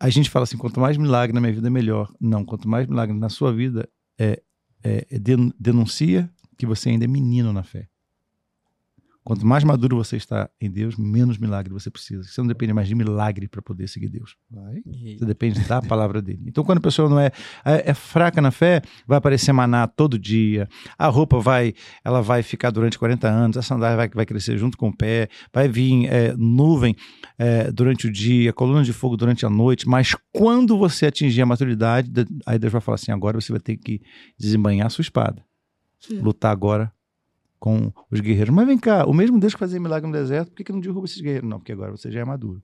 a gente fala assim, quanto mais milagre na minha vida, melhor. Não, quanto mais milagre na sua vida, é, é, é denuncia que você ainda é menino na fé. Quanto mais maduro você está em Deus, menos milagre você precisa. Você não depende mais de milagre para poder seguir Deus. Você depende da palavra dele. Então, quando a pessoa não é, é, é, fraca na fé, vai aparecer maná todo dia. A roupa vai, ela vai ficar durante 40 anos. A sandália vai, vai crescer junto com o pé. Vai vir é, nuvem é, durante o dia, coluna de fogo durante a noite. Mas quando você atingir a maturidade, aí Deus vai falar assim: agora você vai ter que desembanhar a sua espada. Lutar agora com os guerreiros. Mas vem cá, o mesmo Deus que fazia milagre no deserto, por que, que não derruba esses guerreiros? Não, porque agora você já é maduro.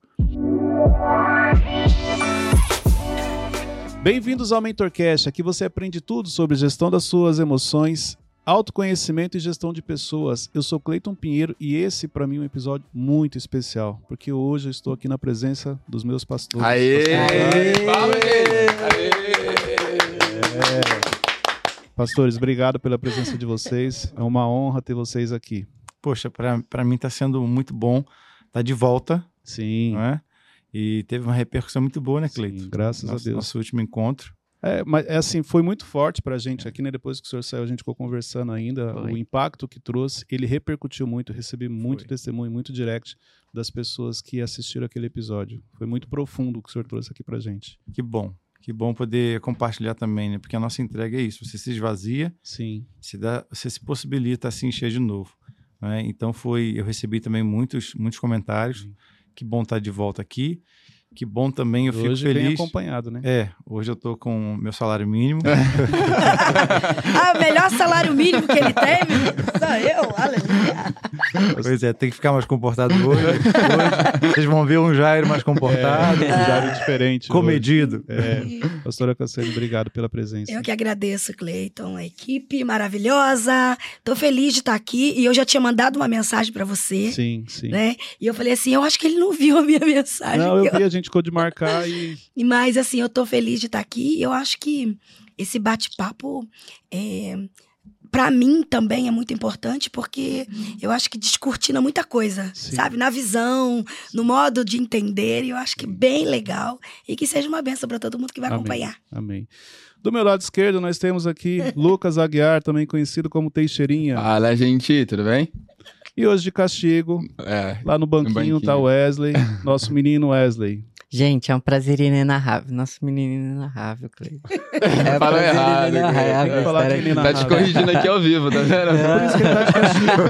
Bem-vindos ao MentorCast. Aqui você aprende tudo sobre gestão das suas emoções, autoconhecimento e gestão de pessoas. Eu sou Cleiton Pinheiro e esse para mim é um episódio muito especial, porque hoje eu estou aqui na presença dos meus pastores. Aê! Aê! Aê! Aê! É. Pastores, obrigado pela presença de vocês. É uma honra ter vocês aqui. Poxa, para mim está sendo muito bom estar tá de volta. Sim. Não é? E teve uma repercussão muito boa, né, Cleiton? Graças nosso, a Deus. Nosso último encontro. É, mas é assim, foi muito forte para a gente aqui, né? Depois que o senhor saiu, a gente ficou conversando ainda. Foi. O impacto que trouxe, ele repercutiu muito. Recebi muito foi. testemunho, muito direct das pessoas que assistiram aquele episódio. Foi muito profundo o que o senhor trouxe aqui para gente. Que bom. Que bom poder compartilhar também, né? Porque a nossa entrega é isso. Você se esvazia, Sim. Se dá, você se possibilita a se encher de novo. Né? Então foi, eu recebi também muitos, muitos comentários. Sim. Que bom estar de volta aqui. Que bom também, eu fico hoje feliz. Hoje acompanhado, né? É, hoje eu tô com meu salário mínimo. ah, o melhor salário mínimo que ele tem, sou eu, aleluia. Pois é, tem que ficar mais comportado hoje. hoje vocês vão ver um Jairo mais comportado. É, um Jairo diferente. Comedido. É. Pastora Cassiano, obrigado pela presença. Eu que agradeço, Cleiton, a equipe maravilhosa. Tô feliz de estar aqui e eu já tinha mandado uma mensagem para você. Sim, sim. Né? E eu falei assim, eu acho que ele não viu a minha mensagem. Não, eu vi, a gente ficou de marcar e. Mas, assim, eu tô feliz de estar aqui. Eu acho que esse bate-papo. É, para mim também é muito importante porque eu acho que descortina muita coisa, Sim. sabe? Na visão, no modo de entender, e eu acho que bem legal e que seja uma benção para todo mundo que vai Amém. acompanhar. Amém. Do meu lado esquerdo, nós temos aqui Lucas Aguiar, também conhecido como Teixeirinha. Fala, gente, tudo bem? E hoje de castigo, é, lá no banquinho, no banquinho. tá Wesley, nosso menino Wesley. Gente, é um prazer inenarrável. Nosso menino inenarrável, Cleiton. É Falou errado. Inenarrável falar que tá te corrigindo aqui ao vivo, tá vendo? Por isso que ele tá de castigo.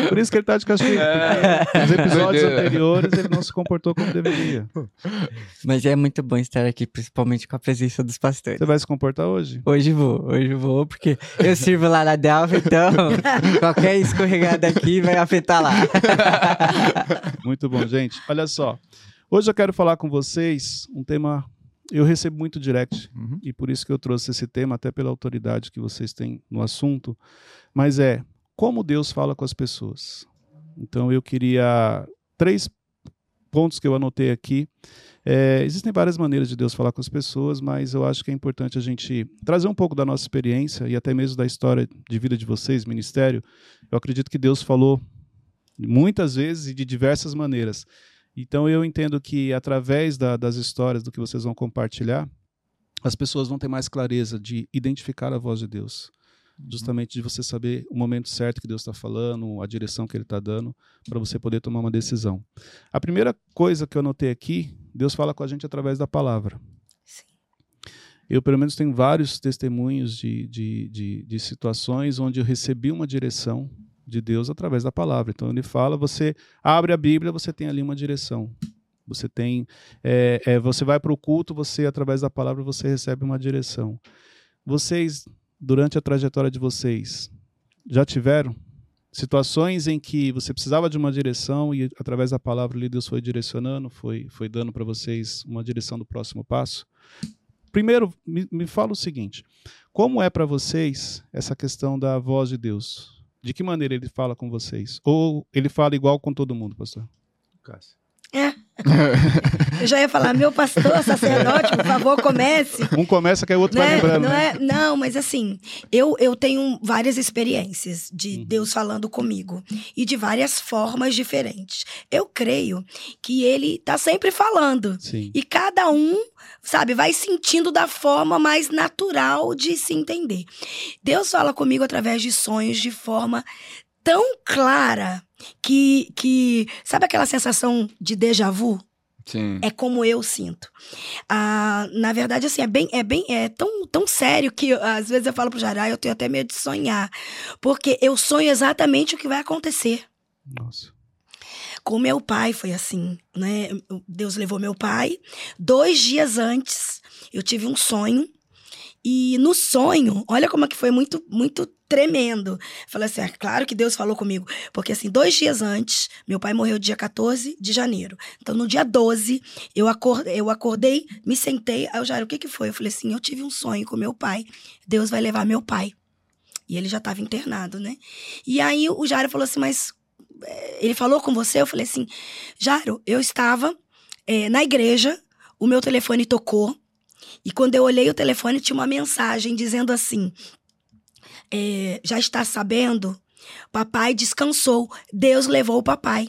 Por isso que ele tá de castigo. É. Nos episódios anteriores ele não se comportou como deveria. Mas é muito bom estar aqui, principalmente com a presença dos pastores. Você vai se comportar hoje? Hoje vou, hoje vou, porque eu sirvo lá na Delva, então qualquer escorregada aqui vai afetar lá. Muito bom, gente. Olha só. Hoje eu quero falar com vocês um tema. Eu recebo muito direct uhum. e por isso que eu trouxe esse tema, até pela autoridade que vocês têm no assunto. Mas é como Deus fala com as pessoas. Então eu queria três pontos que eu anotei aqui. É, existem várias maneiras de Deus falar com as pessoas, mas eu acho que é importante a gente trazer um pouco da nossa experiência e até mesmo da história de vida de vocês, ministério. Eu acredito que Deus falou muitas vezes e de diversas maneiras. Então eu entendo que através da, das histórias do que vocês vão compartilhar, as pessoas vão ter mais clareza de identificar a voz de Deus. Uhum. Justamente de você saber o momento certo que Deus está falando, a direção que Ele está dando, para você poder tomar uma decisão. A primeira coisa que eu anotei aqui, Deus fala com a gente através da palavra. Sim. Eu, pelo menos, tenho vários testemunhos de, de, de, de situações onde eu recebi uma direção de Deus através da palavra. Então ele fala, você abre a Bíblia, você tem ali uma direção. Você tem, é, é, você vai para o culto, você através da palavra você recebe uma direção. Vocês, durante a trajetória de vocês, já tiveram situações em que você precisava de uma direção e através da palavra ali Deus foi direcionando, foi, foi dando para vocês uma direção do próximo passo? Primeiro, me, me fala o seguinte: como é para vocês essa questão da voz de Deus? De que maneira ele fala com vocês? Ou ele fala igual com todo mundo, pastor? É, Eu já ia falar, meu pastor, sacerdote, por favor, comece. Um começa que o outro né? vai lembrando. Não, né? é, não, mas assim, eu, eu tenho várias experiências de uhum. Deus falando comigo e de várias formas diferentes. Eu creio que ele tá sempre falando. Sim. E cada um, sabe, vai sentindo da forma mais natural de se entender. Deus fala comigo através de sonhos de forma tão clara que, que sabe aquela sensação de déjà vu? Sim. É como eu sinto. Ah, na verdade, assim, é bem, é bem, é tão, tão sério que às vezes eu falo pro Jará, eu tenho até medo de sonhar. Porque eu sonho exatamente o que vai acontecer. Nossa. Com meu pai foi assim, né? Deus levou meu pai. Dois dias antes, eu tive um sonho. E no sonho, olha como é que foi muito, muito tremendo. Falei assim, é claro que Deus falou comigo. Porque assim, dois dias antes, meu pai morreu dia 14 de janeiro. Então, no dia 12, eu acordei, eu acordei me sentei. Aí o Jairo, o que que foi? Eu falei assim, eu tive um sonho com meu pai. Deus vai levar meu pai. E ele já estava internado, né? E aí o Jairo falou assim, mas... Eh, ele falou com você? Eu falei assim, Jairo, eu estava é, na igreja, o meu telefone tocou. E quando eu olhei o telefone, tinha uma mensagem dizendo assim: é, já está sabendo? Papai descansou. Deus levou o papai.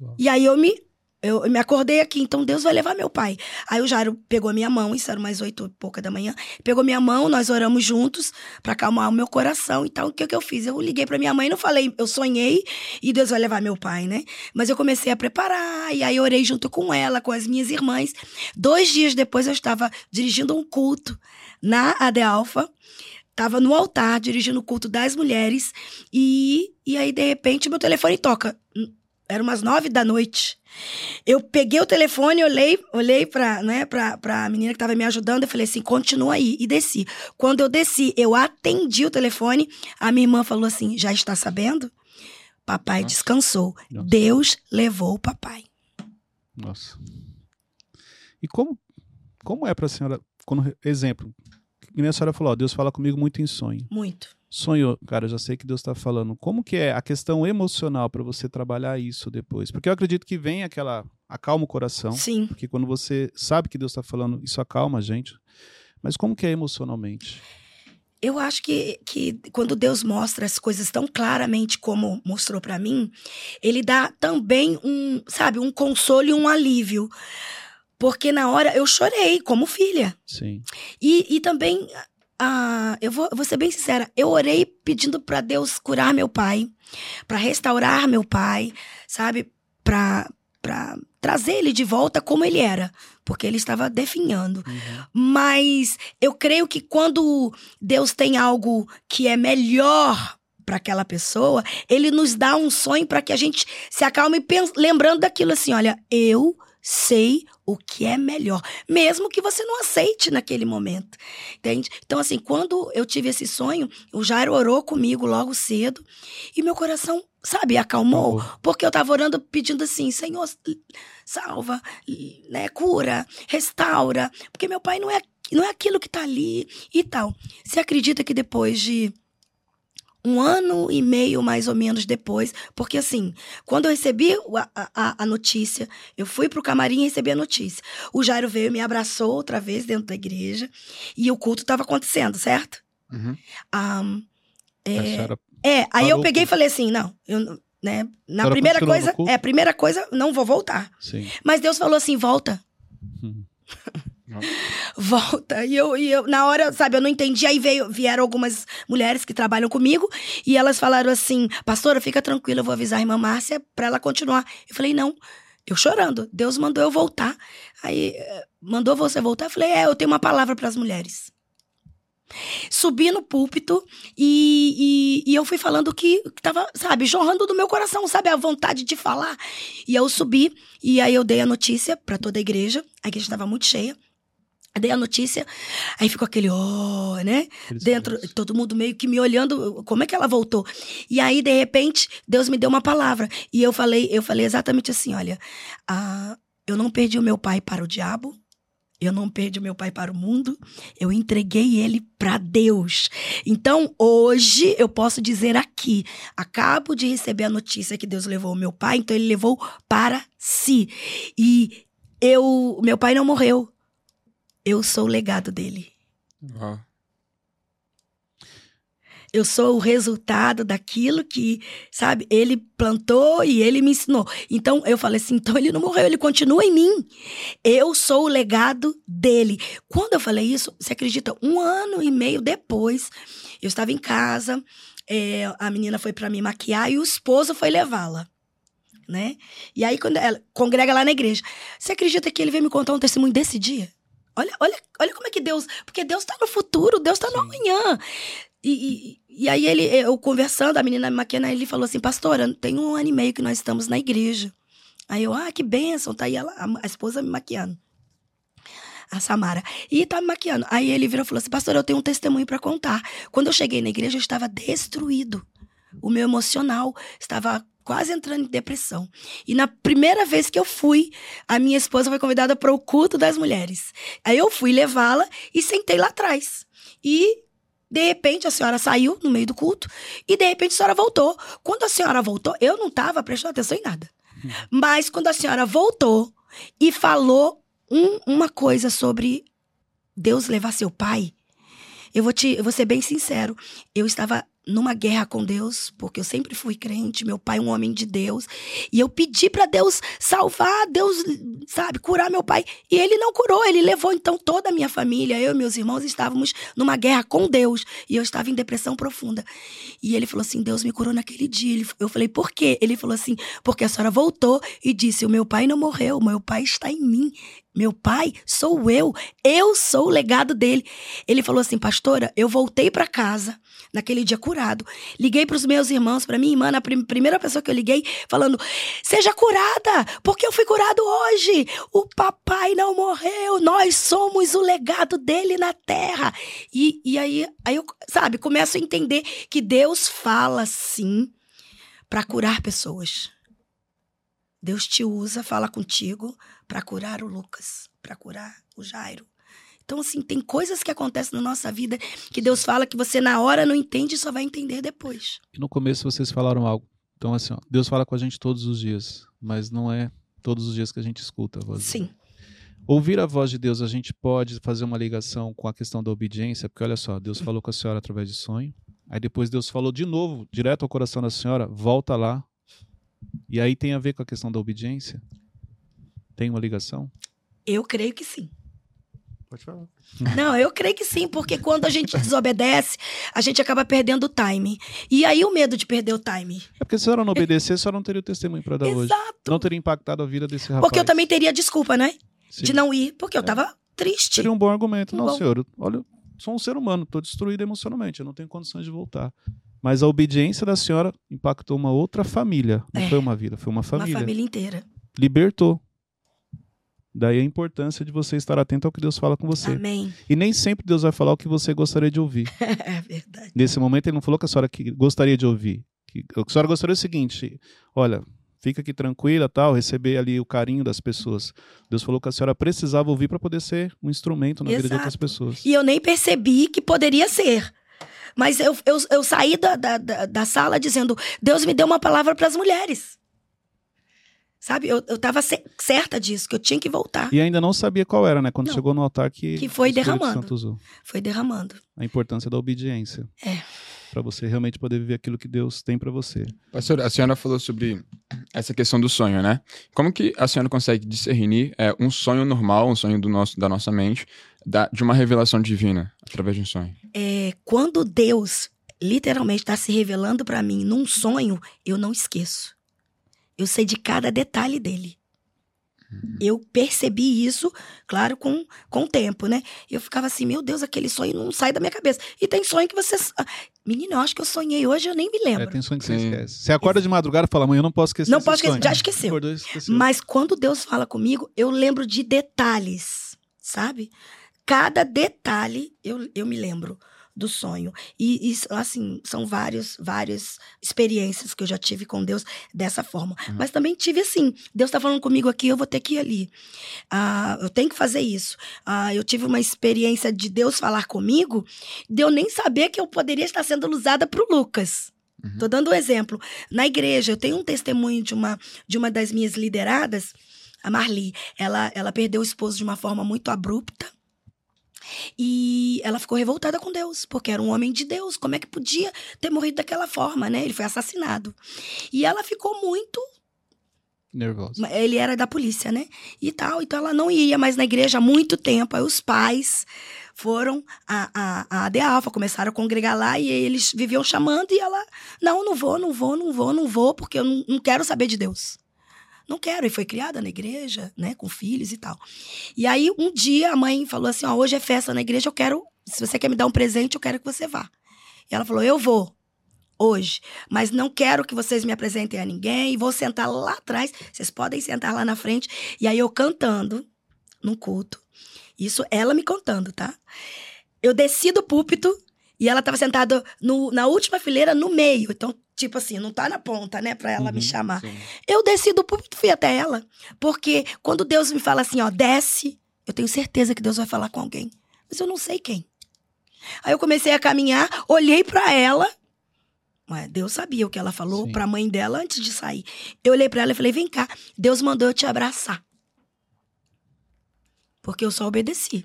Uau. E aí eu me, eu, me acordei aqui, então Deus vai levar meu pai. Aí o Jairo pegou minha mão, isso era mais oito e pouca da manhã. Pegou minha mão, nós oramos juntos para acalmar o meu coração e tal. O que, que eu fiz? Eu liguei para minha mãe, não falei, eu sonhei e Deus vai levar meu pai, né? Mas eu comecei a preparar e aí orei junto com ela, com as minhas irmãs. Dois dias depois eu estava dirigindo um culto na AD Alfa Tava no altar, dirigindo o culto das mulheres. E, e aí, de repente, meu telefone toca. Era umas nove da noite. Eu peguei o telefone, olhei, olhei pra, né, pra, pra menina que tava me ajudando e falei assim: continua aí. E desci. Quando eu desci, eu atendi o telefone. A minha irmã falou assim: já está sabendo? Papai Nossa. descansou. Nossa. Deus levou o papai. Nossa. E como, como é pra senhora, quando, exemplo, que nem a senhora falou, ó, Deus fala comigo muito em sonho. Muito. Sonho, cara, eu já sei que Deus está falando. Como que é a questão emocional para você trabalhar isso depois? Porque eu acredito que vem aquela acalma o coração. Sim. Porque quando você sabe que Deus está falando, isso acalma a gente. Mas como que é emocionalmente? Eu acho que, que quando Deus mostra as coisas tão claramente como mostrou para mim, ele dá também um, sabe, um consolo e um alívio. Porque na hora eu chorei como filha. Sim. E, e também, ah, eu, vou, vou ser bem sincera, eu orei pedindo para Deus curar meu pai, para restaurar meu pai, sabe? Para para trazer ele de volta como ele era, porque ele estava definhando. Uhum. Mas eu creio que quando Deus tem algo que é melhor para aquela pessoa, ele nos dá um sonho para que a gente se acalme lembrando daquilo assim, olha, eu sei o que é melhor, mesmo que você não aceite naquele momento, entende? Então, assim, quando eu tive esse sonho, o Jairo orou comigo logo cedo e meu coração, sabe, acalmou, porque eu tava orando pedindo assim, Senhor, salva, né, cura, restaura, porque meu pai não é, não é aquilo que tá ali e tal. Você acredita que depois de um ano e meio mais ou menos depois, porque assim, quando eu recebi a, a, a notícia, eu fui pro camarim e recebi a notícia. O Jairo veio, me abraçou outra vez dentro da igreja e o culto estava acontecendo, certo? Uhum. Um, é, é, aí eu peguei e falei assim, não, eu, né, na primeira coisa, é, a primeira coisa, não vou voltar. Sim. Mas Deus falou assim, volta. Hum. Volta. E eu, e eu, na hora, sabe, eu não entendi. Aí veio, vieram algumas mulheres que trabalham comigo e elas falaram assim: Pastora, fica tranquila, eu vou avisar a irmã Márcia pra ela continuar. Eu falei: Não. Eu chorando. Deus mandou eu voltar. Aí, eh, mandou você voltar? Eu falei: É, eu tenho uma palavra para as mulheres. Subi no púlpito e, e, e, eu fui falando que, que tava, sabe, jorrando do meu coração, sabe, a vontade de falar. E eu subi e aí eu dei a notícia para toda a igreja. A igreja estava muito cheia. Dei a notícia, aí ficou aquele, ó, oh, né? Dentro, todo mundo meio que me olhando, como é que ela voltou? E aí, de repente, Deus me deu uma palavra. E eu falei, eu falei exatamente assim: olha, ah, eu não perdi o meu pai para o diabo, Eu não perdi meu pai para o mundo, eu entreguei ele para Deus. Então, hoje eu posso dizer aqui, acabo de receber a notícia que Deus levou o meu pai, então ele levou para si. E eu, meu pai não morreu. Eu sou o legado dele. Eu sou o resultado daquilo que, sabe, ele plantou e ele me ensinou. Então eu falei assim: então ele não morreu, ele continua em mim. Eu sou o legado dele. Quando eu falei isso, você acredita? Um ano e meio depois, eu estava em casa, é, a menina foi para me maquiar e o esposo foi levá-la. Né? E aí, quando ela congrega lá na igreja, você acredita que ele veio me contar um testemunho desse dia? Olha, olha, olha como é que Deus. Porque Deus está no futuro, Deus está no amanhã. E, e, e, aí ele, eu conversando, a menina me maquiando, ele falou assim, pastora, tem um ano e meio que nós estamos na igreja. Aí eu, ah, que bênção, tá aí ela, a, esposa me maquiando. A Samara. E tá me maquiando. Aí ele virou e falou assim, pastor, eu tenho um testemunho para contar. Quando eu cheguei na igreja, eu estava destruído. O meu emocional estava quase entrando em depressão. E na primeira vez que eu fui, a minha esposa foi convidada para o culto das mulheres. Aí eu fui levá-la e sentei lá atrás. E de repente a senhora saiu no meio do culto e de repente a senhora voltou. Quando a senhora voltou, eu não estava prestando atenção em nada. Mas quando a senhora voltou e falou um, uma coisa sobre Deus levar seu pai, eu vou te, eu vou ser bem sincero, eu estava numa guerra com Deus, porque eu sempre fui crente, meu pai é um homem de Deus, e eu pedi para Deus salvar, Deus, sabe, curar meu pai, e ele não curou, ele levou então toda a minha família, eu e meus irmãos estávamos numa guerra com Deus, e eu estava em depressão profunda. E ele falou assim: "Deus me curou naquele dia". Eu falei: "Por quê?". Ele falou assim: "Porque a senhora voltou e disse: "O meu pai não morreu, meu pai está em mim". Meu pai sou eu, eu sou o legado dele. Ele falou assim, pastora, eu voltei para casa naquele dia curado. Liguei para os meus irmãos, para minha irmã, a prim primeira pessoa que eu liguei, falando: seja curada, porque eu fui curado hoje. O papai não morreu, nós somos o legado dele na terra. E, e aí, aí eu, sabe, começo a entender que Deus fala sim para curar pessoas. Deus te usa, fala contigo para curar o Lucas, para curar o Jairo. Então, assim, tem coisas que acontecem na nossa vida que Deus fala que você na hora não entende e só vai entender depois. E no começo vocês falaram algo. Então, assim, ó, Deus fala com a gente todos os dias, mas não é todos os dias que a gente escuta a voz Sim. Ouvir a voz de Deus, a gente pode fazer uma ligação com a questão da obediência, porque olha só, Deus falou com a senhora através de sonho, aí depois Deus falou de novo, direto ao coração da senhora, volta lá. E aí tem a ver com a questão da obediência? Tem uma ligação? Eu creio que sim. Pode falar. Não, eu creio que sim, porque quando a gente desobedece, a gente acaba perdendo o time. E aí o medo de perder o time. É porque se a senhora não obedecesse, a senhora não teria o testemunho para dar Exato. hoje. Não teria impactado a vida desse rapaz. Porque eu também teria desculpa, né? Sim. De não ir, porque eu estava é. triste. Seria um bom argumento. Um não, bom. senhor, olha, sou um ser humano, estou destruído emocionalmente, eu não tenho condições de voltar. Mas a obediência da senhora impactou uma outra família. Não é. foi uma vida, foi uma família. Uma família inteira. Libertou. Daí a importância de você estar atento ao que Deus fala com você. Amém. E nem sempre Deus vai falar o que você gostaria de ouvir. é verdade. Nesse momento ele não falou que a senhora que gostaria de ouvir. Que, a senhora gostaria o seguinte: olha, fica aqui tranquila, tal, receber ali o carinho das pessoas. Deus falou que a senhora precisava ouvir para poder ser um instrumento na Exato. vida de outras pessoas. E eu nem percebi que poderia ser. Mas eu, eu, eu saí da, da, da sala dizendo: Deus me deu uma palavra para as mulheres. Sabe? Eu, eu tava certa disso, que eu tinha que voltar. E ainda não sabia qual era, né? Quando não. chegou no altar que. Que foi derramando. Foi derramando. A importância da obediência. É. Para você realmente poder viver aquilo que Deus tem para você. Pastor, a senhora falou sobre essa questão do sonho, né? Como que a senhora consegue discernir é, um sonho normal, um sonho do nosso, da nossa mente, da, de uma revelação divina através de um sonho? É, quando Deus literalmente está se revelando para mim num sonho, eu não esqueço. Eu sei de cada detalhe dele. Eu percebi isso, claro, com, com o tempo, né? Eu ficava assim, meu Deus, aquele sonho não sai da minha cabeça. E tem sonho que você. Menino, eu acho que eu sonhei hoje, eu nem me lembro. É, tem sonho que você esquece. Você acorda de madrugada e fala, amanhã eu não posso esquecer. Não posso esquecer, já esqueceu. Mas quando Deus fala comigo, eu lembro de detalhes, sabe? Cada detalhe eu, eu me lembro do sonho. E, e assim, são vários, várias experiências que eu já tive com Deus dessa forma. Uhum. Mas também tive assim, Deus está falando comigo aqui, eu vou ter que ir ali. Ah, eu tenho que fazer isso. Ah, eu tive uma experiência de Deus falar comigo, de eu nem saber que eu poderia estar sendo usada para o Lucas. Uhum. Tô dando um exemplo. Na igreja, eu tenho um testemunho de uma, de uma das minhas lideradas, a Marli. Ela, ela perdeu o esposo de uma forma muito abrupta. E ela ficou revoltada com Deus, porque era um homem de Deus. Como é que podia ter morrido daquela forma, né? Ele foi assassinado. E ela ficou muito nervosa. Ele era da polícia, né? E tal. Então ela não ia mais na igreja há muito tempo. Aí os pais foram a, a, a AD Alfa, começaram a congregar lá e eles viviam chamando e ela, não, não vou, não vou, não vou, não vou, porque eu não, não quero saber de Deus. Não quero. E foi criada na igreja, né, com filhos e tal. E aí, um dia, a mãe falou assim: ó, hoje é festa na igreja, eu quero. Se você quer me dar um presente, eu quero que você vá. E ela falou: eu vou hoje, mas não quero que vocês me apresentem a ninguém, vou sentar lá atrás, vocês podem sentar lá na frente, e aí eu cantando num culto. Isso ela me contando, tá? Eu desci do púlpito e ela estava sentada na última fileira no meio. Então, tipo assim, não tá na ponta, né, para ela uhum, me chamar. Sim. Eu desci do púlpito e fui até ela, porque quando Deus me fala assim, ó, desce, eu tenho certeza que Deus vai falar com alguém, mas eu não sei quem. Aí eu comecei a caminhar, olhei para ela Deus sabia o que ela falou para a mãe dela antes de sair. Eu olhei para ela e falei: vem cá, Deus mandou eu te abraçar. Porque eu só obedeci.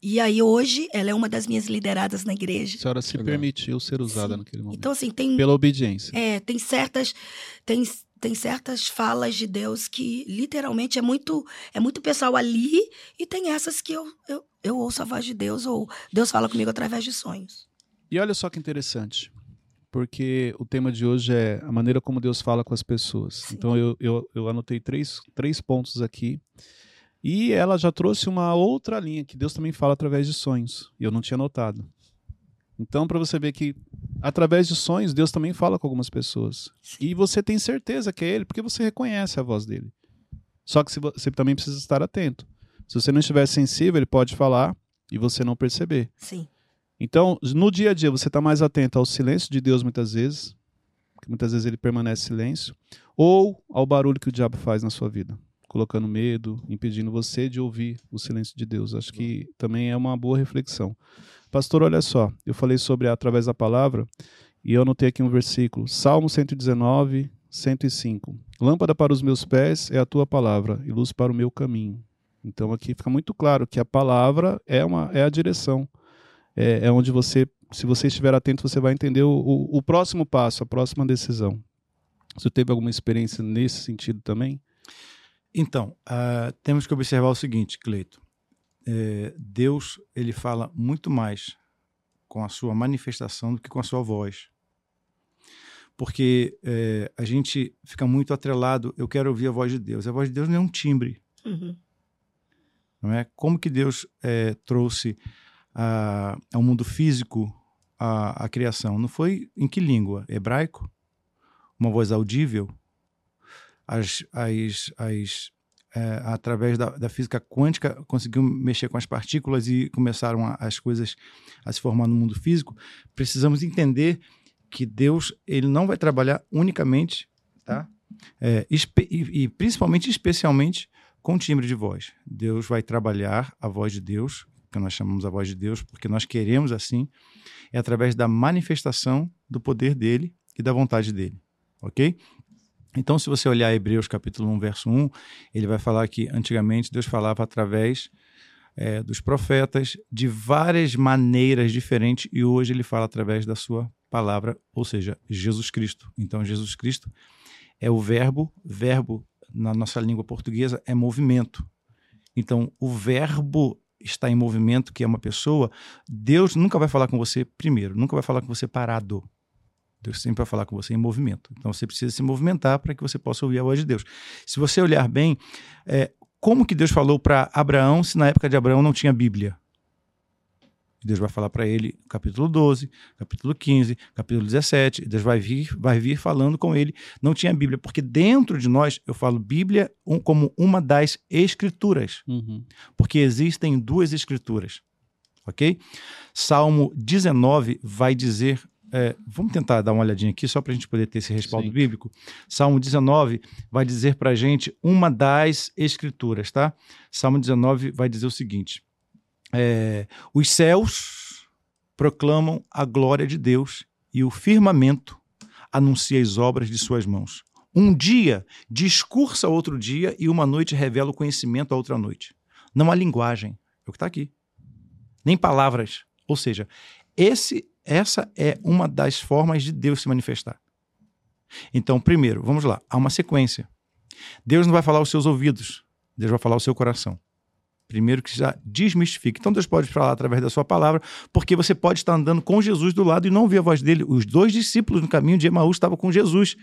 E aí hoje ela é uma das minhas lideradas na igreja. A senhora se permitiu ser usada Sim. naquele momento. Então assim, tem pela obediência. É, tem certas tem tem certas falas de Deus que literalmente é muito é muito pessoal ali e tem essas que eu, eu, eu ouço a voz de Deus ou Deus fala comigo através de sonhos. E olha só que interessante, porque o tema de hoje é a maneira como Deus fala com as pessoas. Sim. Então eu, eu, eu anotei três, três pontos aqui. E ela já trouxe uma outra linha que Deus também fala através de sonhos. E eu não tinha notado. Então, para você ver que através de sonhos, Deus também fala com algumas pessoas. E você tem certeza que é Ele, porque você reconhece a voz dele. Só que você também precisa estar atento. Se você não estiver sensível, ele pode falar e você não perceber. Sim. Então, no dia a dia, você está mais atento ao silêncio de Deus muitas vezes, porque muitas vezes ele permanece silêncio, ou ao barulho que o diabo faz na sua vida, colocando medo, impedindo você de ouvir o silêncio de Deus. Acho que também é uma boa reflexão. Pastor, olha só, eu falei sobre através da palavra, e eu anotei aqui um versículo, Salmo 119, 105. Lâmpada para os meus pés é a tua palavra, e luz para o meu caminho. Então aqui fica muito claro que a palavra é, uma, é a direção é, é onde você, se você estiver atento, você vai entender o, o, o próximo passo, a próxima decisão. Você teve alguma experiência nesse sentido também? Então, uh, temos que observar o seguinte, Cleito. É, Deus ele fala muito mais com a sua manifestação do que com a sua voz. Porque é, a gente fica muito atrelado, eu quero ouvir a voz de Deus. A voz de Deus não é um timbre. Uhum. Não é? Como que Deus é, trouxe ao mundo físico a, a criação? Não foi em que língua? Hebraico? Uma voz audível? As, as, as, é, através da, da, física quântica, conseguiu mexer com as partículas e começaram a, as coisas a se formar no mundo físico. Precisamos entender que Deus ele não vai trabalhar unicamente, tá? É, e, e, principalmente, especialmente, com timbre de voz. Deus vai trabalhar a voz de Deus que nós chamamos a voz de Deus, porque nós queremos assim, é através da manifestação do poder dele e da vontade dele, ok? Então, se você olhar Hebreus capítulo 1, verso 1, ele vai falar que antigamente Deus falava através é, dos profetas de várias maneiras diferentes e hoje ele fala através da sua palavra, ou seja, Jesus Cristo. Então, Jesus Cristo é o verbo, verbo na nossa língua portuguesa é movimento. Então, o verbo está em movimento, que é uma pessoa, Deus nunca vai falar com você primeiro, nunca vai falar com você parado. Deus sempre vai falar com você em movimento. Então você precisa se movimentar para que você possa ouvir a voz de Deus. Se você olhar bem, é, como que Deus falou para Abraão se na época de Abraão não tinha Bíblia? Deus vai falar para ele capítulo 12, capítulo 15, capítulo 17. Deus vai vir, vai vir falando com ele. Não tinha Bíblia, porque dentro de nós, eu falo Bíblia como uma das escrituras. Uhum. Porque existem duas escrituras. ok? Salmo 19 vai dizer. É, vamos tentar dar uma olhadinha aqui, só para a gente poder ter esse respaldo Sim. bíblico. Salmo 19 vai dizer para a gente uma das escrituras, tá? Salmo 19 vai dizer o seguinte: é, os céus proclamam a glória de Deus e o firmamento anuncia as obras de suas mãos. Um dia discursa outro dia e uma noite revela o conhecimento a outra noite. Não há linguagem, é o que está aqui. Nem palavras. Ou seja, esse, essa é uma das formas de Deus se manifestar. Então, primeiro, vamos lá, há uma sequência. Deus não vai falar aos seus ouvidos, Deus vai falar ao seu coração. Primeiro que já desmistifique. Então Deus pode falar através da sua palavra, porque você pode estar andando com Jesus do lado e não ouvir a voz dele. Os dois discípulos no caminho de Emaús estavam com Jesus.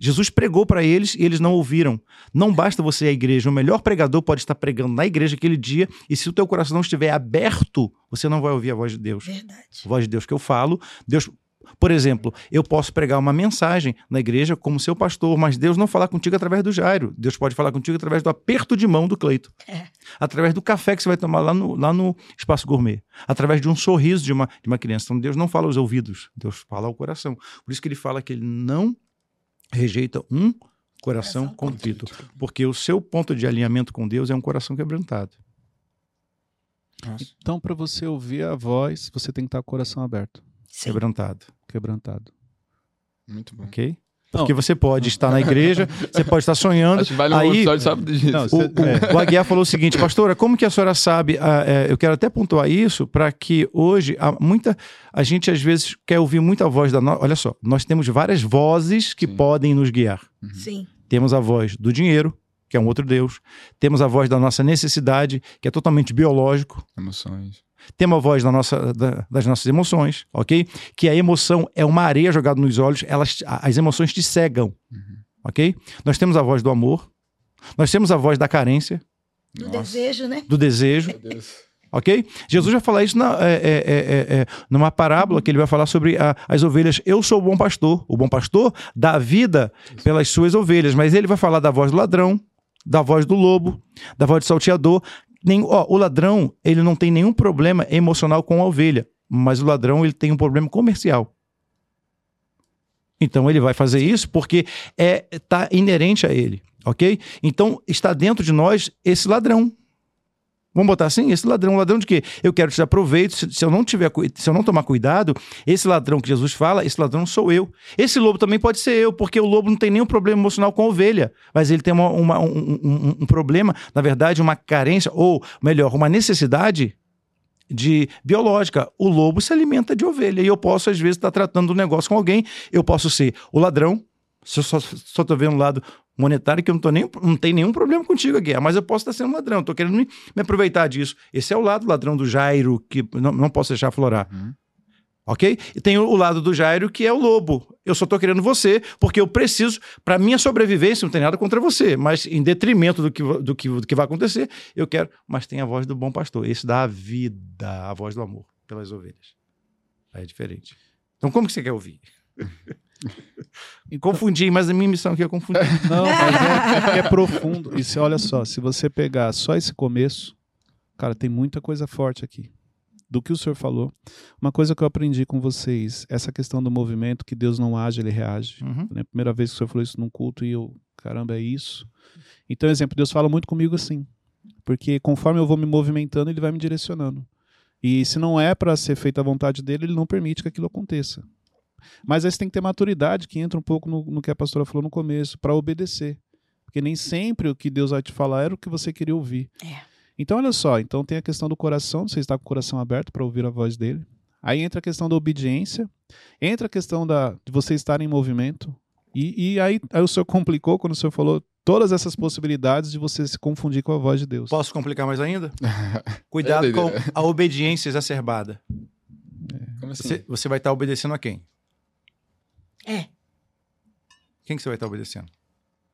Jesus pregou para eles e eles não ouviram. Não basta você ir à igreja. O melhor pregador pode estar pregando na igreja aquele dia e se o teu coração não estiver aberto, você não vai ouvir a voz de Deus. Verdade. A voz de Deus que eu falo, Deus por exemplo, eu posso pregar uma mensagem na igreja como seu pastor, mas Deus não falar contigo através do Jairo. Deus pode falar contigo através do aperto de mão do Cleito. É. Através do café que você vai tomar lá no, lá no espaço gourmet. Através de um sorriso de uma, de uma criança. Então Deus não fala aos ouvidos, Deus fala ao coração. Por isso que ele fala que ele não rejeita um coração, Coração contrito. Porque o seu ponto de alinhamento com Deus é um coração quebrantado. Nossa. Então, para você ouvir a voz, você tem que estar com o coração aberto, Sim. Quebrantado. quebrantado. Muito bom. Ok? Não. Porque você pode estar na igreja, você pode estar sonhando. Acho que vale um aí, episódio só disso. Não, O, o, o Aguiar falou o seguinte, pastora, como que a senhora sabe? ah, é, eu quero até pontuar isso para que hoje há muita a gente às vezes quer ouvir muita voz da no... olha só, nós temos várias vozes que Sim. podem nos guiar. Sim. Temos a voz do dinheiro, que é um outro Deus. Temos a voz da nossa necessidade, que é totalmente biológico. Emoções. Temos a voz da nossa, da- das nossas emoções, ok? Que a emoção é uma areia jogada nos olhos, elas, as emoções te cegam, ok? Nós temos a voz do amor, nós temos a voz da carência, Do Nossa. desejo, né? do desejo, Meu Deus. ok? Jesus vai falar isso na- é, é, é, é, numa parábola que ele vai falar sobre a- as ovelhas. Eu sou o bom pastor. O bom pastor dá vida pelas suas ovelhas, mas ele vai falar da voz do ladrão, da voz do lobo, da voz do salteador. Nem, ó, o ladrão ele não tem nenhum problema emocional com a ovelha, mas o ladrão ele tem um problema comercial. Então ele vai fazer isso porque é tá inerente a ele, ok? Então está dentro de nós esse ladrão. Vamos botar assim? Esse ladrão, ladrão de quê? Eu quero te dar proveito. Se, se eu não tiver, se eu não tomar cuidado, esse ladrão que Jesus fala, esse ladrão sou eu. Esse lobo também pode ser eu, porque o lobo não tem nenhum problema emocional com a ovelha, mas ele tem uma- uma- um, um- um problema, na verdade, uma carência, ou melhor, uma necessidade de biológica. O lobo se alimenta de ovelha e eu posso, às vezes, estar tratando um negócio com alguém. Eu posso ser o ladrão, se eu só, só vendo o lado monetário, que eu não, tô nem, não tem nenhum problema contigo aqui, mas eu posso estar sendo ladrão, tô querendo me, me aproveitar disso. Esse é o lado ladrão do Jairo, que não, não posso deixar aflorar. Uhum. Ok? E tem o, o lado do Jairo, que é o lobo. Eu só tô querendo você, porque eu preciso, para minha sobrevivência, não tem nada contra você, mas em detrimento do que, do, que, do que vai acontecer, eu quero. Mas tem a voz do bom pastor. Esse dá a vida, a voz do amor pelas ovelhas. Aí é diferente. Então, como que você quer ouvir? Confundi, mas a minha missão aqui é confundir. Não, mas é, é profundo. E se, olha só, se você pegar só esse começo, cara, tem muita coisa forte aqui. Do que o senhor falou. Uma coisa que eu aprendi com vocês, essa questão do movimento, que Deus não age, ele reage. Uhum. Né? Primeira vez que o senhor falou isso num culto e eu, caramba, é isso. Então, exemplo, Deus fala muito comigo assim. Porque conforme eu vou me movimentando, ele vai me direcionando. E se não é para ser feita a vontade dele, ele não permite que aquilo aconteça. Mas aí você tem que ter maturidade, que entra um pouco no, no que a pastora falou no começo, para obedecer. Porque nem sempre o que Deus vai te falar era o que você queria ouvir. É. Então, olha só, então tem a questão do coração, você está com o coração aberto para ouvir a voz dele. Aí entra a questão da obediência, entra a questão da, de você estar em movimento. E, e aí, aí o senhor complicou quando o senhor falou todas essas possibilidades de você se confundir com a voz de Deus. Posso complicar mais ainda? Cuidado É com a obediência exacerbada. Como assim? Você, você vai estar obedecendo a quem? É. Quem que você vai estar obedecendo?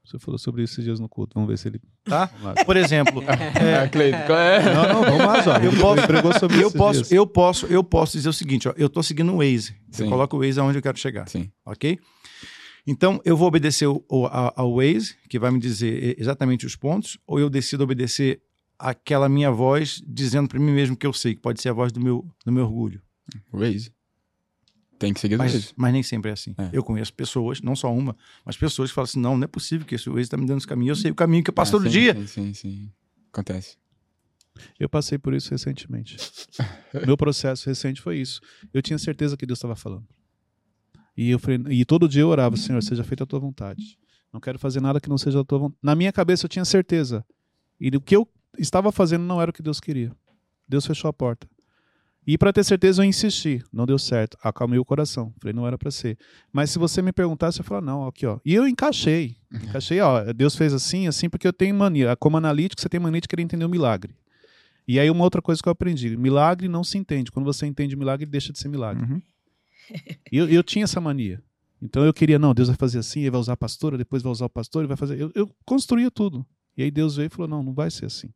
Senhor falou sobre isso esses dias no culto, vamos ver se ele... Tá? Por exemplo, É, Cleiton, qual é? Não, não, vamos lá. Eu posso- pregou sobre eu posso, dias. eu posso, eu posso dizer o seguinte, ó, eu tô seguindo o Waze. Eu Sim. coloco o Waze aonde eu quero chegar, Sim. ok? Então, eu vou obedecer o- o- a- ao Waze, que vai me dizer exatamente os pontos, ou eu decido obedecer aquela minha voz dizendo para mim mesmo que eu sei, que pode ser a voz do meu, do meu orgulho. Waze. Tem que seguir Mas, mas nem sempre é assim. É. Eu conheço pessoas, não só uma, mas pessoas que falam assim: não, não é possível que esse Waze está me dando esse caminho. Eu sei o caminho que eu passo Ah, todo sim, dia. Sim, sim, sim. Acontece. Eu passei por isso recentemente. Meu processo recente foi isso. Eu tinha certeza que Deus estava falando. E, eu falei, e todo dia eu orava, Senhor, seja feita a tua vontade. Não quero fazer nada que não seja a tua vontade. Na minha cabeça eu tinha certeza. E o que eu estava fazendo não era o que Deus queria. Deus fechou a porta. E para ter certeza eu insisti. Não deu certo. Acalmei o coração. Falei, não era para ser. Mas se você me perguntasse, eu falar, não, aqui, ó. E eu encaixei. Encaixei, ó. Deus fez assim, assim, porque eu tenho mania. Como analítico, você tem mania de querer entender o milagre. E aí uma outra coisa que eu aprendi, milagre não se entende. Quando você entende milagre, deixa de ser milagre. Uhum. E eu, eu tinha essa mania. Então eu queria, não, Deus vai fazer assim, ele vai usar a pastora, depois vai usar o pastor, ele vai fazer. Eu, eu construía tudo. E aí Deus veio e falou: não, não vai ser assim.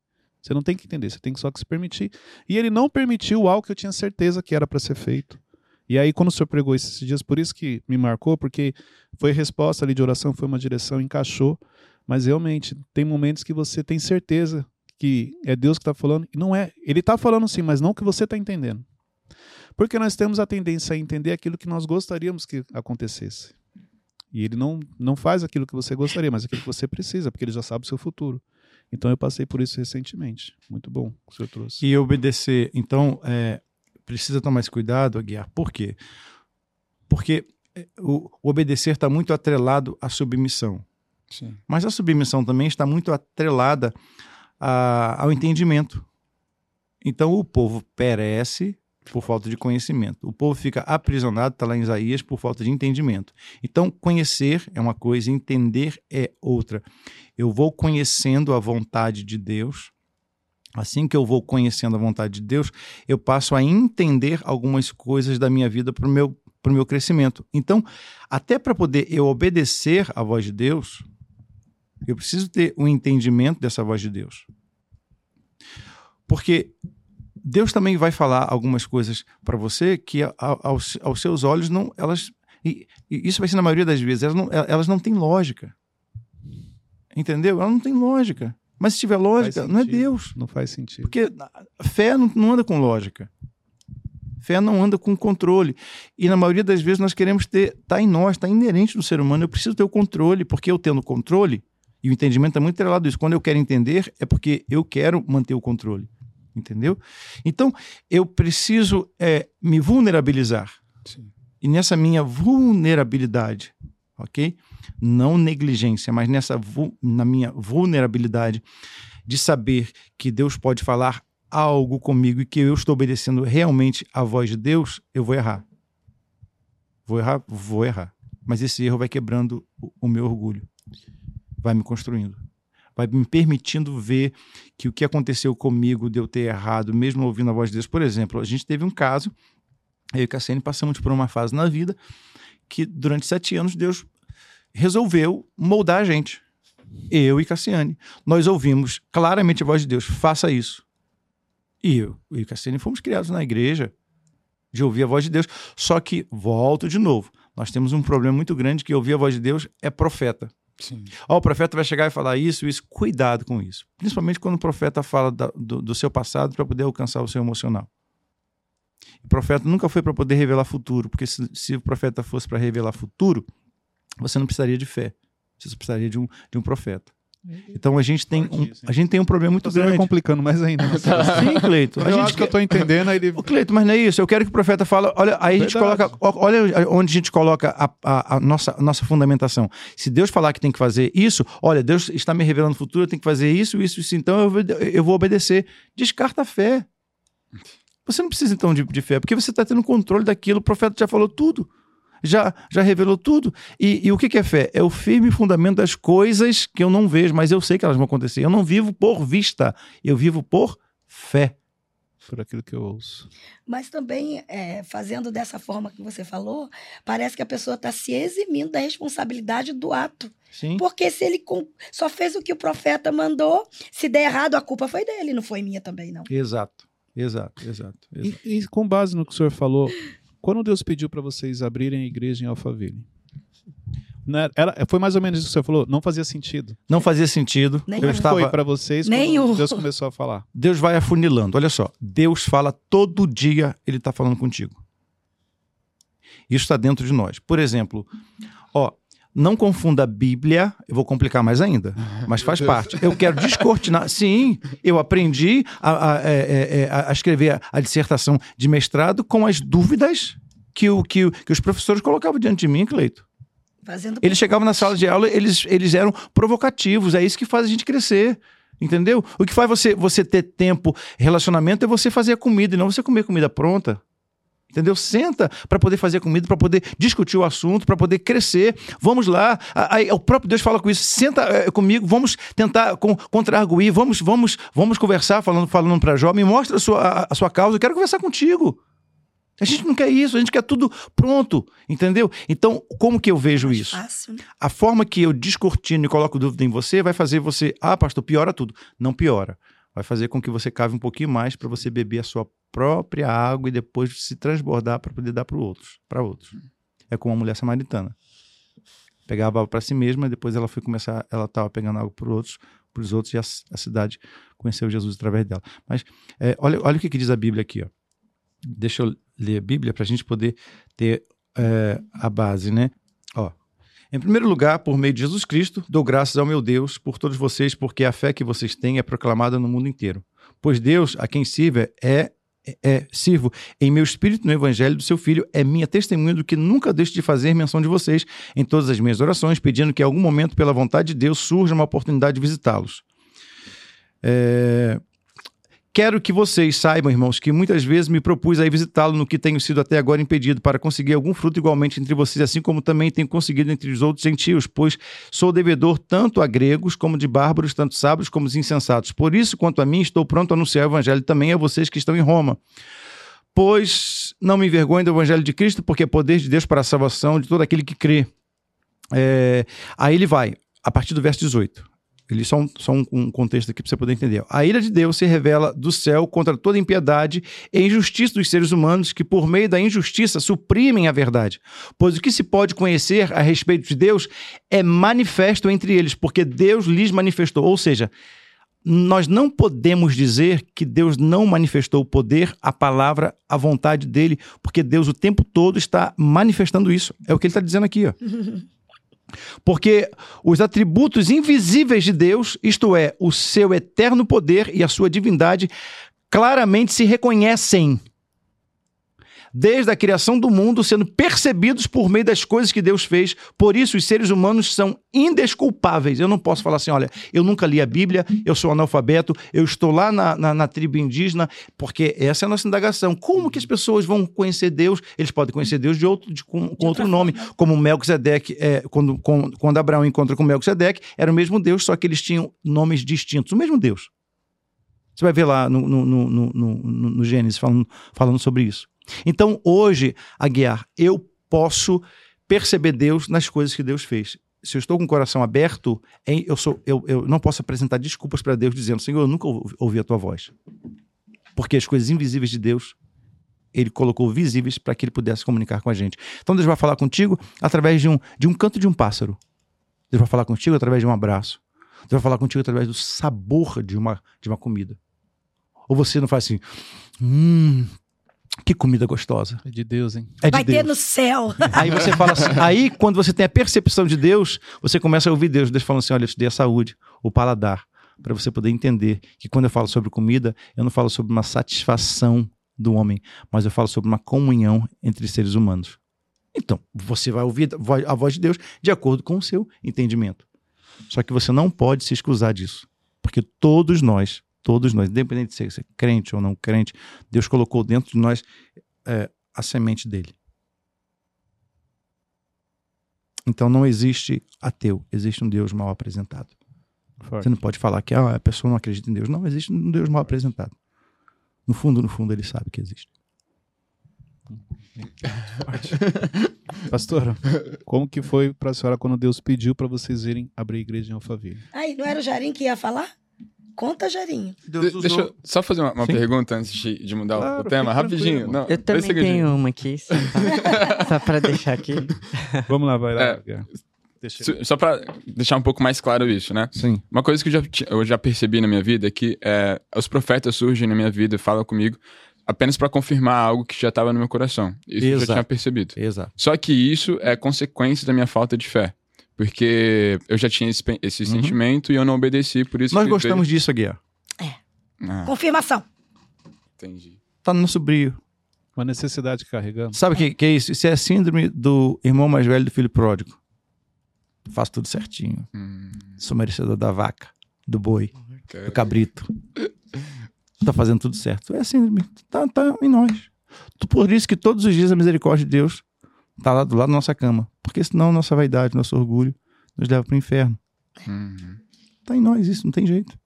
Você não tem que entender, você tem só que se permitir. E ele não permitiu algo que eu tinha certeza que era para ser feito. E aí, quando o senhor pregou esses dias, por isso que me marcou, porque foi resposta ali de oração, foi uma direção, encaixou. Mas realmente, tem momentos que você tem certeza que é Deus que está falando, e não é. Ele está falando sim, mas não que você está entendendo. Porque nós temos a tendência a entender aquilo que nós gostaríamos que acontecesse. E ele não, não faz aquilo que você gostaria, mas aquilo que você precisa, porque ele já sabe o seu futuro. Então eu passei por isso recentemente. Muito bom que o senhor trouxe. E obedecer. Então, é, precisa tomar esse cuidado, Aguiar. Por quê? Porque é, o, o obedecer está muito atrelado à submissão. Sim. Mas a submissão também está muito atrelada a- ao entendimento. Então o povo perece por falta de conhecimento. O povo fica aprisionado, está lá em Isaías, por falta de entendimento. Então, conhecer é uma coisa, entender é outra. Eu vou conhecendo a vontade de Deus. Assim que eu vou conhecendo a vontade de Deus, eu passo a entender algumas coisas da minha vida para o meu, pro meu crescimento. Então, até para poder eu obedecer à voz de Deus, eu preciso ter um entendimento dessa voz de Deus. Porque Deus também vai falar algumas coisas para você que a- a- aos, aos seus olhos não elas e, e isso vai ser na maioria das vezes elas não, elas não têm lógica. Entendeu? Elas não têm lógica. Mas se tiver lógica, não é. Deus. Não faz sentido. Porque fé não, não anda com lógica. Fé não anda com controle. E na maioria das vezes nós queremos ter, está em nós, está inerente do ser humano. Eu preciso ter o controle, porque eu tendo controle, e o entendimento é muito atrelado a isso. Quando eu quero entender, é porque eu quero manter o controle. Entendeu? Então, eu preciso é, me vulnerabilizar. Sim. E nessa minha vulnerabilidade, ok? Não negligência, mas nessa na minha vulnerabilidade de saber que Deus pode falar algo comigo e que eu estou obedecendo realmente a voz de Deus, eu vou errar. Vou errar, vou errar. Mas esse erro vai quebrando o meu orgulho. Vai me construindo. Vai me permitindo ver que o que aconteceu comigo de eu ter errado, mesmo ouvindo a voz de Deus. Por exemplo, a gente teve um caso, eu e Cassiane passamos por uma fase na vida que durante sete anos Deus resolveu moldar a gente. Eu e Cassiane. Nós ouvimos claramente a voz de Deus, faça isso. E eu e Cassiane fomos criados na igreja de ouvir a voz de Deus. Só que, volto de novo, nós temos um problema muito grande que ouvir a voz de Deus é profeta. Sim. Ó, o profeta vai chegar e falar isso, isso, cuidado com isso. Principalmente quando o profeta fala da- do, do seu passado para poder alcançar o seu emocional. O profeta nunca foi para poder revelar futuro, porque se, se o profeta fosse para revelar futuro, você não precisaria de fé. Você precisaria de um, de um profeta. Então a gente tem um, a gente tem um problema muito Você vai grande. complicando mais ainda. né? Sim, Cleito. A eu gente acho que eu tô entendendo, aí ele... Cleito, mas não é isso. Eu quero que o profeta fale. Olha, aí a gente coloca. Olha onde a gente coloca a, a- a nossa, a nossa fundamentação. Se Deus falar que tem que fazer isso, olha, Deus está me revelando o futuro, eu tenho que fazer isso, isso, isso, então eu, vou- eu vou obedecer. Descarta a fé. Você não precisa então de, de fé, porque você está tendo controle daquilo, o profeta já falou tudo. Já, já revelou tudo. E, e o que, que é fé? É o firme fundamento das coisas que eu não vejo, mas eu sei que elas vão acontecer. Eu não vivo por vista, eu vivo por fé. Por aquilo que eu ouço. Mas também, é, fazendo dessa forma que você falou, parece que a pessoa está se eximindo da responsabilidade do ato. Sim. Porque se ele só fez o que o profeta mandou, se der errado, a culpa foi dele, não foi minha também, não. Exato, exato, exato. exato. E, e com base no que o senhor falou, quando Deus pediu para vocês abrirem a igreja em Alphaville? Né? Era, foi mais ou menos isso que você falou. Não fazia sentido. Não fazia sentido. Nem eu estava... Foi para vocês quando Nenhum. Deus começou a falar. Deus vai afunilando. Olha só, Deus fala todo dia, ele está falando contigo. Isso está dentro de nós. Por exemplo, ó, não confunda a Bíblia, eu vou complicar mais ainda, mas faz parte. Eu quero descortinar. Sim, eu aprendi a, a- é, é, é, a escrever a dissertação de mestrado com as dúvidas que, o, que, que os professores colocavam diante de mim, Cleito. Fazendo Eles chegavam na sala de aula, eles, eles eram provocativos. É isso que faz a gente crescer. Entendeu? O que faz você, você ter tempo, relacionamento, é você fazer a comida e não você comer comida pronta. Entendeu? Senta para poder fazer comida, para poder discutir o assunto, para poder crescer. Vamos lá. Aí o próprio Deus fala com isso. Senta eh, comigo, vamos tentar con contra-arguir, vamos, vamos, vamos conversar, falando, falando para Jó. Me mostra a sua, a, a sua causa, eu quero conversar contigo. A gente não quer isso, a gente quer tudo pronto, entendeu? Então, como que eu vejo mais isso? fácil, né? A forma que eu descortino e coloco dúvida em você vai fazer você, ah, pastor, piora tudo. Não piora. Vai fazer com que você cave um pouquinho mais para você beber a sua própria água e depois se transbordar para poder dar para outros, para outros. É como uma mulher samaritana. Pegava água para si mesma e depois ela foi começar, ela estava pegando água para outros, para os outros e a, a cidade conheceu Jesus através dela. Mas é, olha, olha o que, que diz a Bíblia aqui, ó. Deixa eu ler a Bíblia para a gente poder ter é, a base, né? Ó, em primeiro lugar, por meio de Jesus Cristo, dou graças ao meu Deus por todos vocês, porque a fé que vocês têm é proclamada no mundo inteiro. Pois Deus, a quem sirva, é, é sirvo em meu espírito no evangelho do seu filho, é minha testemunha do que nunca deixo de fazer menção de vocês em todas as minhas orações, pedindo que em algum momento, pela vontade de Deus, surja uma oportunidade de visitá-los. É, Quero que vocês saibam, irmãos, que muitas vezes me propus a visitá-lo no que tenho sido até agora impedido para conseguir algum fruto igualmente entre vocês, assim como também tenho conseguido entre os outros gentios, pois sou devedor tanto a gregos como de bárbaros, tanto sábios como os insensatos. Por isso, quanto a mim, estou pronto a anunciar o evangelho também a vocês que estão em Roma. Pois não me envergonho do evangelho de Cristo, porque é poder de Deus para a salvação de todo aquele que crê. É, aí ele vai, a partir do verso 18. Ele só um, só um, um contexto aqui para você poder entender. A ira de Deus se revela do céu contra toda impiedade e injustiça dos seres humanos que, por meio da injustiça, suprimem a verdade. Pois o que se pode conhecer a respeito de Deus é manifesto entre eles, porque Deus lhes manifestou. Ou seja, nós não podemos dizer que Deus não manifestou o poder, a palavra, a vontade dele, porque Deus o tempo todo está manifestando isso. É o que ele está dizendo aqui, ó. Porque os atributos invisíveis de Deus, isto é, o seu eterno poder e a sua divindade, claramente se reconhecem desde a criação do mundo, sendo percebidos por meio das coisas que Deus fez. Por isso, os seres humanos são indesculpáveis. Eu não posso falar assim: olha, eu nunca li a Bíblia, eu sou analfabeto, eu estou lá na, na, na tribo indígena, porque essa é a nossa indagação. Como que as pessoas vão conhecer Deus? Eles podem conhecer Deus de outro, de, com, com outro nome, como Melquisedeque, é, quando, com, quando Abraão encontra com Melquisedeque, era o mesmo Deus, só que eles tinham nomes distintos, o mesmo Deus. Você vai ver lá no, no, no, no, no, no Gênesis falando, falando sobre isso. Então, hoje, Aguiar, eu posso perceber Deus nas coisas que Deus fez. Se eu estou com o coração aberto, eu, sou, eu, eu não posso apresentar desculpas para Deus dizendo, Senhor, eu nunca ouvi, ouvi a tua voz. Porque as coisas invisíveis de Deus, ele colocou visíveis para que ele pudesse comunicar com a gente. Então, Deus vai falar contigo através de um, de um canto de um pássaro. Deus vai falar contigo através de um abraço. Deus vai falar contigo através do sabor de uma, de uma comida. Ou você não faz assim, hum, que comida gostosa. É de Deus, hein? É de Vai Deus. ter no céu. Aí você fala assim, aí quando você tem a percepção de Deus, você começa a ouvir Deus, Deus falando assim, olha, eu te dei a saúde, o paladar, para você poder entender que quando eu falo sobre comida, eu não falo sobre uma satisfação do homem, mas eu falo sobre uma comunhão entre seres humanos. Então, você vai ouvir a vo- a voz de Deus de acordo com o seu entendimento. Só que você não pode se excusar disso, porque todos nós, todos nós, independente de ser, ser crente ou não crente, Deus colocou dentro de nós é, a semente dele. Então não existe ateu, existe um Deus mal apresentado. Você não pode falar que ah, a pessoa não acredita em Deus. Não, existe um Deus mal apresentado. No fundo, no fundo, ele sabe que existe. Pastora, como que foi pra senhora quando Deus pediu pra vocês irem abrir a igreja em Alphaville? Aí, não era o Jarim que ia falar? Conta, Jarinho. Deus De- deixa eu só fazer uma, uma Sim. pergunta antes de, de mudar o- Claro, o tema, rapidinho. Não, Eu também tenho uma aqui, só pra, só pra deixar aqui. Vamos lá, vai lá. É. Só pra deixar um pouco mais claro isso, né? Sim. Uma coisa que eu já, eu já percebi na minha vida é que é, os profetas surgem na minha vida e falam comigo apenas pra confirmar algo que já estava no meu coração. Isso eu já Exato. tinha percebido. Exato. Só que isso é consequência da minha falta de fé. Porque eu já tinha esse, esse sentimento e eu não obedeci, por isso Uhum. Nós que gostamos disso, Aguiar. veio- Ah, Confirmação. entendi. Tá no nosso brio. Uma necessidade que carregamos. Sabe o que, que é isso? Isso é a síndrome do irmão mais velho do filho pródigo. Faço tudo certinho. Hum, Sou merecedor da vaca, do boi, do cabrito. Tá fazendo tudo certo. É a síndrome. Tá, tá em nós. Por isso que todos os dias a misericórdia de Deus tá lá do lado da nossa cama. Porque senão nossa vaidade, nosso orgulho nos leva pro inferno. Uhum. Tá em nós isso, não tem jeito.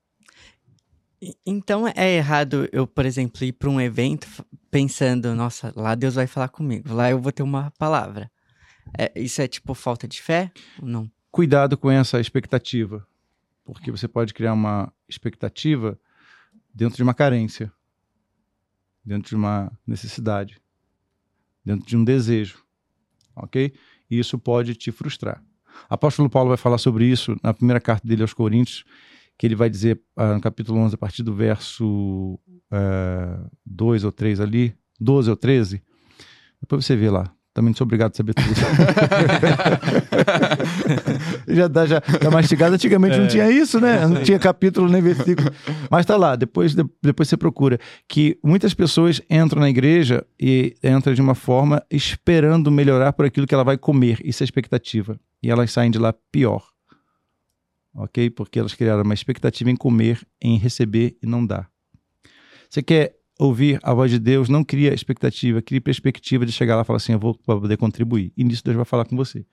Então é errado eu, por exemplo, ir para um evento pensando, nossa, lá Deus vai falar comigo, lá eu vou ter uma palavra. É, isso é tipo falta de fé? Ou não? cuidado com essa expectativa, porque você pode criar uma expectativa dentro de uma carência, dentro de uma necessidade, dentro de um desejo, ok? E isso pode te frustrar. Apóstolo Paulo vai falar sobre isso na primeira carta dele aos Coríntios, que ele vai dizer ah, no capítulo 11, a partir do verso 2 ou 3 ali, 12 ou 13. Depois você vê lá. Também não sou obrigado a saber tudo já dá, já tá mastigado. Antigamente não tinha isso, né? Não tinha capítulo nem versículo. Mas tá lá, depois, de- depois você procura. Que muitas pessoas entram na igreja e entram de uma forma esperando melhorar por aquilo que ela vai comer. Isso é expectativa. E elas saem de lá pior. Ok? Porque elas criaram uma expectativa em comer, em receber e não dar. Você quer ouvir a voz de Deus, não cria expectativa, cria perspectiva de chegar lá e falar assim: eu vou poder contribuir. E nisso Deus vai falar com você.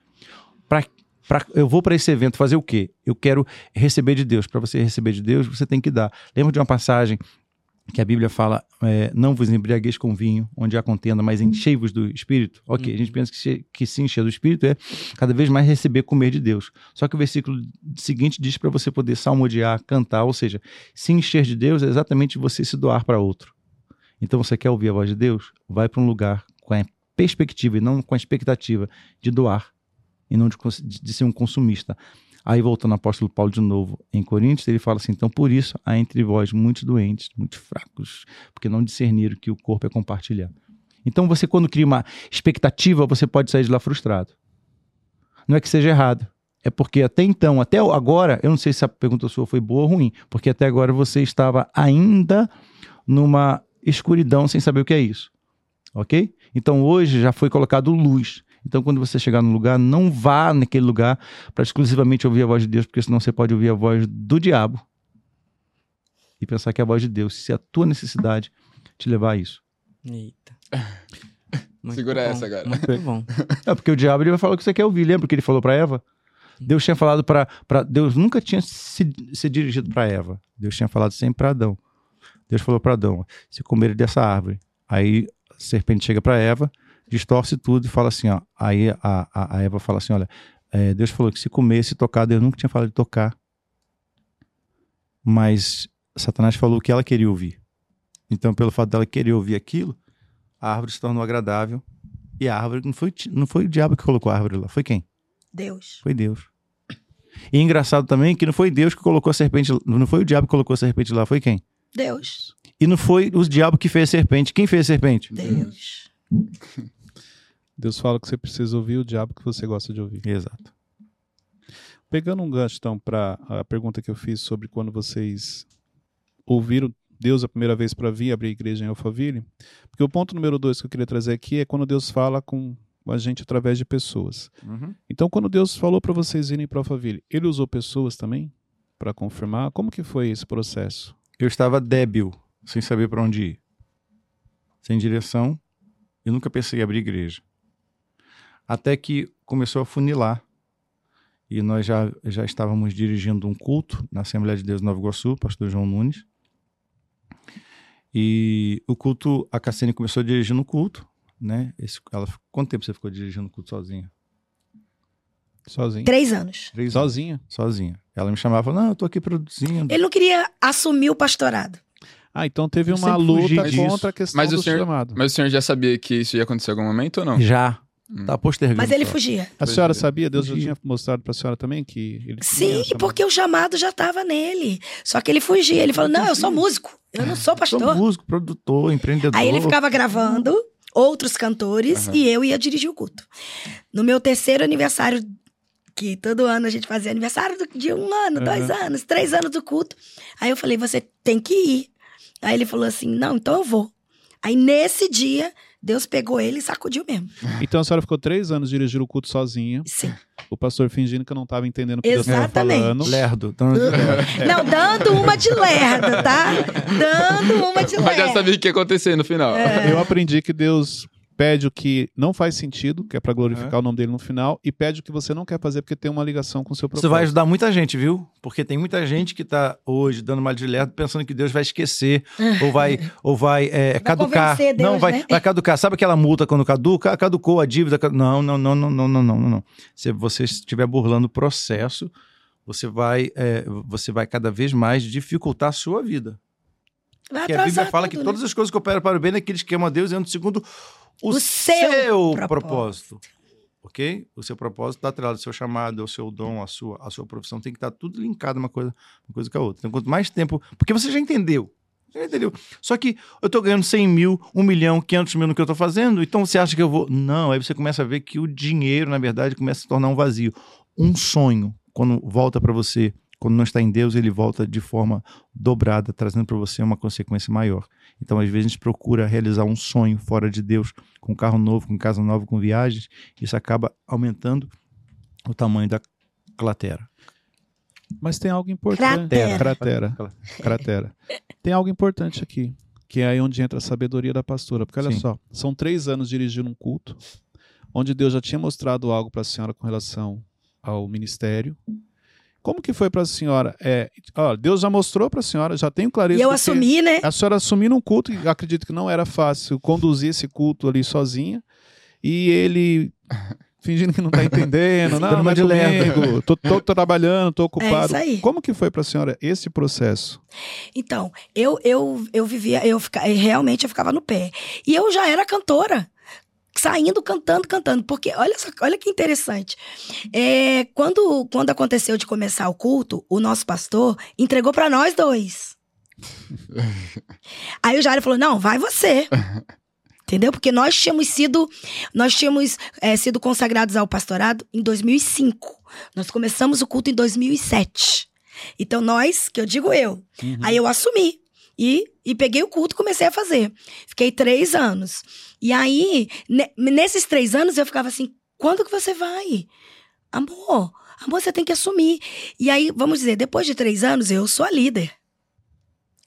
Pra, pra, eu vou para esse evento fazer o quê? Eu quero receber de Deus. Para você receber de Deus, você tem que dar. Lembra de uma passagem que a Bíblia fala: é, não vos embriagueis com vinho, onde há contenda, mas enchei-vos do espírito. Ok, a gente pensa que se, que se encher do espírito é cada vez mais receber, comer de Deus. Só que o versículo seguinte diz para você poder salmodiar, cantar, ou seja, se encher de Deus é exatamente você se doar para outro. Então você quer ouvir a voz de Deus? Vai para um lugar com a perspectiva e não com a expectativa de doar e não de, de ser um consumista. Aí voltando ao apóstolo Paulo de novo em Coríntios, ele fala assim: então por isso há entre vós muitos doentes, muito fracos, porque não discerniram que o corpo é compartilhar. Então você quando cria uma expectativa, você pode sair de lá frustrado. Não é que seja errado. É porque até então, até agora, eu não sei se a pergunta sua foi boa ou ruim, porque até agora você estava ainda numa escuridão sem saber o que é isso. Ok? Então hoje já foi colocado luz. Então quando você chegar no lugar, não vá naquele lugar para exclusivamente ouvir a voz de Deus, porque senão você pode ouvir a voz do diabo e pensar que é a voz de Deus, se a tua necessidade te levar a isso. Eita. Muito Segura bom, essa, cara. Muito bom. É porque o diabo ele vai falar o que você quer ouvir. Lembra o que ele falou para Eva? Deus tinha falado para Deus nunca tinha se, se dirigido para Eva. Deus tinha falado sempre para Adão. Deus falou para Adão: se comer dessa árvore, aí a serpente chega para Eva, distorce tudo e fala assim, ó. Aí a, a, a Eva fala assim, olha, é, Deus falou que se comer, se tocar, Deus nunca tinha falado de tocar. Mas Satanás falou o que ela queria ouvir. Então, pelo fato dela querer ouvir aquilo, a árvore se tornou agradável. E a árvore não foi, não foi o diabo que colocou a árvore lá, foi quem? Deus. Foi Deus. E engraçado também que não foi Deus que colocou a serpente, não foi o diabo que colocou a serpente lá, foi quem? Deus. E não foi o diabo que fez a serpente. Quem fez a serpente? Deus. Deus fala que você precisa ouvir o diabo que você gosta de ouvir. Exato. Pegando um gancho, então, para a pergunta que eu fiz sobre quando vocês ouviram Deus a primeira vez para vir abrir a igreja em Alphaville, porque o ponto número dois que eu queria trazer aqui é quando Deus fala com a gente através de pessoas. Então, quando Deus falou para vocês irem para Alphaville, Ele usou pessoas também para confirmar? Como que foi esse processo? Eu estava débil, sem saber para onde ir. Sem direção. Eu nunca pensei em abrir igreja. Até que começou a funilar. E nós já, já estávamos dirigindo um culto na Assembleia de Deus de Nova Iguaçu, pastor João Nunes. E o culto, a Cassine começou dirigindo o culto, né? Esse, ela, quanto tempo você ficou dirigindo o culto sozinha? Sozinho? Três anos. Três anos. Sozinha? Sozinha. Ela me chamava, não, eu tô aqui produzindo. Ele não queria assumir o pastorado. Ah, então teve Eu uma luta disso. contra a questão Mas o do senhor- chamado. Mas o senhor já sabia que isso ia acontecer em algum momento ou não? Já. Tá postergando. Mas ele fugia. A senhora sabia? Deus já Fugia. tinha mostrado pra senhora também que ele tinha Sim, porque o chamado já estava nele. Só que ele fugia. Ele falou: Não, eu sou músico. Eu não sou Sou pastor. músico, produtor, empreendedor. Aí ele ficava gravando outros cantores Aham. e eu ia dirigir o culto. No meu terceiro aniversário, que todo ano a gente fazia aniversário de um ano, dois anos, três anos do culto. Aí eu falei, você tem que ir. Aí ele falou assim: não, então eu vou. Aí nesse dia, Deus pegou ele e sacudiu mesmo. Então a senhora ficou três anos dirigindo o culto sozinha. Sim. O pastor fingindo que eu não estava entendendo o que Deus estava Exatamente. falando. Lerdo. Então, é. Não, dando uma de lerdo, tá? Dando uma de Mas já lerdo. sabia o que ia acontecer no final. É. Eu aprendi que Deus pede o que não faz sentido, que é para glorificar é. o nome dele no final, e pede o que você não quer fazer porque tem uma ligação com o seu propósito. Você vai ajudar muita gente, viu? Porque tem muita gente que está hoje dando uma dileta pensando que Deus vai esquecer ou vai ou vai, é, vai caducar. Deus, não vai, né? vai caducar. Sabe aquela multa quando caduca? Ah, caducou a dívida? Não, não, não, não, não, não, não, não. Se você estiver burlando o processo, você vai é, você vai cada vez mais dificultar a sua vida. Vai Porque a Bíblia fala tudo, que né? todas as coisas que operam para o bem é naquele esquema Deus é no segundo o, O seu seu propósito. propósito. Ok? O seu propósito está atrelado ao seu chamado, ao seu dom, à sua, à sua profissão. Tem que estar tudo linkado uma coisa, uma coisa com a outra. Então, quanto mais tempo. Porque você já entendeu. Você já entendeu. Só que eu estou ganhando 100 mil, 1 milhão, 500 mil no que eu estou fazendo, então você acha que eu vou. Não, aí você começa a ver que o dinheiro, na verdade, começa a se tornar um vazio. Um sonho, quando volta para você, quando não está em Deus, ele volta de forma dobrada, trazendo para você uma consequência maior. Então, às vezes, a gente procura realizar um sonho fora de Deus, com carro novo, com casa nova, com viagens, isso acaba aumentando o tamanho da cratera. Mas tem algo importante. Cratera. Cratera. Cratera. Tem algo importante aqui, que é aí onde entra a sabedoria da pastora. Porque olha Sim. só, são três anos dirigindo um culto, onde Deus já tinha mostrado algo para a senhora com relação ao ministério. Como que foi para a senhora? É, ó, Deus já mostrou para a senhora, já tenho clareza. E eu assumi, né? A senhora assumindo um culto, e acredito que não era fácil conduzir esse culto ali sozinha. E ele fingindo que não tá entendendo, não, não é comigo, tô, tô trabalhando, tô ocupado. isso aí. Como que foi pra senhora esse processo? Então, eu, eu, eu vivia, eu fica, realmente eu ficava no pé. E eu já era cantora. Saindo, cantando, cantando. Porque olha, só, olha que interessante. É, quando, quando aconteceu de começar o culto, o nosso pastor entregou pra nós dois. Aí o Jairo falou: não, vai você. Entendeu? Porque nós tínhamos sido, nós tínhamos é, sido consagrados ao pastorado em 2005. Nós começamos o culto em 2007. Então nós, que eu digo eu, aí eu assumi e, e peguei o culto e comecei a fazer. Fiquei três anos. E aí, ne- nesses três anos, eu ficava assim: quando que você vai? Amor, amor, você tem que assumir. E aí, vamos dizer, depois de três anos, eu sou a líder.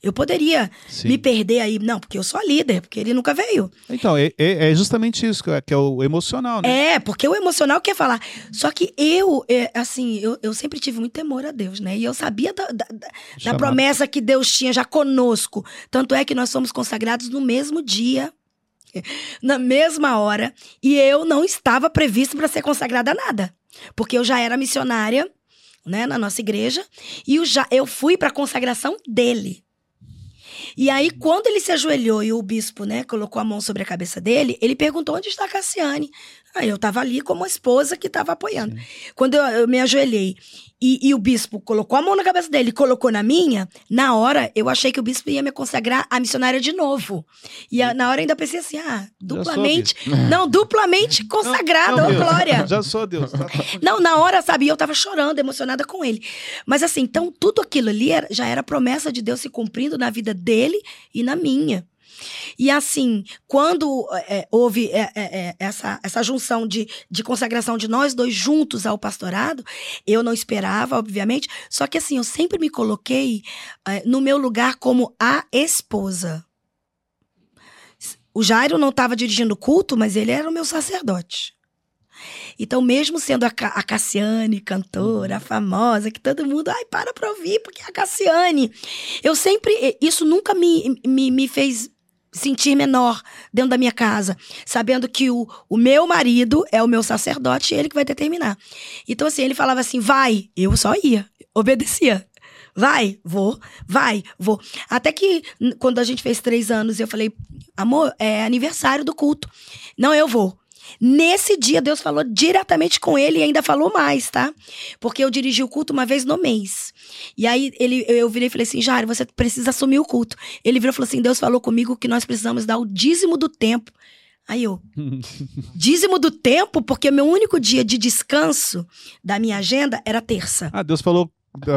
Eu poderia Sim. me perder aí. Não, porque eu sou a líder, porque ele nunca veio. Então, é, é- é justamente isso, que é, que é o emocional, né? É, porque o emocional quer falar. Só que eu, é, assim, eu, eu sempre tive muito temor a Deus, né? E eu sabia da, da, da- promessa que Deus tinha já conosco. Tanto é que nós somos consagrados no mesmo dia, na mesma hora, e eu não estava previsto para ser consagrada a nada. Porque eu já era missionária, né, na nossa igreja, e eu, já, eu fui para a consagração dele. E aí, quando ele se ajoelhou e o bispo, né, colocou a mão sobre a cabeça dele, ele perguntou onde está Cassiane. Aí eu tava ali como a esposa que tava apoiando. Quando eu, eu me ajoelhei e, e o bispo colocou a mão na cabeça dele e colocou na minha, na hora eu achei que o bispo ia me consagrar a missionária de novo. E a- na hora eu ainda pensei assim, ah, duplamente. Não, duplamente consagrada, Não, glória. Já sou Deus. tá? Não, na hora, sabe, eu tava chorando, emocionada com ele. Mas assim, então tudo aquilo ali era- já era promessa de Deus se cumprindo na vida dele e na minha. E assim, quando é, houve é, é, essa, essa junção de, de consagração de nós dois juntos ao pastorado, eu não esperava, obviamente, só que assim, eu sempre me coloquei no meu lugar como a esposa. O Jairo não estava dirigindo o culto, mas ele era o meu sacerdote. Então, mesmo sendo a, a Cassiane, cantora, famosa, que todo mundo, ai, para pra ouvir, porque é a Cassiane. Eu sempre, isso nunca me, me, me fez sentir menor dentro da minha casa, sabendo que o, o meu marido é o meu sacerdote e ele que vai determinar. Então, assim, ele falava assim, vai, eu só ia, obedecia. Vai, vou, vai, vou. Até que, quando a gente fez três anos, eu falei, amor, é aniversário do culto. Não, eu vou. Nesse dia, Deus falou diretamente com ele e ainda falou mais, tá? Porque eu dirigi o culto uma vez no mês. E aí ele, eu virei e falei assim: Jair, você precisa assumir o culto. Ele virou e falou assim: Deus falou comigo que nós precisamos dar o dízimo do tempo. Aí eu, dízimo do tempo, porque meu único dia de descanso da minha agenda era terça. Ah, Deus falou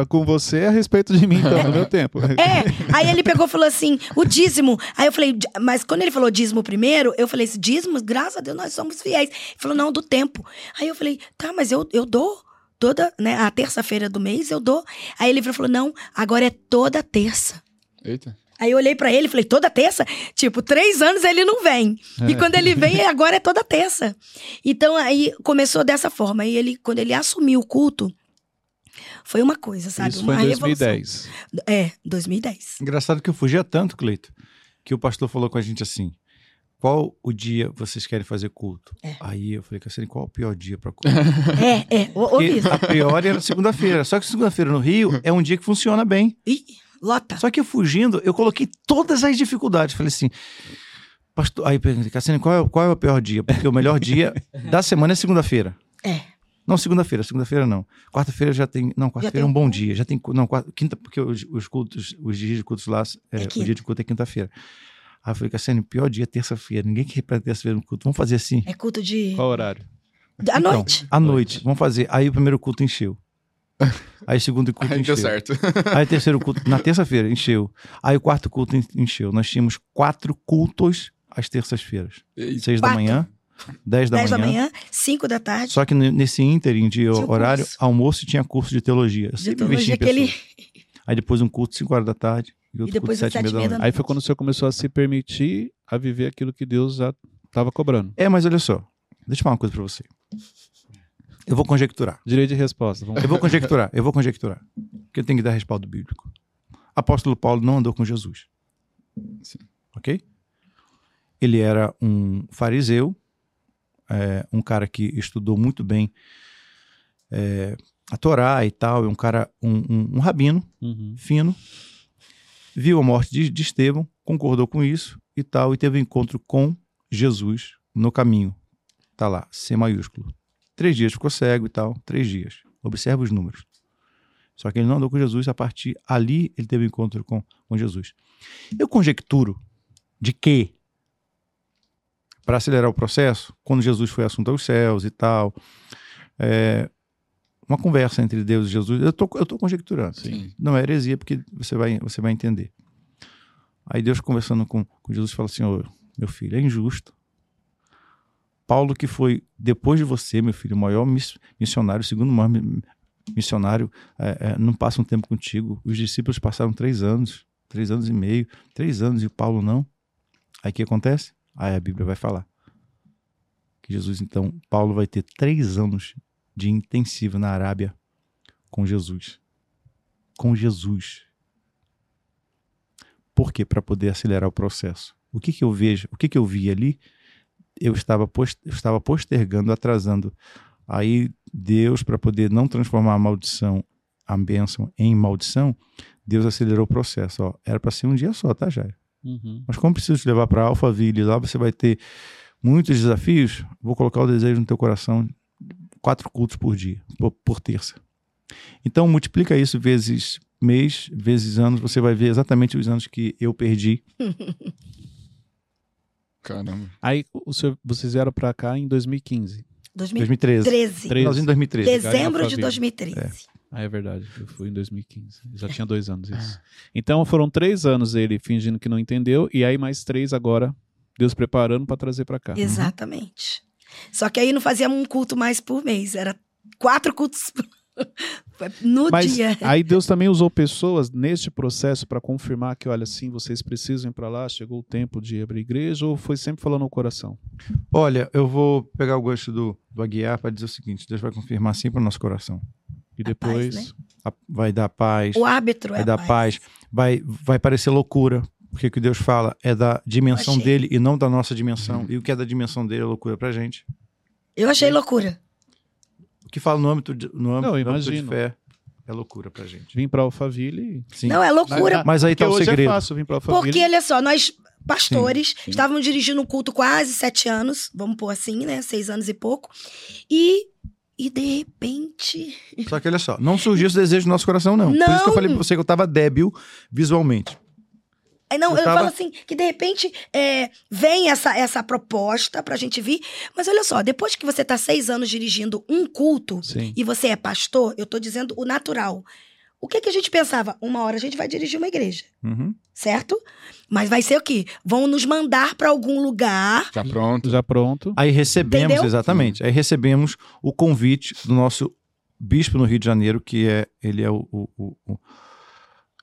com você a respeito de mim, então, no meu tempo. É, aí ele pegou e falou assim, o dízimo. Aí eu falei, mas quando ele falou dízimo primeiro, eu falei, dízimo, graças a Deus, nós somos fiéis. Ele falou, não, do tempo. Aí eu falei, tá, mas eu, eu dou toda, né, a terça-feira do mês eu dou. Aí ele falou, não, agora é toda terça. Eita. Aí eu olhei para ele e falei, toda terça? Tipo, três anos ele não vem. É. E quando ele vem, agora é toda terça. Então aí começou dessa forma. Aí ele, quando ele assumiu o culto, foi uma coisa, sabe? Isso uma foi em 2010. Revolução. É, 2010. Engraçado que eu fugia tanto, Cleito, que o pastor falou com a gente assim: qual o dia vocês querem fazer culto? É. Aí eu falei, Cassine, qual o pior dia para culto? é, é, ouvi A priori era segunda-feira. Só que segunda-feira no Rio é um dia que funciona bem. Ih. Lota. Só que eu fugindo, eu coloquei todas as dificuldades. Falei assim, pastor. Aí perguntei, Cassine, qual é, qual é o pior dia? Porque o melhor dia da semana é segunda-feira. É. Não, segunda-feira, segunda-feira não. Quarta-feira já tem. Não, quarta-feira é um bom um... dia. Já tem. Não, quarta, quinta, porque os, os cultos, os dias de cultos lá, é, é o dia de culto é quinta-feira. Aí eu falei, Cassine, pior dia é terça-feira. Ninguém quer ir pra terça-feira no culto. Vamos fazer assim. É culto de. Qual horário? À então, noite. À noite. Vamos fazer. Aí o primeiro culto encheu. Aí o segundo culto Aí encheu. deu certo. Aí o terceiro culto, na terça-feira, encheu. Aí o quarto culto encheu. Nós tínhamos quatro cultos às terças-feiras. Seis da manhã, dez da dez manhã. da manhã, cinco da tarde. Só que nesse ínterim de horário, curso. almoço tinha curso de teologia. Eu de teologia que ele... Aí depois um culto cinco horas da tarde. E, outro e depois culto, sete, sete meia da noite. Aí foi quando o senhor começou a se permitir a viver aquilo que Deus já estava cobrando. É, mas olha só. Deixa eu falar uma coisa pra você. Eu vou conjecturar. Direito de resposta. Vamos... Eu vou conjecturar, eu vou conjecturar. Porque eu tenho que dar respaldo bíblico. Apóstolo Paulo não andou com Jesus. Sim. Ok? Ele era um fariseu, é, um cara que estudou muito bem é, a Torá e tal, um cara, um, um, um rabino uhum. fino, viu a morte de, de Estevão, concordou com isso e tal, e teve um encontro com Jesus no caminho. Tá lá, C maiúsculo. Três dias ficou cego e tal. Três dias. Observa os números. Só que ele não andou com Jesus, a partir ali ele teve um encontro com, com Jesus. Eu conjecturo de que, para acelerar o processo, quando Jesus foi assunto aos céus e tal, é, uma conversa entre Deus e Jesus, eu tô, eu tô conjecturando. Sim. Não é heresia, porque você vai, você vai entender. Aí Deus conversando com, com Jesus fala assim, oh, meu filho, é injusto Paulo, que foi, depois de você, meu filho, o maior missionário, o segundo maior missionário, é, é, não passa um tempo contigo. Os discípulos passaram três anos, três anos e meio, três anos e Paulo não. Aí o que acontece? Aí a Bíblia vai falar que Jesus, então, Paulo vai ter três anos de intensivo na Arábia com Jesus. Com Jesus. Por quê? Para poder acelerar o processo. O que, que eu vejo? O que, que eu vi ali? eu estava, post, eu estava postergando, atrasando. Aí Deus, para poder não transformar a maldição, a bênção em maldição, Deus acelerou o processo. Ó, era para ser um dia só, tá, Jair? Uhum. Mas como preciso te levar para Alphaville, lá você vai ter muitos desafios, vou colocar o desejo no teu coração, quatro cultos por dia, por, por terça. Então multiplica isso vezes mês, vezes anos, você vai ver exatamente os anos que eu perdi Caramba. Aí o senhor, vocês vieram pra cá em 2015. 2013. 2013. Finalzinho de 2013. Dezembro de 2013. É. Ah, é verdade. Eu fui em 2015. Já tinha dois anos isso. Então foram três anos ele fingindo que não entendeu, e aí mais três agora, Deus preparando para trazer para cá. Exatamente. Só que aí não fazia um culto mais por mês, era quatro cultos no Mas dia. aí Deus também usou pessoas neste processo para confirmar que, olha, sim, vocês precisam ir para lá, chegou o tempo de abrir igreja, ou foi sempre falando no coração? Olha, eu vou pegar o gancho do, do Aguiar para dizer o seguinte: Deus vai confirmar sempre o nosso coração. E depois paz, né? a, vai dar paz. O árbitro vai é dar paz. paz. Vai, vai parecer loucura. Porque o que Deus fala é da dimensão dele e não da nossa dimensão. E o que é da dimensão dele é loucura pra gente. Eu achei loucura. O que fala no âmbito de, no âmbito, Não, no âmbito de fé é loucura pra gente. vim para Alphaville. Sim. Não, é loucura. Mas aí Porque tá o hoje segredo. é fácil vir para Alphaville. Porque, olha só, nós pastores, sim. estavam dirigindo um culto quase sete anos, vamos pôr assim, né? Seis anos e pouco. E, e de repente. Só que olha só, não surgiu esse desejo no nosso coração, não. Por isso que eu Não. falei pra você que eu tava débil visualmente. Não, Eu eu, tava- falo assim, que de repente é, vem essa, essa proposta pra gente vir. Mas olha só, depois que você tá seis anos dirigindo um culto Sim. e você é pastor, eu tô dizendo o natural. O que, que a gente pensava? Uma hora a gente vai dirigir uma igreja, Uhum. certo? Mas vai ser o quê? Vão nos mandar pra algum lugar. Já pronto. Já pronto. Aí recebemos, Entendeu? exatamente, aí recebemos o convite do nosso bispo no Rio de Janeiro, que é, ele é o, o, o, o-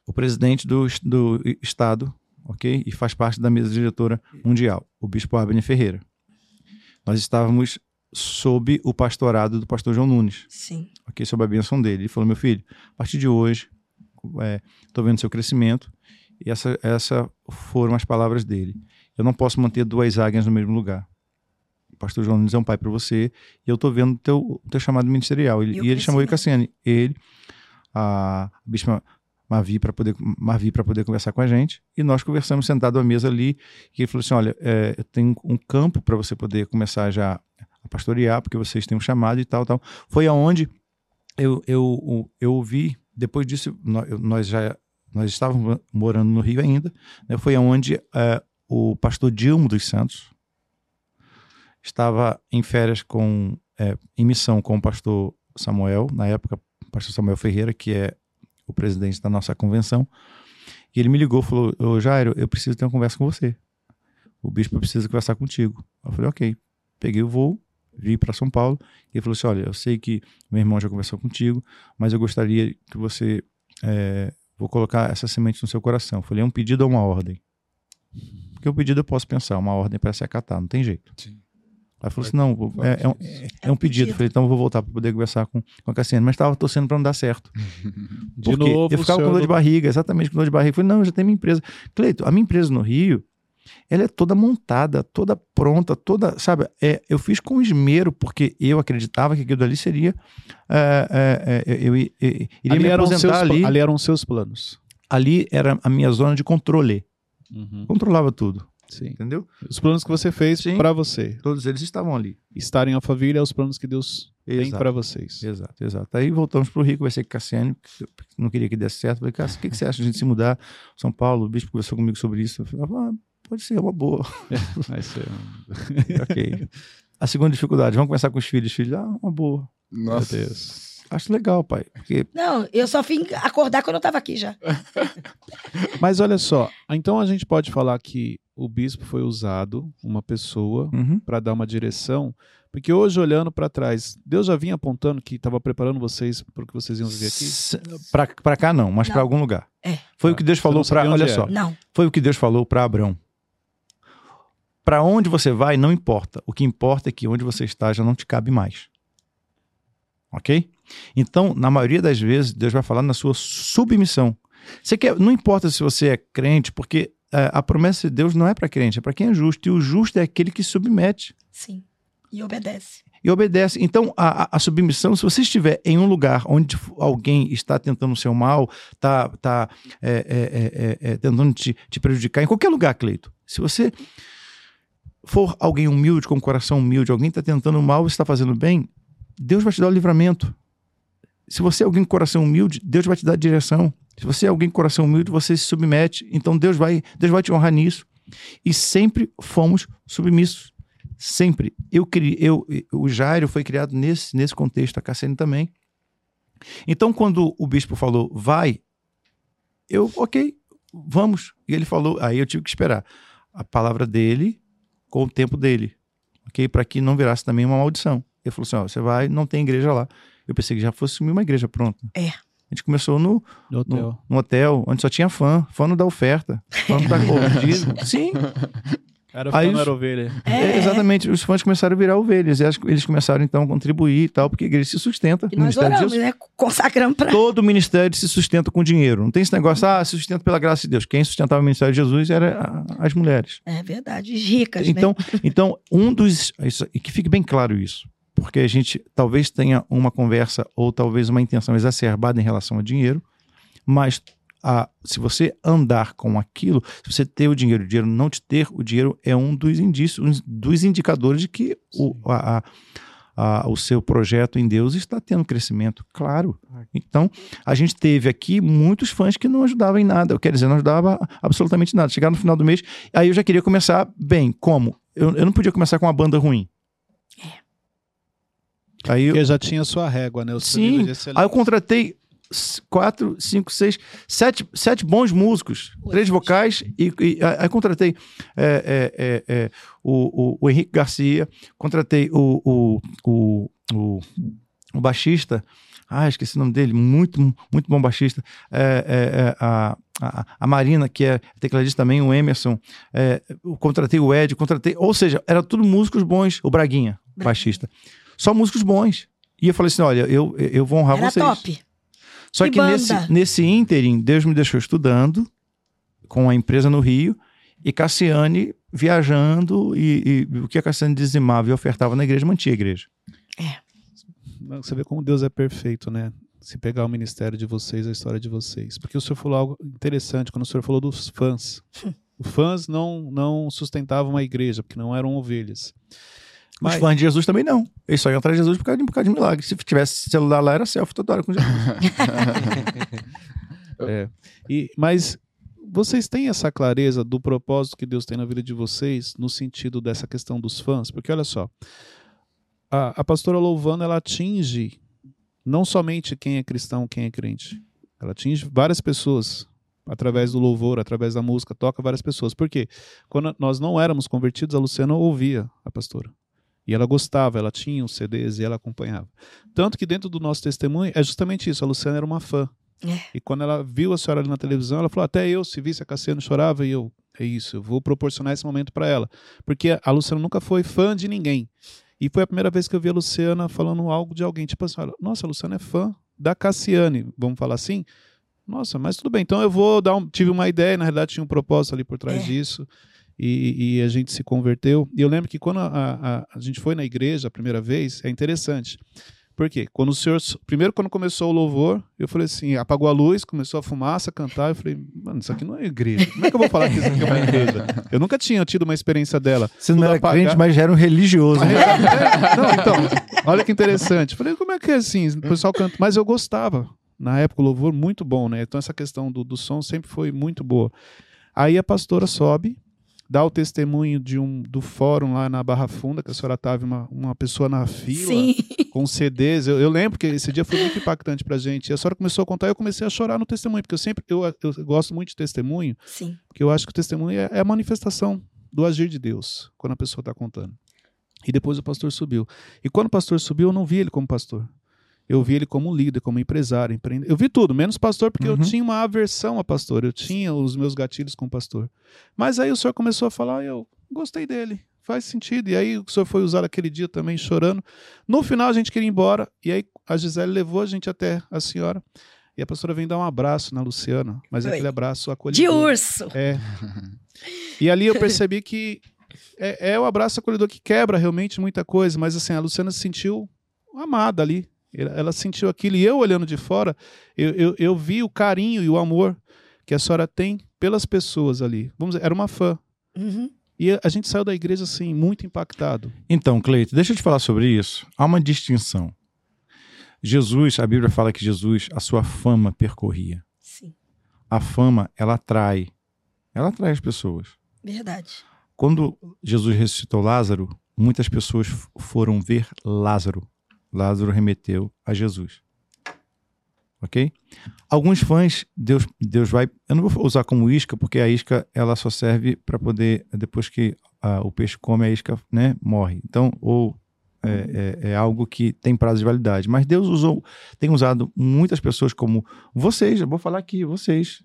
o presidente do, do estado, ok? E faz parte da mesa diretora mundial, o bispo Abner Ferreira. Nós estávamos sob o pastorado do pastor João Nunes. Sim. ok? Sob a bênção dele. Ele falou, meu filho, a partir de hoje, estou vendo seu crescimento, e essa, essa foram as palavras dele. Eu não posso manter duas águias no mesmo lugar. O pastor João Nunes é um pai para você, e eu estou vendo o teu, o teu chamado ministerial. Ele- E o E, ele chamou ele crescimento. Cassiane. Ele, a bispa Mavi para poder, Mavi para poder conversar com a gente, e nós conversamos sentado à mesa ali, e ele falou assim, olha, é, eu tenho um campo para você poder começar já pastorear, porque vocês têm um chamado e tal, tal. Foi aonde eu, eu, eu ouvi, depois disso, nós já nós estávamos morando no Rio ainda, né, foi aonde eh, o pastor Dilmo dos Santos estava em férias com, eh, em missão com o pastor Samuel, na época, o pastor Samuel Ferreira, que é o presidente da nossa convenção, e ele me ligou falou, ô Jairo, eu preciso ter uma conversa com você. O bispo precisa conversar contigo. Eu falei, ok. Peguei o voo, vim para São Paulo, e ele falou assim, olha, eu sei que meu irmão já conversou contigo, mas eu gostaria que você é, vou colocar essa semente no seu coração. Eu falei, é um pedido ou uma ordem? Porque o pedido eu posso pensar, uma ordem para se acatar, não tem jeito. Sim. Aí falou assim, não, é, é um, é- um pedido. Eu falei, então eu vou voltar para poder conversar com, com a Cassiane. Mas estava torcendo para não dar certo. De novo, eu ficava com dor de barriga, exatamente com dor de barriga. Eu falei, não, eu já tenho minha empresa. Cleito, a minha empresa no Rio, ela é toda montada, toda pronta, toda, sabe? É, eu fiz com esmero, porque eu acreditava que aquilo ali seria. é, é, é, eu, i- i- iria ali me eram, seus, aposentar ali. ali eram os seus planos. Ali era a minha zona de controle. Controlava tudo, Sim. entendeu? Os planos que você fez pra você. Todos eles estavam ali. Estar em Alphaville é os planos que Deus tem Exato. pra vocês. Exato, exato. Aí voltamos pro Rio, conversei com o Cassiano, que eu não queria que desse certo. Falei, Cássio, o que, que você acha de a gente se mudar? São Paulo, o bispo conversou comigo sobre isso. Eu falei, ah, pode ser, é uma boa. Vai ser ok. A segunda dificuldade, vamos começar com os filhos. Filhos, ah, uma boa. Nossa. Meu Deus. Acho legal, pai. Porque Não, eu só vim acordar quando eu tava aqui já. Mas olha só, então a gente pode falar que o bispo foi usado, uma pessoa, uhum, para dar uma direção, porque hoje olhando para trás, Deus já vinha apontando que estava preparando vocês para o que vocês iam viver aqui. pra cá não, mas pra algum lugar. É. Foi Tá. o que Deus falou para. Olha era. só, Não. foi o que Deus falou para Abraão. Para onde você vai, não importa. O que importa é que onde você está já não te cabe mais. Ok? Então, na maioria das vezes, Deus vai falar na sua submissão. Você quer, não importa se você é crente, porque é, a promessa de Deus não é para crente, é para quem é justo. E o justo é aquele que submete Sim. E obedece. e obedece. Então, a, a- submissão, se você estiver em um lugar onde alguém está tentando o seu mal, está tá, é, é, é, é, tentando te, te prejudicar, em qualquer lugar, Cleito, se você for alguém humilde, com um coração humilde, alguém está tentando mal e está fazendo bem, Deus vai te dar o livramento. Se você é alguém com coração humilde, Deus vai te dar direção. Se você é alguém com coração humilde, você se submete. Então Deus vai, Deus vai te honrar nisso. E sempre fomos submissos. Sempre. Eu, cri, eu O Jairo foi criado nesse, nesse contexto, a Cassiane também. Então, quando o bispo falou, vai, eu, ok, vamos. E ele falou, aí eu tive que esperar a palavra dele com o tempo dele, ok? Para que não virasse também uma maldição. Ele falou assim: ó, você vai, não tem igreja lá. Eu pensei que já fosse uma igreja pronta. É. A gente começou no, No hotel. no, no hotel, onde só tinha fã, fã não dá oferta, fã não dá. Sim, Era Aí fã, não os- era ovelha. é, exatamente. Os fãs começaram a virar ovelhas. E eles- eles começaram então a contribuir e tal, porque a igreja se sustenta. E nós oramos, né? Consagramos pra. Todo ministério se sustenta com dinheiro. Não tem esse negócio, ah, se sustenta pela graça de Deus. Quem sustentava o ministério de Jesus era a- as mulheres. É verdade. Ricas, Então, né? então um dos. isso- e que fique bem claro isso. Porque a gente talvez tenha uma conversa ou talvez uma intenção exacerbada em relação ao dinheiro, mas a, se você andar com aquilo, se você ter o dinheiro, o dinheiro não te ter, o dinheiro é um dos indícios, um dos indicadores de que o, a, a, a, o seu projeto em Deus está tendo crescimento, claro. Então, a gente teve aqui muitos fãs que não ajudavam em nada, eu quero dizer, não ajudava absolutamente nada. Chegar no final do mês, aí eu já queria começar bem. Como? Eu, eu não podia começar com uma banda ruim. Aí eu... Porque já tinha sua régua, né? O Sim. Aí eu contratei quatro, cinco, seis, sete, sete bons músicos, três vocais, e, e aí contratei é, é, é, é, o, o, o, Henrique Garcia, contratei o, o, o, o, o baixista, ah, esqueci o nome dele, muito, muito bom baixista, é, é, a, a, a, Marina, que é tecladista também, o Emerson, contratei o Ed, contratei, ou seja, era tudo músicos bons, o Braguinha, baixista, só músicos bons. E eu falei assim: olha, eu, eu vou honrar Era vocês. Top. Só que, que nesse, nesse ínterim, Deus me deixou estudando com a empresa no Rio e Cassiane viajando e, e o que a Cassiane dizimava e ofertava na igreja, mantinha a igreja. É. Você vê como Deus é perfeito, né? Se pegar o ministério de vocês, a história de vocês. Porque o senhor falou algo interessante quando o senhor falou dos fãs. Os fãs não, não sustentavam a igreja, porque não eram ovelhas. Mas... Os fãs de Jesus também não. Eles só iam atrás de Jesus por causa, de, por causa de milagre. Se tivesse celular lá, era selfie toda hora com Jesus. é. e, mas vocês têm essa clareza do propósito que Deus tem na vida de vocês no sentido dessa questão dos fãs? Porque olha só, a, a pastora Louvana ela atinge não somente quem é cristão, quem é crente. Ela atinge várias pessoas através do louvor, através da música, toca várias pessoas. Por quê? Quando nós não éramos convertidos, a Luciana ouvia a pastora. E ela gostava, ela tinha os CDs e ela acompanhava. Tanto que dentro do nosso testemunho é justamente isso. A Luciana era uma fã. É. E quando ela viu a senhora ali na televisão, ela falou: até eu, se visse a Cassiano, chorava. E eu, é isso, eu vou proporcionar esse momento para ela. Porque a Luciana nunca foi fã de ninguém. E foi a primeira vez que eu vi a Luciana falando algo de alguém. Tipo assim: nossa, a Luciana é fã da Cassiane, vamos falar assim. Nossa, mas tudo bem. Então eu vou dar um. Tive uma ideia, na realidade tinha um propósito ali por trás é. disso e, e, a gente se converteu. E eu lembro que quando a, a, a, gente foi na igreja a primeira vez, é interessante. Por quê? Quando o senhor. Primeiro, quando começou o louvor, eu falei assim: apagou a luz, começou a fumaça, a cantar. Eu falei, mano, isso aqui não é igreja. Como é que eu vou falar que isso aqui é uma igreja? Eu nunca tinha tido uma experiência dela. Você não era apagar. crente, mas já era um religioso. Né? não, então, olha que interessante. Eu falei, como é que é assim? O pessoal canta. Mas eu gostava. Na época, o louvor muito bom, né? Então, essa questão do, do som sempre foi muito boa. Aí a pastora sobe dá o testemunho de um do fórum lá na Barra Funda, que a senhora estava uma, uma pessoa na fila Sim. com CDs. Eu, eu, lembro que esse dia foi muito impactante pra gente. E a senhora começou a contar e eu comecei a chorar no testemunho, porque eu sempre eu, eu gosto muito de testemunho, Sim. porque eu acho que o testemunho é, é a manifestação do agir de Deus quando a pessoa está contando. E depois o pastor subiu. E quando o pastor subiu, eu não vi ele como pastor. Eu vi ele como líder, como empresário, empreendedor. Eu vi tudo, menos pastor, porque uhum. eu tinha uma aversão a pastor. Eu tinha os meus gatilhos com pastor. Mas aí o senhor começou a falar e eu gostei dele. Faz sentido. E aí o senhor foi usar aquele dia também chorando. No final a gente queria ir embora. E aí a Gisele levou a gente até a senhora. E a pastora vem dar um abraço na Luciana. Mas é aquele abraço acolhedor. De urso! É. E ali eu percebi que é, é o abraço acolhedor que quebra realmente muita coisa. Mas assim, a Luciana se sentiu amada ali ela sentiu aquilo e eu olhando de fora, eu, eu, eu, vi o carinho e o amor que a senhora tem pelas pessoas ali. Vamos dizer, era uma fã. Uhum. E a gente saiu da igreja assim, muito impactado. Então, Cleito, deixa eu te falar sobre isso. Há uma distinção. Jesus, a Bíblia fala que Jesus, a sua fama percorria. Sim. A fama, ela atrai. Ela atrai as pessoas. Verdade. Quando Jesus ressuscitou Lázaro, muitas pessoas foram ver Lázaro. Lázaro remeteu a Jesus. Ok? Alguns fãs, Deus, Deus vai. Eu não vou usar como isca, porque a isca ela só serve para poder, depois que o peixe come, a isca né, morre. Então, ou é, é, é, algo que tem prazo de validade. Mas Deus usou, tem usado muitas pessoas como vocês, eu vou falar aqui, vocês,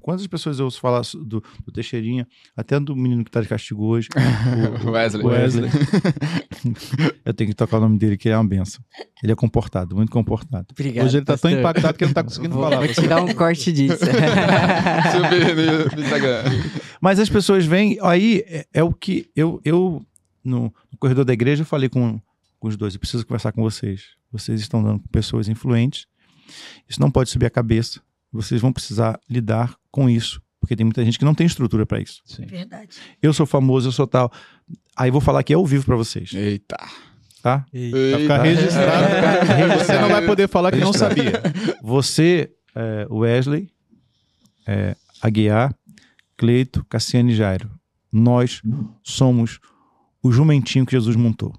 Quantas pessoas eu ouço falar do, do Teixeirinha, até do menino que está de castigo hoje, o, Wesley. Wesley. eu tenho que tocar o nome dele, que ele é uma benção. Ele é comportado, muito comportado. Obrigado, hoje ele está tão impactado que ele não está conseguindo vou, falar. Vou tirar um corte disso. Subir no Instagram. Mas as pessoas vêm, aí é, é o que eu, eu no, no, corredor da igreja, eu falei com, com os dois, eu preciso conversar com vocês. Vocês estão dando pessoas influentes, isso não pode subir a cabeça Vocês vão precisar lidar com isso, porque tem muita gente que não tem estrutura para isso. Sim. Verdade. Eu sou famoso, eu sou tal. Aí vou falar aqui ao vivo para vocês, Eita. tá? Vai ficar registrado. Você não vai poder falar que não sabia. Você, é, Wesley, é, Aguiar, Cleito, Cassiane e Jairo. Nós somos o jumentinho que Jesus montou.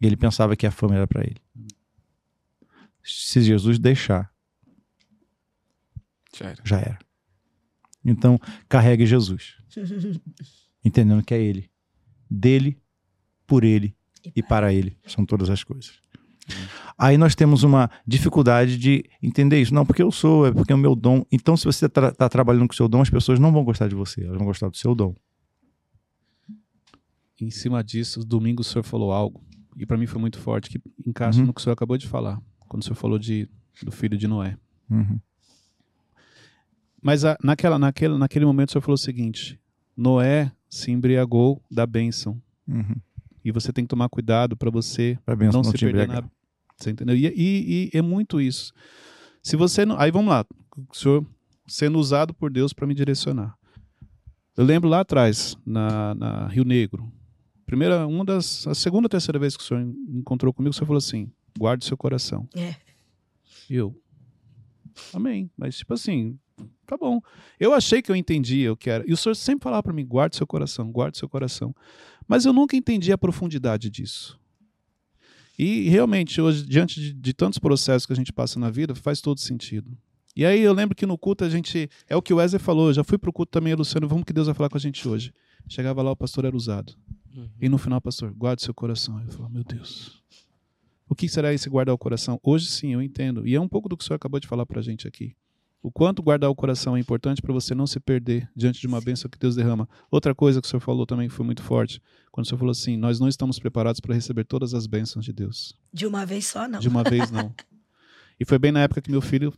E ele pensava que a fama era para ele. Se Jesus deixar, Já era. já era. Então, carregue Jesus. Entendendo que é ele. Dele, por ele e para ele. São todas as coisas. Aí nós temos uma dificuldade de entender isso. Não, porque eu sou, é porque é o meu dom. Então, se você está trabalhando com o seu dom, as pessoas não vão gostar de você, elas vão gostar do seu dom. Em cima disso, domingo o senhor falou algo, e para mim foi muito forte, que encaixa Uhum. no que o senhor acabou de falar, quando o senhor falou de, do filho de Noé. Uhum. Mas a- naquela, naquele, naquele momento o senhor falou o seguinte: Noé se embriagou da bênção. Uhum. E você tem que tomar cuidado para você não, não se perder embriagar. na. Você entendeu? E, e- e é muito isso. Se você não. Aí vamos lá. O senhor sendo usado por Deus para me direcionar. Eu lembro lá atrás, na, na Rio Negro. Primeira, uma das. A segunda, terceira vez que o senhor encontrou comigo, o senhor falou assim: guarde seu coração. É. E eu. Amém. Mas, tipo assim, tá bom. Eu achei que eu entendia o que era. E o senhor sempre falava para mim: guarde seu coração, guarde seu coração. Mas eu nunca entendi a profundidade disso. E realmente, hoje, diante de, de tantos processos que a gente passa na vida, faz todo sentido. E aí eu lembro que no culto a gente. É o que o Wesley falou, eu já fui pro culto também, Luciano, vamos que Deus vai falar com a gente hoje. Chegava lá, o pastor era usado. E no final, pastor, guarde seu coração. Eu falo, meu Deus. O que será esse guardar o coração? Hoje sim, eu entendo. E é um pouco do que o senhor acabou de falar pra gente aqui. O quanto guardar o coração é importante para você não se perder diante de uma bênção que Deus derrama. Outra coisa que o senhor falou também que foi muito forte, quando o senhor falou assim: nós não estamos preparados para receber todas as bênçãos de Deus. De uma vez só, não. De uma vez, não. E foi bem na época que meu filho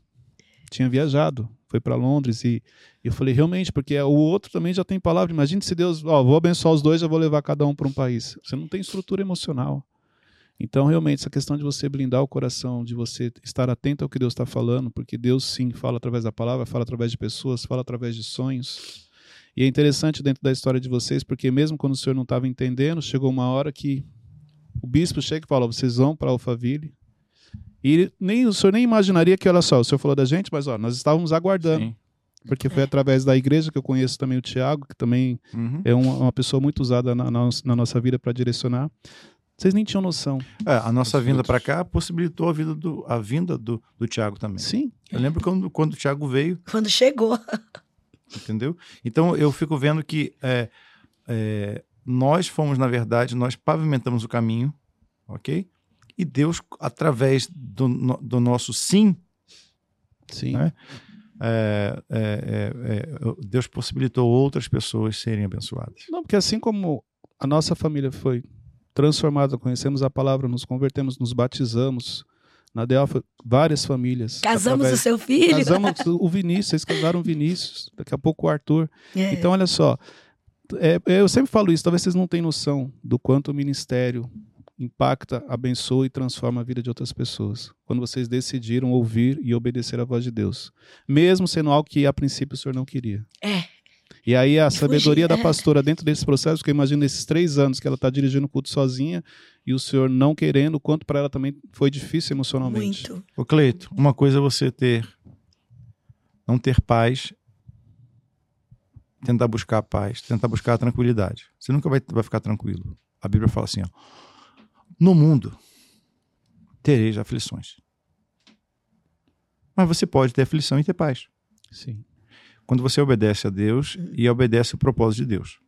tinha viajado, foi para Londres. E eu falei: realmente, porque o outro também já tem palavra. Imagine se Deus, ó, vou abençoar os dois, já vou levar cada um para um país. Você não tem estrutura emocional. Então, realmente, essa questão de você blindar o coração, de você estar atento ao que Deus está falando, porque Deus sim fala através da palavra, fala através de pessoas, fala através de sonhos. E é interessante dentro da história de vocês, porque mesmo quando o senhor não estava entendendo, chegou uma hora que o bispo chega e fala: vocês vão para Alphaville. E nem, o senhor nem imaginaria que, olha só, o senhor falou da gente, mas ó, nós estávamos aguardando. Sim. Porque foi através da igreja que eu conheço também o Tiago, que também Uhum. é uma, uma pessoa muito usada na, na, na nossa vida para direcionar. Vocês nem tinham noção. É, a nossa Os vinda para cá possibilitou a, vida do, a vinda do, do Tiago também. Sim. Eu lembro quando, quando o Tiago veio, Quando chegou. entendeu? Então eu fico vendo que é, é, nós fomos, na verdade, nós pavimentamos o caminho, ok? E Deus, através do, no- do nosso sim, Sim. Né? é, é, é, é, Deus possibilitou outras pessoas serem abençoadas. Não, porque assim como a nossa família foi transformada, conhecemos a palavra, nos convertemos, nos batizamos. Na Delfa, várias famílias. Casamos através- o seu filho. Casamos o Vinícius, vocês casaram o Vinícius, daqui a pouco o Arthur. É. Então, olha só, é, eu sempre falo isso, talvez vocês não tenham noção do quanto o ministério impacta, abençoa e transforma a vida de outras pessoas. Quando vocês decidiram ouvir e obedecer à voz de Deus. Mesmo sendo algo que a princípio o senhor não queria. É. E aí a sabedoria da é. pastora dentro desse processo, que eu imagino nesses três anos que ela está dirigindo o culto sozinha e o senhor não querendo, o quanto para ela também foi difícil emocionalmente. Muito. Ô Cleito, uma coisa é você ter, não ter paz, tentar buscar a paz, tentar buscar a tranquilidade. Você nunca vai, vai ficar tranquilo. A Bíblia fala assim, ó, no mundo tereis aflições. Mas você pode ter aflição e ter paz. Sim. Quando você obedece a Deus e obedece o propósito de Deus.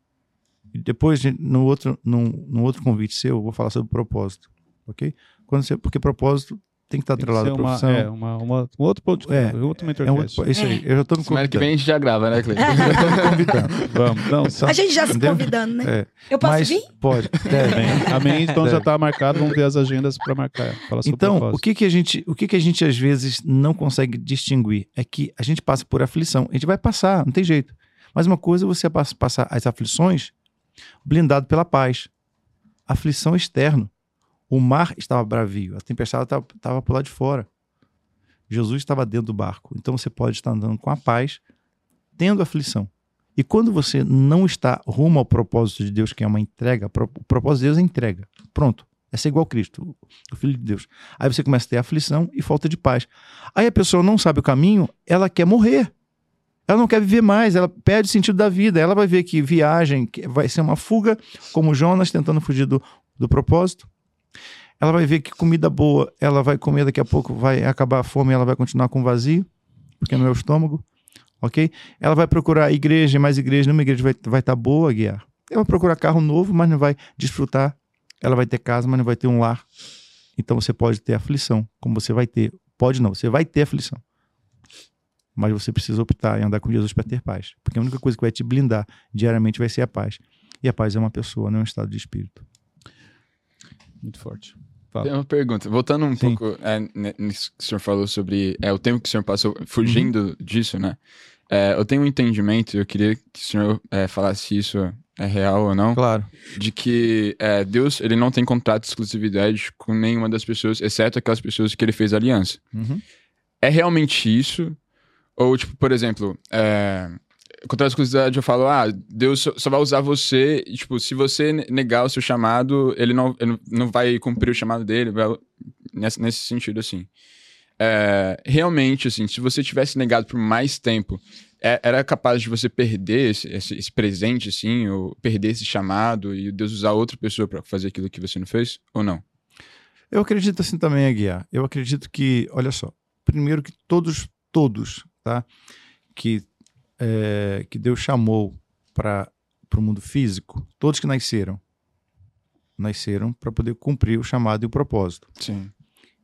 E depois, no outro, num outro convite seu, eu vou falar sobre propósito, ok? Quando você, porque propósito tem que estar Tem que atrelado ser à uma, profissão. é, uma, uma, um outro ponto. É, É, outro É um mentorcast. outro, isso aí, eu já estou me Semana que convidando. vem a gente já grava, né, Cleiton? Eu já tô me convidando. Vamos. Não, só- A gente já se Entendeu? convidando, né? É, Eu posso mas vir? pode, deve. Amém. Então já está marcado, vamos ver as agendas para marcar. Então, propósito. o que que a gente, o que que a gente às vezes não consegue distinguir é que a gente passa por aflição. A gente vai passar, não tem jeito. Mas uma coisa é você pass- passar as aflições blindado pela paz. Aflição externa. O mar estava bravio, a tempestade estava por lá de fora. Jesus estava dentro do barco. Então você pode estar andando com a paz, tendo aflição. E quando você não está rumo ao propósito de Deus, que é uma entrega, o propósito de Deus é entrega. Pronto. É ser igual a Cristo, o Filho de Deus. Aí você começa a ter aflição e falta de paz. Aí a pessoa não sabe o caminho, ela quer morrer. Ela não quer viver mais, ela perde o sentido da vida. Ela vai ver que viagem vai ser uma fuga, como Jonas tentando fugir do, do propósito. Ela vai ver que comida boa ela vai comer daqui a pouco, vai acabar a fome ela vai continuar com vazio, porque não é o estômago, ok? Ela vai procurar igreja, mais igreja, nenhuma igreja vai estar vai tá boa, guiar. Ela vai procurar carro novo, mas não vai desfrutar. Ela vai ter casa, mas não vai ter um lar. Então você pode ter aflição, como você vai ter. Pode não, você vai ter aflição mas você precisa optar em andar com Jesus para ter paz. Porque a única coisa que vai te blindar diariamente vai ser a paz. E a paz é uma pessoa, não é um estado de espírito. Muito forte. Fala. Tem uma pergunta. Voltando um Sim. pouco é, nisso que o senhor falou sobre é, o tempo que o senhor passou fugindo uhum. disso, né? É, eu tenho um entendimento, eu queria que o senhor é, falasse se isso é real ou não. Claro. De que é, Deus ele não tem contrato de exclusividade com nenhuma das pessoas, exceto aquelas pessoas que ele fez aliança. Uhum. É realmente isso? Ou, tipo, por exemplo, é, contra a exclusividade eu falo, ah, Deus só vai usar você, e, tipo, se você negar o seu chamado, ele não, ele não vai cumprir o chamado dele, vai, nesse, nesse sentido, assim. É, realmente, assim, se você tivesse negado por mais tempo, é, era capaz de você perder esse, esse, esse, presente, assim, ou perder esse chamado e Deus usar outra pessoa para fazer aquilo que você não fez, ou não? Eu acredito assim também, Aguiar. Eu acredito que, olha só, primeiro que todos, todos tá? que, é, que Deus chamou para o mundo físico, todos que nasceram, nasceram para poder cumprir o chamado e o propósito. Sim.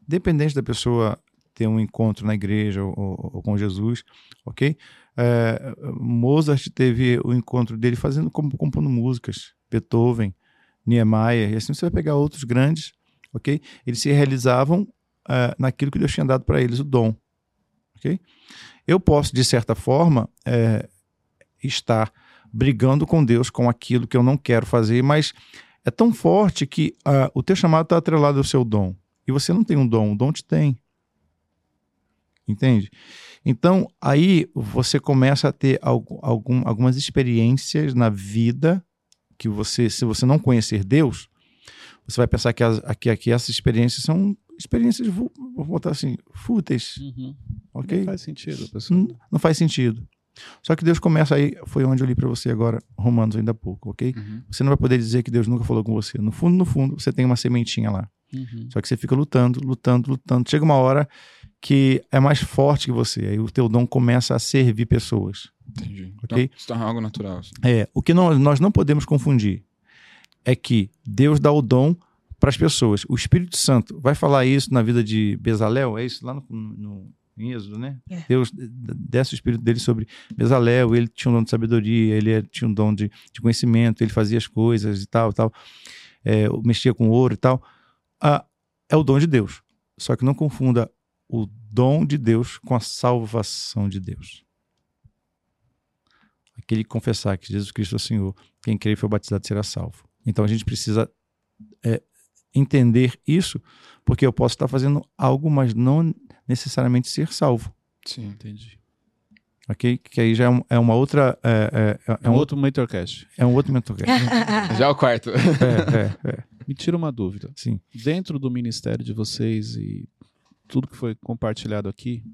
Independente da pessoa ter um encontro na igreja ou, ou, ou com Jesus, ok? É, Mozart teve o encontro dele fazendo compondo músicas, Beethoven, Niemeyer, e assim você vai pegar outros grandes, ok? Eles se realizavam uh, naquilo que Deus tinha dado para eles, o dom, ok? eu posso, de certa forma, é, estar brigando com Deus com aquilo que eu não quero fazer, mas é tão forte que uh, o teu chamado está atrelado ao seu dom. E você não tem um dom, o dom te tem. Entende? Então, aí você começa a ter algum, algumas experiências na vida que você, se você não conhecer Deus, você vai pensar que, as, que, que essas experiências são experiências, vou, vou botar assim, fúteis. Uhum. Ok? Não faz sentido, pessoal. Não, não, faz sentido. Só que Deus começa aí, foi onde eu li para você agora, Romanos ainda há pouco, ok? Uhum. Você não vai poder dizer que Deus nunca falou com você. No fundo, no fundo, você tem uma sementinha lá. Uhum. Só que você fica lutando, lutando, lutando. Chega uma hora que é mais forte que você. Aí o teu dom começa a servir pessoas. Entendi. Ok? Então, se torna algo natural. Assim. É. O que não, nós não podemos confundir é que Deus dá o dom para as pessoas. O Espírito Santo vai falar isso na vida de Bezalel, é isso lá no, no em Êxodo, né? É. Deus desce o Espírito dele sobre Bezalel, ele tinha um dom de sabedoria, ele tinha um dom de, de conhecimento, ele fazia as coisas e tal, tal, é, mexia com ouro e tal. Ah, é o dom de Deus. Só que não confunda o dom de Deus com a salvação de Deus. Aquele confessar que Jesus Cristo é o Senhor, quem crê e foi batizado será salvo. Então a gente precisa é, entender isso, porque eu posso estar fazendo algo, mas não necessariamente ser salvo. Sim, entendi. Ok? Que aí já é, um, é uma outra. É, é, é, é um, outro mentorcast. É um outro mentorcast. já é o quarto. É, é, é. Me tira uma dúvida. Sim. Dentro do ministério de vocês e tudo que foi compartilhado aqui,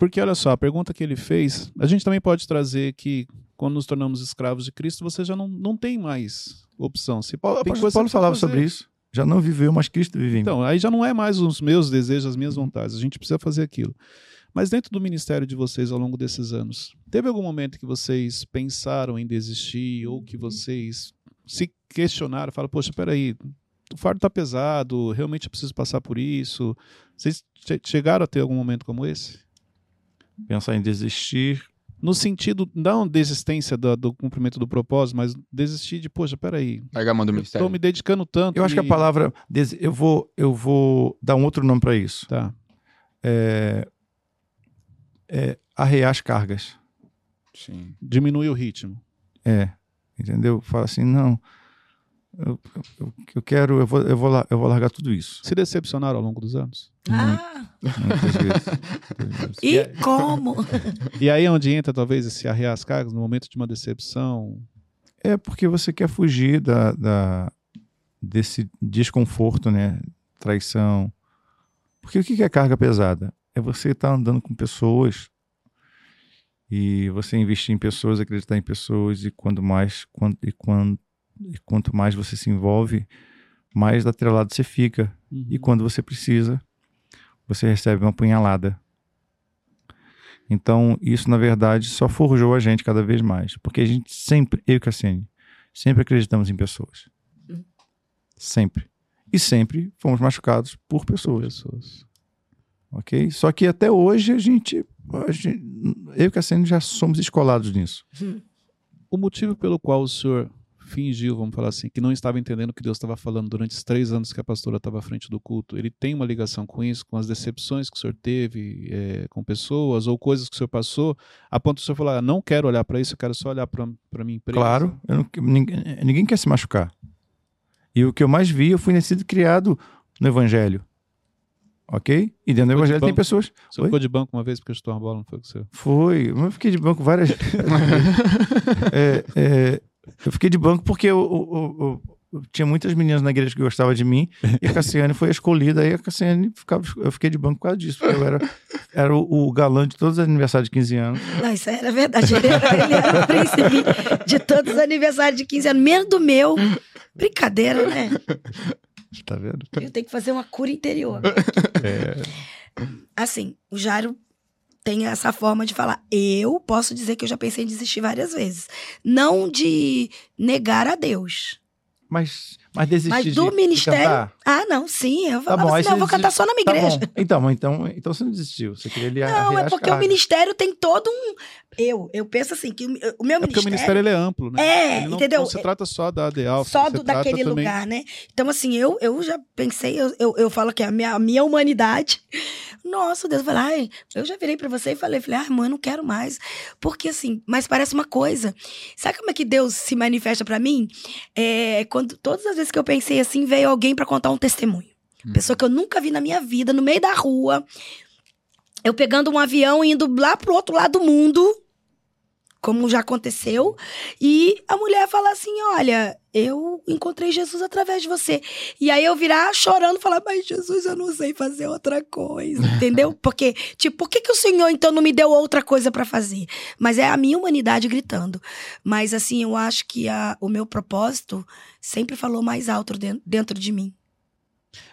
porque olha só, a pergunta que ele fez, a gente também pode trazer que quando nos tornamos escravos de Cristo, você já não, não tem mais opção. Se, Paulo, tem Paulo falava sobre isso. Já não viveu, mas Cristo vive em Então, aí já não é mais os meus desejos, as minhas vontades. A gente precisa fazer aquilo. Mas dentro do ministério de vocês ao longo desses anos, teve algum momento que vocês pensaram em desistir ou que vocês se questionaram, falaram, poxa, peraí, o fardo está pesado, realmente eu preciso passar por isso. Vocês chegaram a ter algum momento como esse? Pensar em desistir no sentido, não desistência do, do, cumprimento do propósito, mas desistir de, poxa, peraí. Largar a mão do ministério. Estou me dedicando tanto. Eu acho que a palavra. Eu vou, eu vou dar um outro nome para isso. Tá. É, é, arrear as cargas. Sim. Diminui o ritmo. É. Entendeu? Fala assim, não. Eu, eu, eu quero, eu vou, eu, vou, eu vou largar tudo isso. Se decepcionaram ao longo dos anos? Ah, Muitas vezes. muitas vezes. e como? E aí é onde entra, talvez, esse arrear as cargas no momento de uma decepção. É porque você quer fugir da, da- desse desconforto, né? Traição. Porque o que é carga pesada? É você estar andando com pessoas e você investir em pessoas, acreditar em pessoas e quando mais quanto, e, quando, e quanto mais você se envolve, mais atrelado você fica. E quando você precisa, você recebe uma punhalada. Então, isso, na verdade, só forjou a gente cada vez mais. Porque a gente sempre, eu e Cassiane, sempre acreditamos em pessoas. Sempre. E sempre fomos machucados por pessoas, Pessoas. ok? Só que até hoje a gente, a gente eu e o Cassiane já somos escolados nisso. O motivo pelo qual o senhor fingiu, vamos falar assim, que não estava entendendo o que Deus estava falando durante os três anos que a pastora estava à frente do culto, ele tem uma ligação com isso, com as decepções que o senhor teve eh, com pessoas ou coisas que o senhor passou, a ponto do senhor falar, "Ah, não quero olhar para isso, eu quero só olhar para a minha empresa. Claro, não- ninguém, ninguém quer se machucar. E o que eu mais vi, eu fui nascido criado no Evangelho. Ok? E dentro do Ficou de Evangelho tem pessoas. Senhor Oi? ficou de banco uma vez porque chutou uma bola, não foi com o senhor? Foi, mas eu fiquei de banco várias É, é, eu fiquei de banco porque eu, eu- eu- tinha muitas meninas na igreja que gostavam de mim e a Cassiane foi escolhida. Aí a Cassiane ficava. Eu fiquei de banco por causa disso, porque eu era, era o, o galã de todos os aniversários de 15 anos. Não, isso era verdade. Ele era, ele era o príncipe de todos os aniversários de 15 anos, menos do meu. Brincadeira, né? Tá vendo? Eu tenho que fazer uma cura interior. Assim, o Jairo tem essa forma de falar. Eu posso dizer que eu já pensei em desistir várias vezes. Não de negar a Deus. Mas, mas desistir Mas de- do de ministério- cantar? Ah, não, sim. Eu falava bom, assim, não, eu vou cantar só na minha Tá igreja. bom. Então, então, então você não desistiu. Você queria ali Não, é porque o ministério tem todo um. Eu, eu penso assim, que o, o meu É porque o ministério ele é amplo, né? É, Ele não, entendeu? Não se trata só da AD Alpha, só do, daquele também- lugar, né? Então, assim, eu, eu já pensei, eu, eu, eu falo que a minha, a minha humanidade. Nossa, Deus, eu falei, ai, eu já virei pra você e falei, falei, mãe, eu não quero mais. Porque, assim, mas parece uma coisa. Sabe como é que Deus se manifesta pra mim? É, quando todas as vezes que eu pensei assim, veio alguém pra contar um testemunho. Pessoa que eu nunca vi na minha vida, no meio da rua. Eu pegando um avião e indo lá pro outro lado do mundo, como já aconteceu. E a mulher fala assim: Olha, eu encontrei Jesus através de você. E aí eu virar chorando e falar: Mas Jesus, eu não sei fazer outra coisa. Entendeu? Porque, tipo, por que, que o Senhor então não me deu outra coisa pra fazer? Mas é a minha humanidade gritando. Mas assim, eu acho que a- o meu propósito sempre falou mais alto dentro, dentro de mim.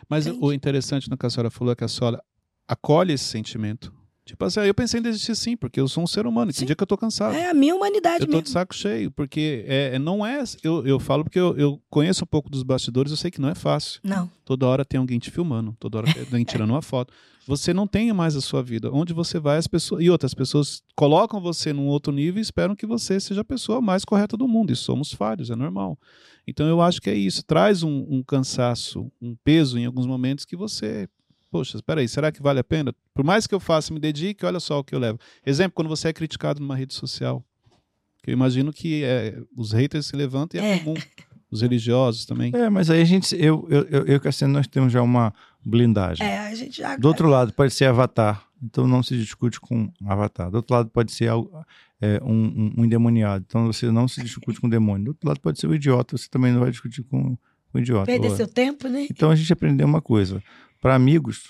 Mas Entende? o interessante no que a senhora falou é que a senhora acolhe esse sentimento. Tipo assim, eu pensei em desistir sim, porque eu sou um ser humano. e Tem Sim. dia que eu tô cansado. É a minha humanidade Eu tô mesmo. de saco cheio, porque é, é- não é. Eu, eu falo porque eu, eu conheço um pouco dos bastidores, eu sei que não é fácil. Não. Toda hora tem alguém te filmando, toda hora tem alguém tirando uma foto. Você não tem mais a sua vida. Onde você vai, as pessoas. E outras pessoas colocam você num outro nível e esperam que você seja a pessoa mais correta do mundo. E somos falhos, é normal. Então eu acho que é isso. Traz um, um cansaço, um peso em alguns momentos que você. Poxa, espera aí, será que vale a pena? Por mais que eu faça, me dedique, olha só o que eu levo. Exemplo, quando você é criticado numa rede social. Que eu imagino que é, os haters se levantam e é, É. comum. Os religiosos também. É, mas aí a gente, eu, eu, eu, eu Cassiano, nós temos já uma blindagem. É, a gente já. Do outro lado pode ser Avatar, então não se discute com Avatar. Do outro lado pode ser algo, é, um, um, um endemoniado, então você não se discute com o demônio. Do outro lado pode ser o idiota, você também não vai discutir com o idiota. Perder Ou- seu tempo, né? Então a gente aprendeu uma coisa: para amigos,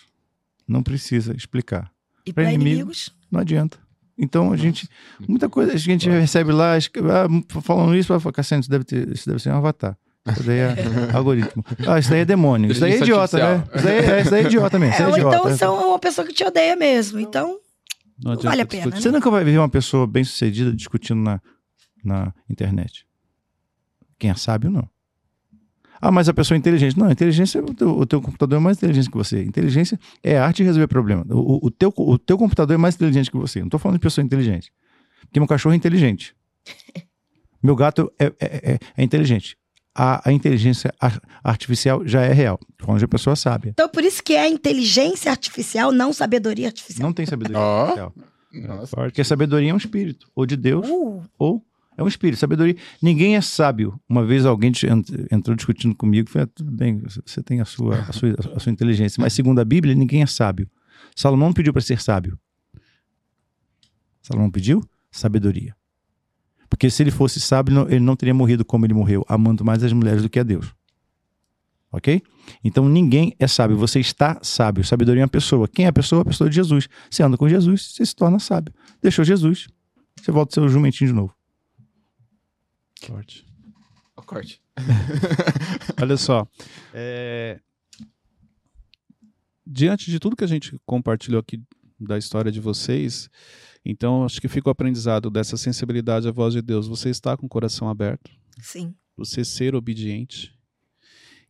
não precisa explicar, E pra para inimigo. inimigos. não adianta. Então a gente, muita coisa a gente recebe lá, ah, falando isso, vai falar, Cassiano, isso deve, ter, isso deve ser um Avatar. Isso daí é algoritmo. Ah, isso daí é demônio. Isso daí é idiota, né? Isso daí é, isso daí é idiota mesmo. É, Isso é ou idiota. então são uma pessoa que te odeia mesmo. Então, Não adianta vale a pena, discutir. Você nunca vai ver uma pessoa bem sucedida discutindo na, na internet. Quem é sábio, não. Ah, mas a pessoa é inteligente. Não, inteligência, o teu, o teu computador é mais inteligente que você. Inteligência é a arte de resolver problema. O, o- o teu, o teu computador é mais inteligente que você. Não tô falando de pessoa inteligente. Porque meu cachorro é inteligente. Meu gato é, é- é- é inteligente. A, a inteligência ar- artificial já é real. Tô falando de uma pessoa sábia. então por isso que é inteligência artificial, não sabedoria artificial. Não tem sabedoria artificial. Nossa. Porque sabedoria é um espírito. Ou de Deus, Uh, ou É um espírito, sabedoria. Ninguém é sábio. Uma vez alguém entrou discutindo comigo, falei, ah, tudo bem, você tem a sua, a sua, a sua inteligência, mas segundo a Bíblia, ninguém é sábio. Salomão pediu para ser sábio. Salomão pediu sabedoria. Porque se ele fosse sábio, ele não teria morrido como ele morreu, amando mais as mulheres do que a Deus. Ok? Então ninguém é sábio, você está sábio. Sabedoria é uma pessoa. Quem é a pessoa? A pessoa de Jesus. Você anda com Jesus, você se torna sábio. Deixou Jesus, você volta seu jumentinho de novo. Corte. O corte. Olha só. É... Diante de tudo que a gente compartilhou aqui da história de vocês, então acho que fica o aprendizado dessa sensibilidade à voz de Deus. Você está com o coração aberto. Sim. Você ser obediente.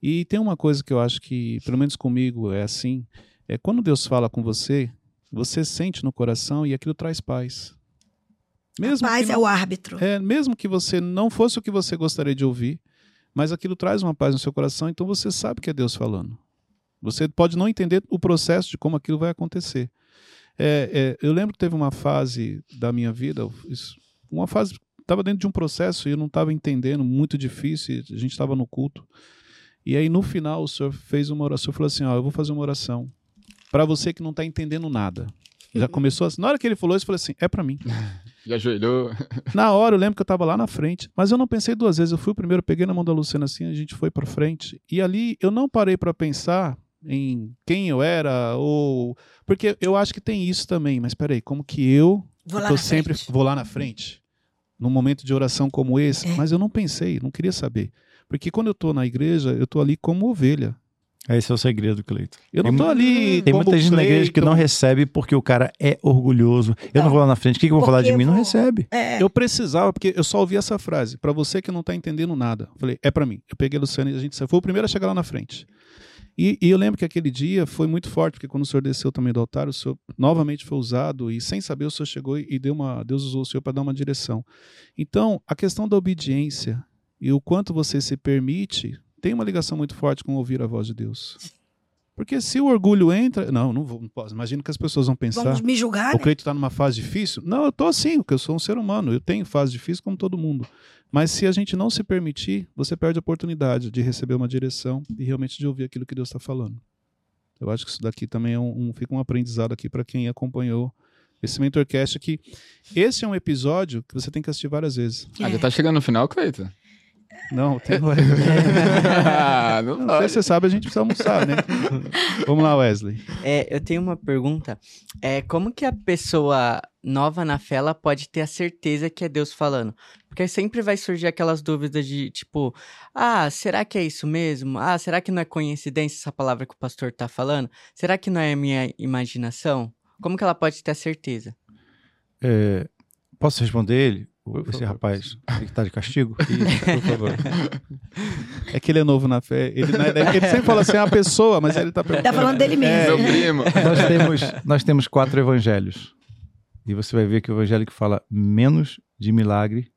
E tem uma coisa que eu acho que, pelo menos comigo, é assim: é quando Deus fala com você, você sente no coração e aquilo traz paz. Mesmo paz não, é o árbitro. É, mesmo que você não fosse o que você gostaria de ouvir, mas aquilo traz uma paz no seu coração, então você sabe que é Deus falando. Você pode não entender o processo de como aquilo vai acontecer. É, é, eu lembro que teve uma fase da minha vida, uma fase, estava dentro de um processo e eu não estava entendendo, muito difícil, a gente estava no culto. E aí no final o senhor fez uma oração, falou assim, ó, eu vou fazer uma oração para você que não está entendendo nada. Já começou assim. Na hora que ele falou isso, eu falei assim: é para mim. Já ajoelhou. Na hora, eu lembro que eu tava lá na frente, mas eu não pensei duas vezes. Eu fui o primeiro, peguei na mão da Luciana assim, a gente foi para frente. E ali eu não parei para pensar em quem eu era ou porque eu acho que tem isso também, mas peraí, como que eu vou tô sempre frente. vou lá na frente num momento de oração como esse, é. mas eu não pensei, não queria saber. Porque quando eu tô na igreja, eu tô ali como ovelha. Esse é o segredo, Cleito. Eu não tô ali. Tem muita gente Cleiton. na igreja que não recebe porque o cara é orgulhoso. Eu não, vou lá na frente, o que, que eu vou falar de mim? Vou... Não recebe. É. Eu precisava, porque eu só ouvi essa frase. Para você que não tá entendendo nada. Eu falei, é para mim. Eu peguei a Luciana e a gente foi o primeiro a chegar lá na frente. E, e, eu lembro que aquele dia foi muito forte, porque quando o senhor desceu também do altar, o senhor novamente foi usado e sem saber o senhor chegou e deu uma, Deus usou o senhor para dar uma direção. Então, a questão da obediência e o quanto você se permite tem uma ligação muito forte com ouvir a voz de Deus. Porque se o orgulho entra. Não, não, vou, não posso. Imagino que as pessoas vão pensar. Vamos me julgar. O Cleito está numa fase difícil. Não, eu estou assim, porque eu sou um ser humano. Eu tenho fase difícil como todo mundo. Mas se a gente não se permitir, você perde a oportunidade de receber uma direção e realmente de ouvir aquilo que Deus está falando. Eu acho que isso daqui também é um, um fica um aprendizado aqui para quem acompanhou esse Mentorcast aqui. Esse é um episódio que você tem que assistir várias vezes. Ah, já tá chegando no final, Cleito? Não, tem ah, não, não sei se você sabe, a gente precisa almoçar, né? Vamos lá, Wesley. É, eu tenho uma pergunta. É, como que a pessoa nova na fé ela pode ter a certeza que é Deus falando? Porque sempre vai surgir aquelas dúvidas de tipo, ah, será que é isso mesmo? Ah, será que não é coincidência essa palavra que o pastor tá falando? Será que não é minha imaginação? Como que ela pode ter a certeza? É, posso responder ele? Por esse favor. rapaz que está de castigo? Isso, por favor. É que ele é novo na fé. Ele, é, ele sempre fala assim, é uma pessoa, mas ele está. Está falando dele mesmo. É, meu primo. Nós temos, nós temos quatro evangelhos. E você vai ver que o evangelho que fala menos de milagre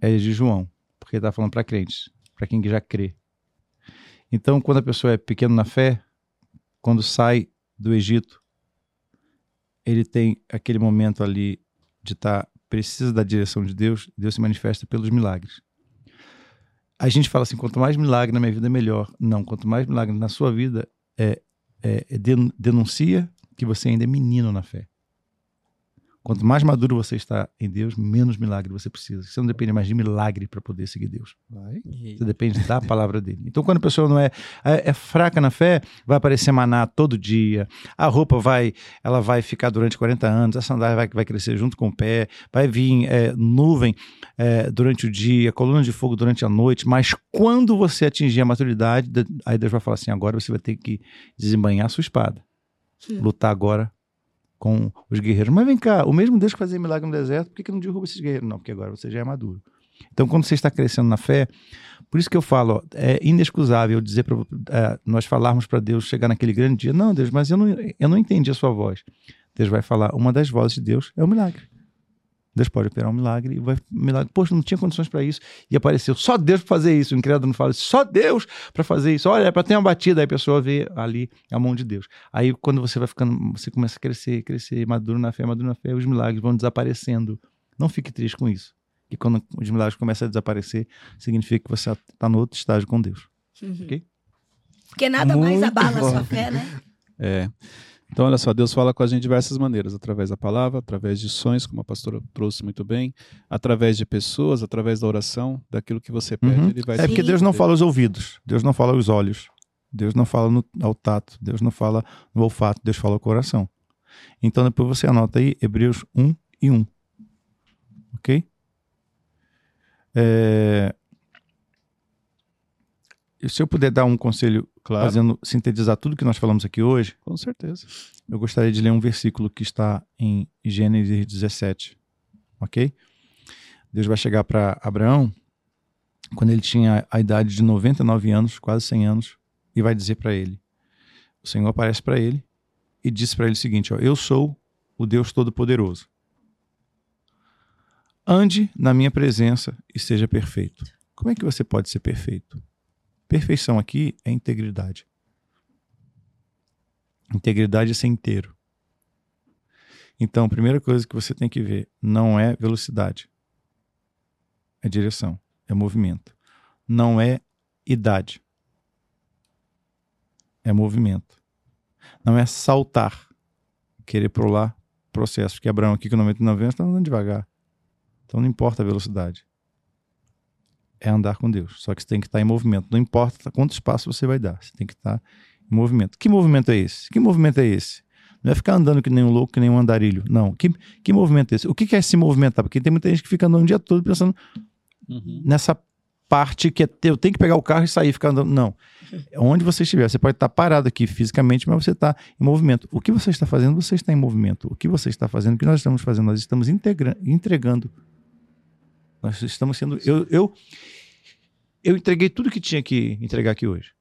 é de João. Porque ele está falando para crentes, para quem já crê. Então, quando a pessoa é pequeno na fé, quando sai do Egito, ele tem aquele momento ali de estar tá precisa da direção de Deus, Deus se manifesta pelos milagres. A gente fala assim, quanto mais milagre na minha vida, melhor. Não, quanto mais milagre na sua vida, é, é, é denuncia que você ainda é menino na fé. Quanto mais maduro você está em Deus, menos milagre você precisa. Você não depende mais de milagre para poder seguir Deus. Você depende da palavra dele. Então, quando a pessoa não é, é, é, fraca na fé, vai aparecer maná todo dia. A roupa vai, ela vai ficar durante 40 anos. A sandália vai, vai crescer junto com o pé. Vai vir é, nuvem é, durante o dia, coluna de fogo durante a noite. Mas quando você atingir a maturidade, aí Deus vai falar assim: agora você vai ter que desembanhar a sua espada. Lutar agora com os guerreiros. Mas vem cá, o mesmo Deus que fazia milagre no deserto, por que, que não derruba esses guerreiros? Não, porque agora você já é maduro. Então, quando você está crescendo na fé, por isso que eu falo, ó, é inexcusável dizer para é, nós falarmos para Deus chegar naquele grande dia, não, Deus, mas eu não, eu não entendi a sua voz. Deus vai falar, uma das vozes de Deus é o milagre. Deus pode operar um milagre e vai milagre. Poxa, não tinha condições para isso. E apareceu só Deus para fazer isso. O incrédulo não fala, só Deus para fazer isso. Olha, é para ter uma batida. Aí a pessoa vê ali a mão de Deus. Aí quando você vai ficando, você começa a crescer, crescer, maduro na fé, maduro na fé, os milagres vão desaparecendo. Não fique triste com isso. E quando os milagres começam a desaparecer, significa que você está no outro estágio com Deus. Uhum. Ok? Porque nada mais Muito abala a sua bom. fé, né? É. Então, olha só, Deus fala com a gente de diversas maneiras, através da palavra, através de sonhos, como a pastora trouxe muito bem, através de pessoas, através da oração, daquilo que você pede, Uhum. ele vai É porque. Deus não fala aos ouvidos, Deus não fala aos olhos, Deus não fala no, ao tato, Deus não fala no olfato, Deus fala ao coração. Então depois você anota aí Hebreus 1 e 1. Ok? É... E se eu puder dar um conselho, Claro. fazendo sintetizar tudo que nós falamos aqui hoje, Com certeza. eu gostaria de ler um versículo que está em Gênesis 17. Ok? Deus vai chegar para Abraão quando ele tinha a idade de 99 anos, quase 100 anos, e vai dizer para ele: O Senhor aparece para ele e disse para ele o seguinte: ó, Eu sou o Deus Todo-Poderoso. Ande na minha presença e seja perfeito. Como é que você pode ser perfeito? Perfeição aqui é integridade. Integridade é ser inteiro. Então, a primeira coisa que você tem que ver não é velocidade, é direção, é movimento. Não é idade, é movimento. Não é saltar, querer pular processo. Porque Abraão aqui com 99 anos está andando devagar. Então não importa a velocidade. É andar com Deus. Só que você tem que estar em movimento. Não importa quanto espaço você vai dar. Você tem que estar em movimento. Que movimento é esse? Que movimento é esse? Não é ficar andando que nem um louco, que nem um andarilho. Não. Que, que movimento é esse? O que é se movimentar? Porque tem muita gente que fica andando o dia todo pensando Uhum. nessa parte que é eu tenho que pegar o carro e sair ficar andando. Não. É Onde você estiver, você pode estar parado aqui fisicamente, mas você está em movimento. O que você está fazendo, você está em movimento. O que você está fazendo, o que nós estamos fazendo, nós estamos integra- entregando. Nós estamos sendo. Eu, eu, eu entreguei tudo que tinha que entregar aqui hoje.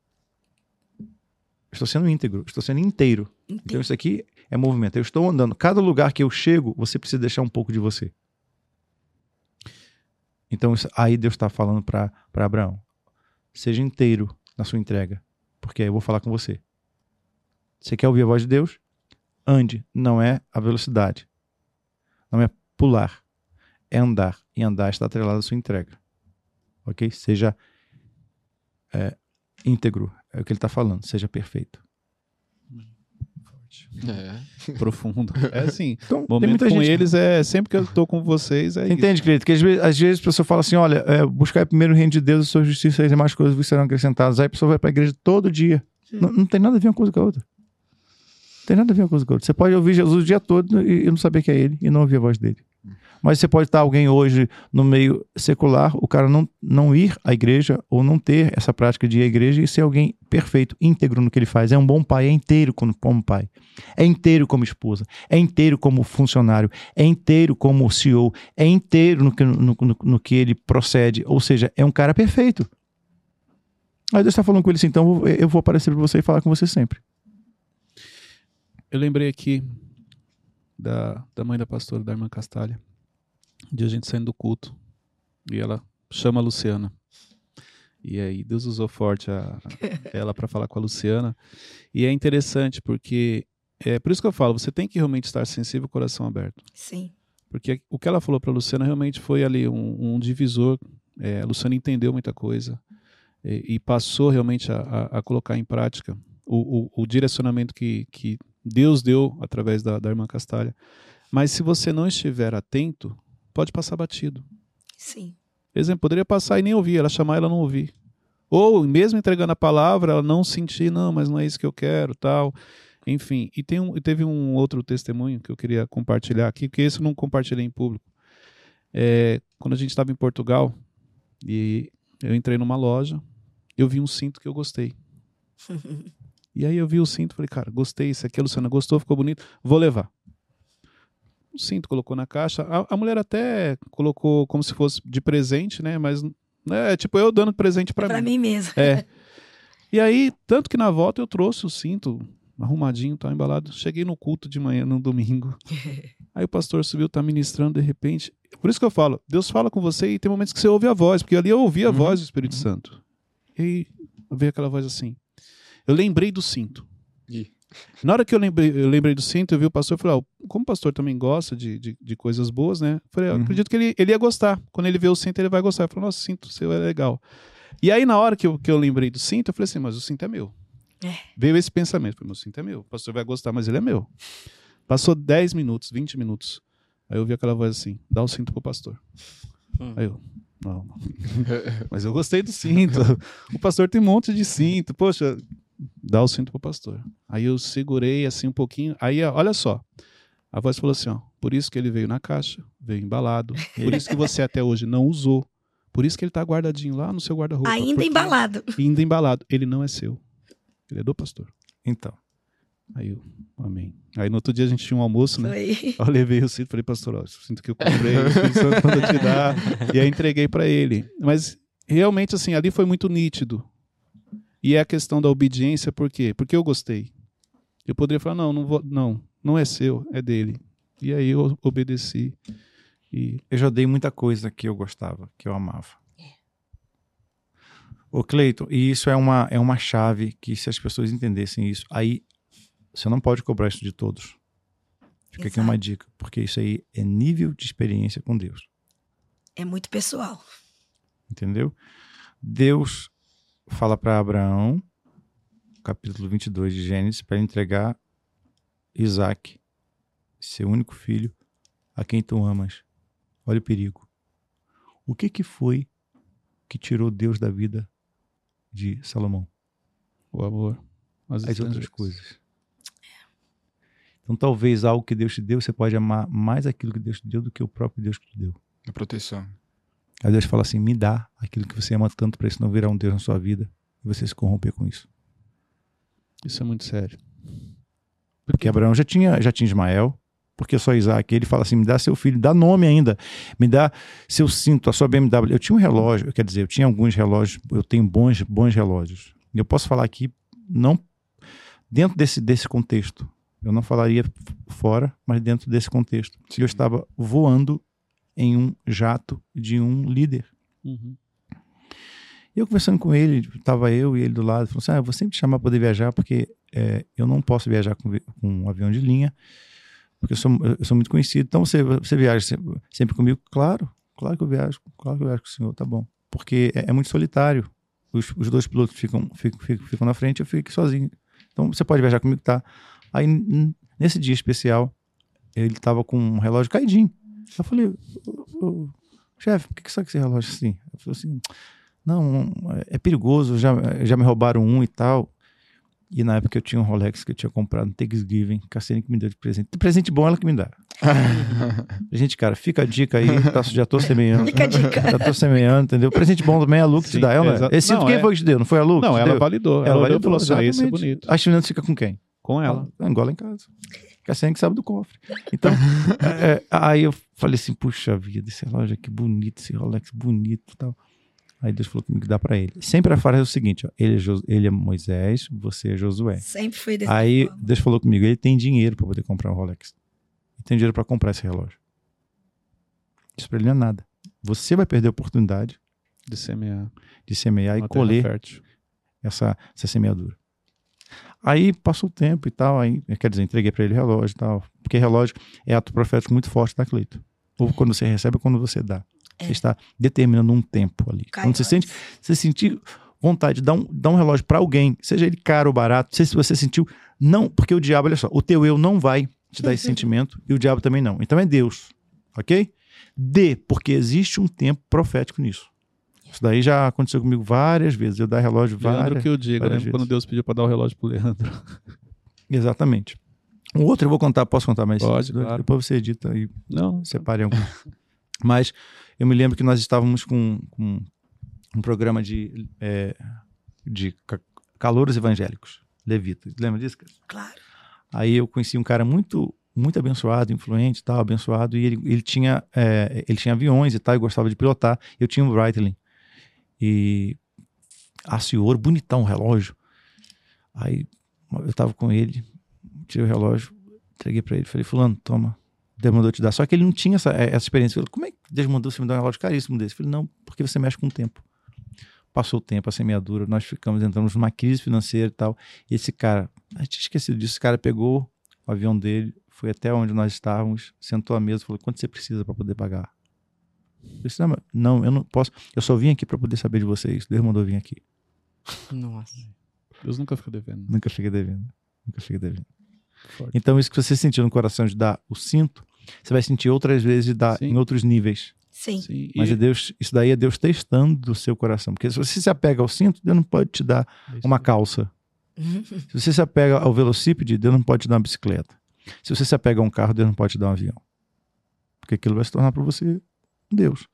Estou sendo íntegro, estou sendo inteiro. Então Entendi. isso aqui é movimento. Eu estou andando. Cada lugar que eu chego, você precisa deixar um pouco de você. Então isso- aí Deus está falando para Abraão: seja inteiro na sua entrega, porque aí eu vou falar com você. Você quer ouvir a voz de Deus? Ande. Não é a velocidade. Não é pular. É andar. E andar está atrelado à sua entrega. Ok? Seja é, íntegro. É o que ele está falando. Seja perfeito. É. Profundo. É assim, Então, tem momento muita com gente. eles é sempre que eu tô com vocês, é entende, querido? Que às vezes, às vezes a pessoa fala assim: olha, é, buscar primeiro o reino de Deus e sua justiça e as demais coisas vos serão acrescentadas. Aí a pessoa vai para a igreja todo dia. Não, não tem nada a ver uma coisa com a outra. Não tem nada a ver uma coisa com a outra. Você pode ouvir Jesus o dia todo e, e não saber que é ele e não ouvir a voz dele. Mas você pode estar alguém hoje no meio secular, o cara não, não ir à igreja ou não ter essa prática de ir à igreja e ser alguém perfeito, íntegro no que ele faz. É um bom pai, é inteiro como, pai, é inteiro como esposa, é inteiro como funcionário, é inteiro como CEO, é inteiro no que, no, no- no que ele procede. Ou seja, é um cara perfeito. Aí Deus está falando com ele assim, então eu vou- eu vou aparecer para você e falar com você sempre. Eu lembrei aqui da, da mãe da pastora, da irmã Castalha, de a gente saindo do culto. E ela chama a Luciana. E aí Deus usou forte a, ela para falar com a Luciana. E é interessante porque é por isso que eu falo, você tem que realmente estar sensível, coração aberto. Sim. Porque o que ela falou para a Luciana realmente foi ali um, um divisor. É, a Luciana entendeu muita coisa e, e passou realmente a, a- a colocar em prática o, o- o direcionamento que, que Deus deu através da, da irmã Castalha. Mas se você não estiver atento, pode passar batido. Sim. Exemplo, poderia passar e nem ouvir, ela chamar e ela não ouvir. Ou mesmo entregando a palavra, ela não sentir, não, mas não é isso que eu quero, tal. Enfim, e, tem um, teve um outro testemunho que eu queria compartilhar aqui, porque esse eu não compartilhei em público. É, quando a gente estava em Portugal, e eu entrei numa loja, eu vi um cinto que eu gostei. E aí eu vi o cinto, falei, cara, gostei, isso aqui a Luciana gostou, ficou bonito, vou levar. O cinto colocou na caixa, a, a mulher até colocou como se fosse de presente, né? Mas né, é tipo eu dando presente para Pra mim. mim mesmo. É. E aí, tanto que na volta eu trouxe o cinto arrumadinho, tá embalado. Cheguei no culto de manhã, no domingo. Aí o pastor subiu, tá ministrando de repente. Por isso que eu falo, Deus fala com você e tem momentos que você ouve a voz, porque ali eu ouvi a Uhum. voz do Espírito Santo. E aí veio aquela voz assim. Eu lembrei do cinto. Ih. Na hora que eu lembrei, eu lembrei do cinto, eu vi o pastor e falei, ah, como o pastor também gosta de, de, de coisas boas, né? Eu falei, eu Uhum. acredito que ele, ele ia gostar. Quando ele vê o cinto, ele vai gostar. Eu falei, nossa, o cinto seu é legal. E aí, na hora que eu, que eu lembrei do cinto, eu falei assim, mas o cinto é meu. É. Veio esse pensamento, eu falei, meu cinto é meu. O pastor vai gostar, mas ele é meu. Passou 10 minutos, 20 minutos. Aí eu vi aquela voz assim, dá o cinto pro pastor. Hum. Aí eu, não, não. Mas eu gostei do cinto. O pastor tem um monte de cinto. Poxa, dá o cinto pro pastor. Aí eu segurei assim um pouquinho. Aí, olha só. A voz falou assim, ó. Por isso que ele veio na caixa, veio embalado. Por isso que você até hoje não usou. Por isso que ele tá guardadinho lá no seu guarda-roupa. Ainda embalado. Ainda embalado. Ele não é seu. Ele é do pastor. Então. Aí eu, amém. Aí no outro dia a gente tinha um almoço, né? Foi. Eu levei o cinto, falei, pastor, ó, o cinto que eu comprei, o Espírito Santo manda te dar. E aí entreguei pra ele. Mas realmente, assim, ali foi muito nítido. E é a questão da obediência, por quê? Porque eu gostei. Eu poderia falar, não, não, vou, não, não é seu, é dele. E aí eu obedeci. E Eu já dei muita coisa que eu gostava, que eu amava. Ô, Cleiton, e isso é uma, é uma chave que se as pessoas entendessem isso, aí você não pode cobrar isso de todos. Fica aqui Exato. uma dica, porque isso aí é nível de experiência com Deus, É muito pessoal. entendeu? Deus fala para Abraão, capítulo 22 de Gênesis, para entregar Isaac, seu único filho, a quem tu amas. Olha o perigo. O que que foi que tirou Deus da vida de Salomão? o amor. As, As outras coisas. Então talvez algo que Deus te deu, você pode amar mais aquilo que Deus te deu do que o próprio Deus que te deu. A proteção. Aí Deus fala assim: me dá aquilo que você ama tanto para isso não virar um Deus na sua vida e você se corromper com isso. Isso é muito sério. Porque Abraão já tinha, já tinha Ismael, porque só Isaac. Ele fala assim: me dá seu filho, dá nome ainda, me dá seu cinto, a sua BMW. Eu tinha um relógio, quer dizer, eu tinha alguns relógios, eu tenho bons, bons relógios. Eu posso falar aqui, não dentro desse, desse contexto. Eu não falaria fora, mas dentro desse contexto. Eu estava voando em um jato de um líder. Uhum. E eu conversando com ele, estava eu e ele do lado, falou assim: ah, eu vou sempre te chamar para poder viajar, porque é, eu não posso viajar com, com um avião de linha, porque eu sou, eu sou muito conhecido. Então você, você viaja sempre, comigo? Claro, claro que eu viajo, claro que eu viajo com o senhor, tá bom. Porque é, é muito solitário. Os, os dois pilotos ficam, ficam, ficam, ficam na frente, eu fico sozinho. Então você pode viajar comigo, tá? Aí nesse dia especial, ele estava com um relógio caidinho. Eu falei, "Ô, ô, chefe, por que, que você com esse relógio assim? Ele falou assim, não, é perigoso, já, já me roubaram um e tal. E na época eu tinha um Rolex que eu tinha comprado no Thanksgiving, Cine que me deu de presente. Presente bom ela que me dá. Gente, cara, fica a dica aí, tá, já tô semeando. Fica a dica. Já tô semeando, entendeu? Presente bom também é a Lu que te Sim, dá. Ela, exa- esse não, quem é- foi que te deu? Não foi a Lu? Não, te ela validou. Ela, olhou e falou assim: ah, esse é bonito. A finança fica com quem? Com ela. Angola em casa. Que a Cine que sabe do cofre. Então, é, é, aí eu falei assim, puxa vida, esse relógio aqui bonito, esse Rolex bonito e tal. Aí Deus falou comigo que dá pra ele. Sempre a frase é o seguinte, ó, ele, é ele é Moisés, você é Josué. Sempre foi desse Aí forma. Deus falou comigo, ele tem dinheiro pra poder comprar um Rolex. Ele tem dinheiro pra comprar esse relógio. Isso pra ele não é nada. Você vai perder a oportunidade De semear. de semear e uma colher essa, essa semeadura. Aí passou o tempo e tal, aí, quer dizer, entreguei pra ele relógio e tal. Porque relógio é ato profético muito forte, tá, Cleito? Ou quando você recebe ou quando você dá. É. Você está determinando um tempo ali. Quando você sente, você sentir vontade de dar um, dar um relógio pra alguém, seja ele caro ou barato, não sei se você sentiu, não, porque o diabo, olha só, o teu eu não vai te dar esse sentimento e o diabo também não. Então é Deus, ok? Dê, porque existe um tempo profético nisso. Isso daí já aconteceu comigo várias vezes. Eu dar relógio Leandro várias que eu digo, né? Quando. Deus pediu pra dar o relógio pro Leandro. Exatamente. O outro eu vou contar, posso contar mais? Pode, claro. Depois você edita e Não, separe algum. Mas eu me lembro que nós estávamos com, com um programa de, é, de ca- calouros evangélicos, levitas. Lembra disso? Claro. Aí eu conheci um cara muito muito abençoado, influente, tal, abençoado, e ele, ele tinha é, ele tinha aviões e tal, e gostava de pilotar. Eu tinha um Breitling e aço e ouro, bonitão o relógio. Aí eu tava com ele, tirei o relógio, entreguei pra ele, falei, fulano, toma, Deus mandou te dar. Só que ele não tinha essa, essa experiência. Ele como é que Deus mandou você me dar um relógio caríssimo desse? Eu falei, não, porque você mexe com o tempo. Passou o tempo, a semeadura, nós ficamos, entramos numa crise financeira e tal. E esse cara A gente esquecido disso. Esse cara pegou o avião dele, foi até onde nós estávamos, sentou à mesa falou: quanto você precisa para poder pagar? Eu disse, não, não, eu não posso. Eu só vim aqui para poder saber de vocês. Deus mandou vir aqui. Nossa. Deus nunca fica devendo. Nunca fiquei devendo. Nunca fiquei devendo. Forte. Então, isso que você sentiu no coração de dar o cinto, você vai sentir outras vezes de dar Sim. em outros níveis. Sim. Sim. Mas é Deus, isso daí é Deus testando o seu coração. Porque se você se apega ao cinto, Deus não pode te dar é uma calça. se você se apega ao velocípede, Deus não pode te dar uma bicicleta. Se você se apega a um carro, Deus não pode te dar um avião. Porque aquilo vai se tornar para você Deus.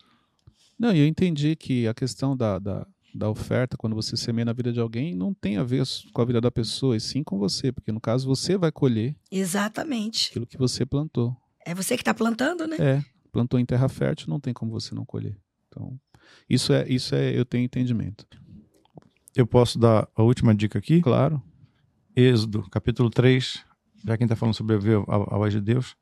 Não, e eu entendi que a questão da, da, da oferta, quando você semeia na vida de alguém, não tem a ver com a vida da pessoa, e sim com você, porque no caso você vai colher. Exatamente. Aquilo que você plantou. É você que está plantando, né? É. Plantou em terra fértil, não tem como você não colher. Então, isso é, isso é, eu tenho entendimento. Eu posso dar a última dica aqui? Claro. Êxodo, capítulo 3, já quem está falando sobre a, a voz de Deus,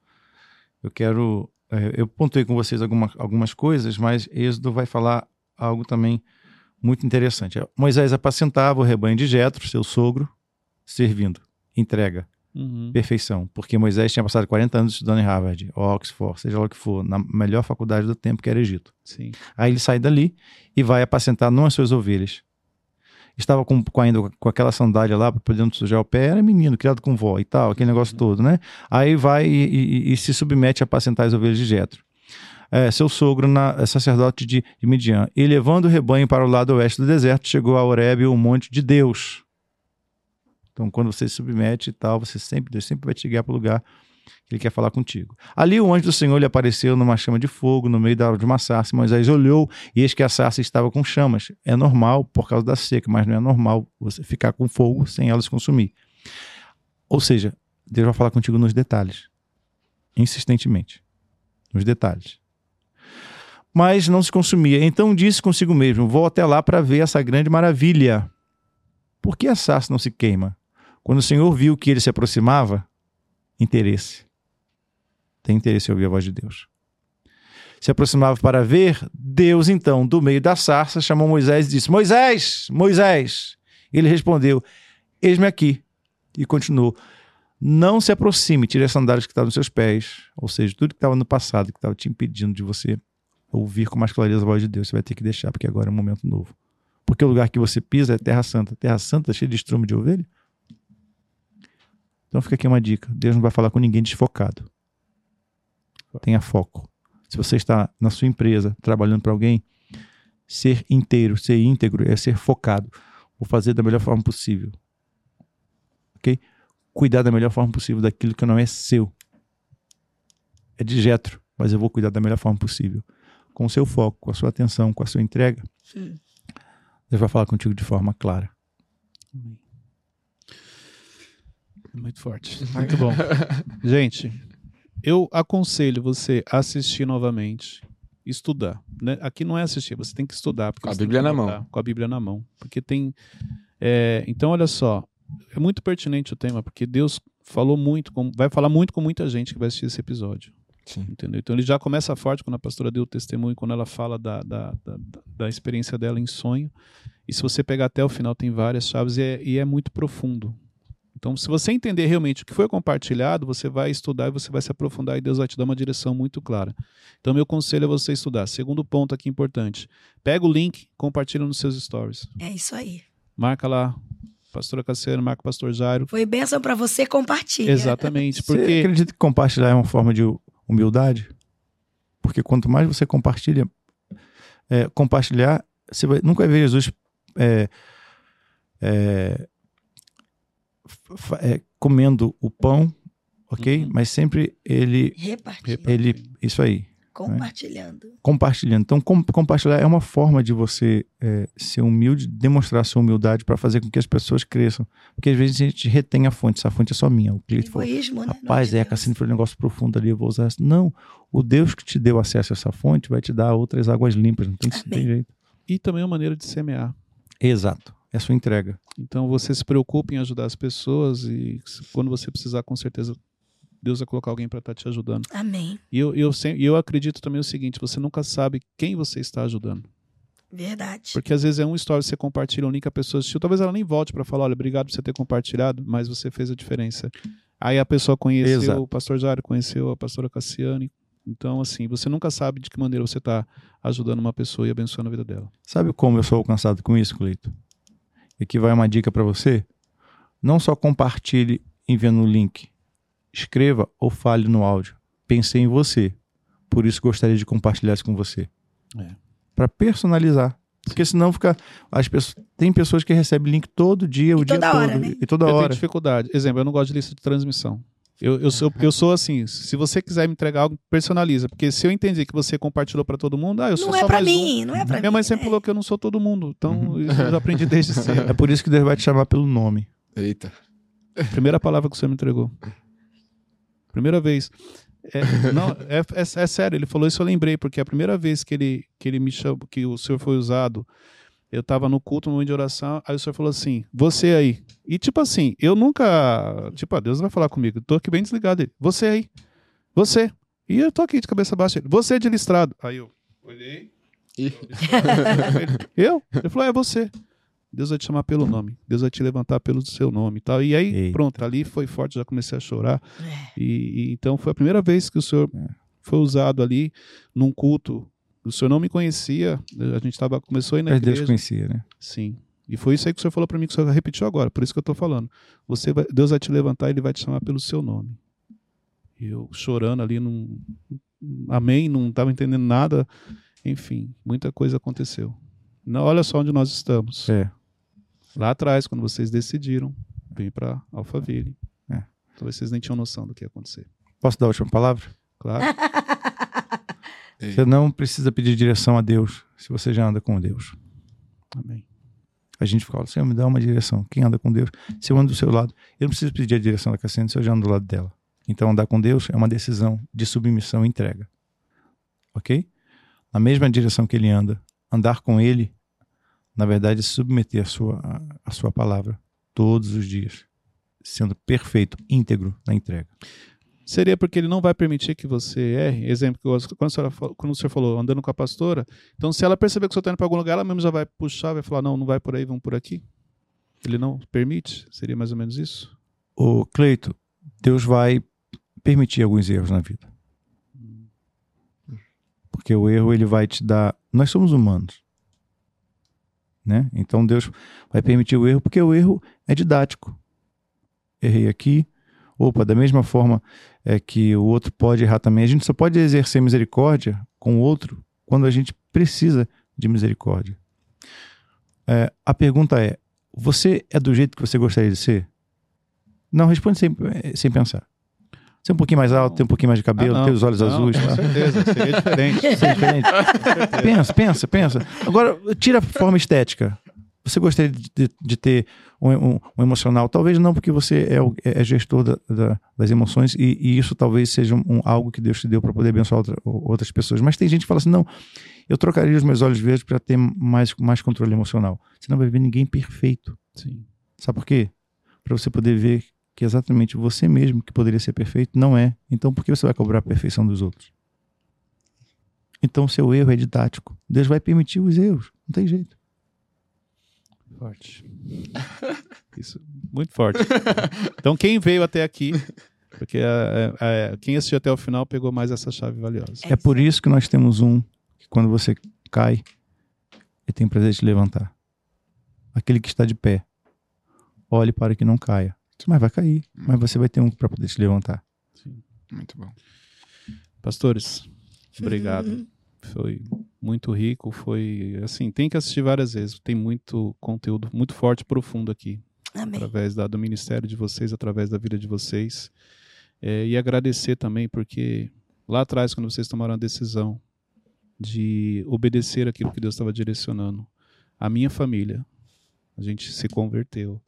eu quero. É, eu pontei com vocês alguma, algumas coisas, mas Êxodo vai falar algo também muito interessante. Moisés apacentava o rebanho de Jetro, seu sogro, servindo, entrega, uhum. perfeição, porque Moisés tinha passado 40 anos estudando em Harvard, Oxford, seja lá o que for, na melhor faculdade do tempo que era Egito. Sim. Aí ele sai dali e vai apacentar não as suas ovelhas. Estava com, com ainda com aquela sandália lá para poder não sujar o pé, era menino, criado com vó e tal, aquele negócio uhum. todo, né? Aí vai e, e, e se submete a apacentar as ovelhas de Jetro é, seu sogro, na, é, sacerdote de, de Midian. E levando o rebanho para o lado oeste do deserto, chegou a Horebe, o monte de Deus. Então, quando você se submete e tal, você sempre, Deus sempre vai te guiar para o lugar ele quer falar contigo. Ali o anjo do Senhor lhe apareceu numa chama de fogo, no meio de uma sarça. Moisés olhou e eis que a sarça estava com chamas. É normal por causa da seca, mas não é normal você ficar com fogo sem elas consumir. Ou seja, Deus vai falar contigo nos detalhes, insistentemente, nos detalhes mas não se consumia. Então disse consigo mesmo: Vou até lá para ver essa grande maravilha. Por que a sarça não se queima? Quando o Senhor viu que ele se aproximava, interesse. Tem interesse em ouvir a voz de Deus. Se aproximava para ver, Deus então, do meio da sarça, chamou Moisés e disse: Moisés, Moisés. Ele respondeu: Eis-me aqui. E continuou: Não se aproxime, tire as sandálias que estavam nos seus pés, ou seja, tudo que estava no passado, que estava te impedindo de você ouvir com mais clareza a voz de Deus. Você vai ter que deixar, porque agora é um momento novo. Porque o lugar que você pisa é Terra Santa. Terra Santa cheia de estrume de ovelha. Então fica aqui uma dica. Deus não vai falar com ninguém desfocado. Tenha foco. Se você está na sua empresa trabalhando para alguém, ser inteiro, ser íntegro é ser focado. Vou fazer da melhor forma possível. Ok? Cuidar da melhor forma possível daquilo que não é seu. É de jetro, mas eu vou cuidar da melhor forma possível com o seu foco, com a sua atenção, com a sua entrega, Sim. Deus vai falar contigo de forma clara. Muito forte. Muito bom. Gente, eu aconselho você a assistir novamente, estudar. Né? Aqui não é assistir, você tem que estudar. Com a Bíblia na mão. Com a Bíblia na mão. Porque tem. É, então, olha só. É muito pertinente o tema, porque Deus falou muito, com, vai falar muito com muita gente que vai assistir esse episódio. Sim. Entendeu? Então ele já começa forte quando a pastora deu o testemunho, quando ela fala da, da, da, da experiência dela em sonho. E se você pegar até o final, tem várias chaves e é, e é muito profundo. Então, se você entender realmente o que foi compartilhado, você vai estudar e você vai se aprofundar e Deus vai te dar uma direção muito clara. Então, meu conselho é você estudar. Segundo ponto aqui importante: pega o link, compartilha nos seus stories. É isso aí. Marca lá, pastora Cassiano, marca o pastor Jairo. Foi bênção para você, compartilha. Exatamente. Porque... Você acredita que compartilhar é uma forma de humildade. Porque quanto mais você compartilha, é, compartilhar, você vai, nunca vai ver Jesus é, é, é, comendo o pão, ok? Uhum. Mas sempre ele. Repartindo. Ele, isso aí. Compartilhando. Né? Compartilhando. Então, com, compartilhar é uma forma de você é, ser humilde, demonstrar sua humildade para fazer com que as pessoas cresçam. Porque às vezes a gente retém a fonte, essa fonte é só minha. O cliente falou, né? rapaz, é, a Cassine foi um negócio profundo ali, eu vou usar essa. Não, o Deus que te deu acesso a essa fonte vai te dar outras águas limpas, não tem, tem jeito. E também é uma maneira de semear. Exato. É a sua entrega. Então você se preocupa em ajudar as pessoas e quando você precisar, com certeza Deus vai colocar alguém para estar tá te ajudando. Amém. E eu, eu, eu acredito também o seguinte: você nunca sabe quem você está ajudando. Verdade. Porque às vezes é um story você compartilha um link, a pessoa assistiu, talvez ela nem volte para falar, olha, obrigado por você ter compartilhado, mas você fez a diferença. Aí a pessoa conheceu Exato. o pastor Jário, conheceu a pastora Cassiane. Então, assim, você nunca sabe de que maneira você está ajudando uma pessoa e abençoando a vida dela. Sabe como eu sou alcançado com isso, Cleito? E aqui vai uma dica para você. Não só compartilhe enviando o link. Escreva ou fale no áudio. Pensei em você. Por isso gostaria de compartilhar isso com você. É. Para personalizar. Porque senão fica. As pessoas, tem pessoas que recebem link todo dia, o dia toda todo. hora, né? E toda eu tenho hora. dificuldade. Exemplo, eu não gosto de lista de transmissão. Eu, eu, sou, eu sou assim, se você quiser me entregar algo, personaliza. Porque se eu entendi que você compartilhou para todo mundo, ah, eu sou Não só é pra mais um. mim, não é pra Minha mim. mãe sempre é. falou que eu não sou todo mundo. Então, Uhum. isso eu já aprendi desde cedo. É por isso que Deus vai te chamar pelo nome. Eita. Primeira palavra que o senhor me entregou. Primeira vez. É, não, é, é- é sério, ele falou isso, eu lembrei, porque a primeira vez que ele, que ele me chamou, que o senhor foi usado, eu tava no culto, no momento de oração, aí o senhor falou assim, você aí. E tipo assim, eu nunca, tipo, ah, Deus vai falar comigo, eu tô aqui bem desligado. Ele, você aí, você. E eu tô aqui de cabeça baixa, ele, você é de listrado. Aí eu olhei. Eu? Ele falou, é você. Deus vai te chamar pelo nome. Deus vai te levantar pelo seu nome e tal. E aí, Eita. pronto, ali foi forte, já comecei a chorar. É. E, e então foi a primeira vez que o senhor É. foi usado ali num culto. O senhor não me conhecia, a gente tava, começou aí na Mas Deus igreja. conhecia, né? Sim. E foi isso aí que o senhor falou para mim, que o senhor repetiu agora, por isso que eu tô falando. Você vai- Deus vai te levantar e ele vai te chamar pelo seu nome. E eu chorando ali, num, amém, não estava entendendo nada. Enfim, muita coisa aconteceu. Não, olha só onde nós estamos. É. Lá atrás, quando vocês decidiram vir para Alphaville. É. Talvez vocês nem tinham noção do que ia acontecer. Posso dar a última palavra? Claro. Ei. Você não precisa pedir direção a Deus se você já anda com Deus. Amém. A gente fala, Senhor, me dá uma direção. Quem anda com Deus, se eu ando do seu lado, eu não preciso pedir a direção da Cassiane se eu já ando do lado dela. Então, andar com Deus é uma decisão de submissão e entrega. Ok? Na mesma direção que ele anda, andar com ele, na verdade, é submeter a sua, a, a sua palavra todos os dias, sendo perfeito, íntegro na entrega. Seria porque ele não vai permitir que você erre. Exemplo, quando, senhora quando o senhor falou, andando com a pastora, então se ela perceber que o senhor está indo para algum lugar, ela mesmo já vai puxar, vai falar, não, não vai por aí, vamos por aqui. Ele não permite? Seria mais ou menos isso? Ô, Cleito, Deus vai permitir alguns erros na vida. Porque o erro ele vai te dar. Nós somos humanos. Né? Então Deus vai permitir o erro porque o erro é didático. Errei aqui. Opa, da mesma forma é que o outro pode errar também. A gente só pode exercer misericórdia com o outro quando a gente precisa de misericórdia. É, a pergunta é: você é do jeito que você gostaria de ser? Não, responde sem, sem pensar. Você é um pouquinho mais alto, tem um pouquinho mais de cabelo, Ah, tem os olhos Não, azuis. Com tá? certeza, seria diferente. É diferente. pensa, pensa, pensa. Agora, tira a forma estética. Você gostaria de- de ter um, um- um emocional? Talvez não, porque você é, o- é gestor da- da- das emoções e, e isso talvez seja um, algo que Deus te deu para poder abençoar outra- outras pessoas. Mas tem gente que fala assim: não, eu trocaria os meus olhos verdes para ter mais, mais controle emocional. Você não vai ver ninguém perfeito. Sim. Sabe por quê? Para você poder ver que exatamente você mesmo que poderia ser perfeito não é. Então por que você vai cobrar a perfeição dos outros? Então seu erro é didático. Deus vai permitir os erros. Não tem jeito. Forte. Isso, muito forte. Então, quem veio até aqui, porque é, é, é, quem assistiu até o final pegou mais essa chave valiosa. É por isso que nós temos um que quando você cai, ele tem prazer de te levantar. Aquele que está de pé. Olhe para que não caia. Mas vai cair. Mas você vai ter um para poder te levantar. Muito bom. Pastores, obrigado. Foi muito rico, foi assim, tem que assistir várias vezes. Tem muito conteúdo muito forte, profundo aqui, Amém. através da, do ministério de vocês, através da vida de vocês. É, e agradecer também, porque lá atrás, quando vocês tomaram a decisão de obedecer aquilo que Deus estava direcionando, a minha família, a gente se converteu.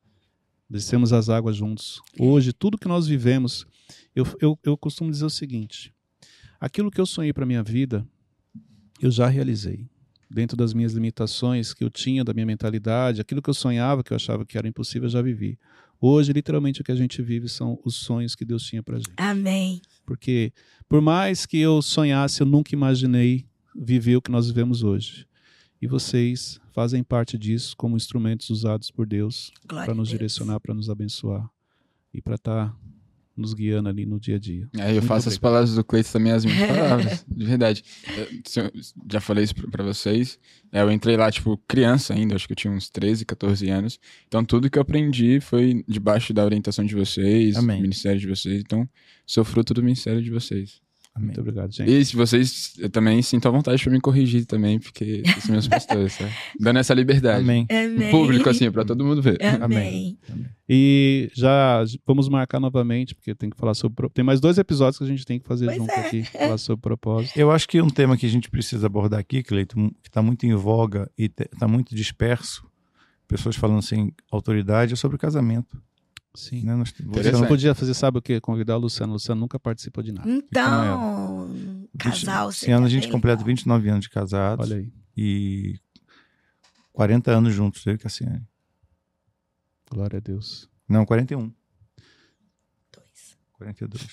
Descemos as águas juntos. Hoje, tudo que nós vivemos, eu, eu, eu costumo dizer o seguinte: aquilo que eu sonhei para minha vida, eu já realizei. Dentro das minhas limitações que eu tinha, da minha mentalidade, aquilo que eu sonhava, que eu achava que era impossível, eu já vivi. Hoje, literalmente, o que a gente vive são os sonhos que Deus tinha para gente. Amém. Porque, por mais que eu sonhasse, eu nunca imaginei viver o que nós vivemos hoje. E vocês fazem parte disso como instrumentos usados por Deus para nos direcionar, para nos abençoar e para estar tá nos guiando ali no dia a dia. É, eu Muito faço obrigado. as palavras do Cleiton também as minhas palavras, de verdade. Eu, já falei isso para vocês. É, eu entrei lá, tipo, criança ainda, acho que eu tinha uns 13, 14 anos. Então tudo que eu aprendi foi debaixo da orientação de vocês, Amém. do ministério de vocês. Então, sou fruto do ministério de vocês. Amém. Muito obrigado, gente. E se vocês eu também sinto a vontade para me corrigir também, porque esses meus pastores, tá? dando essa liberdade. Amém. Amém. Público, assim, para todo mundo ver. Amém. Amém. E já vamos marcar novamente, porque tem que falar sobre. Tem mais dois episódios que a gente tem que fazer pois junto é. aqui, falar sobre propósito. Eu acho que um tema que a gente precisa abordar aqui, Cleiton, que está muito em voga e está muito disperso, pessoas falando sem autoridade, é sobre casamento. Sim. Né? Nós, você não podia fazer, sabe o que? Convidar o Luciano. O Luciano nunca participou de nada. Então, casal. Esse ano a gente completa 29 anos de casados. Olha aí. E 40 anos juntos, eu e Cassiane. Glória a Deus. Não, 41. 42.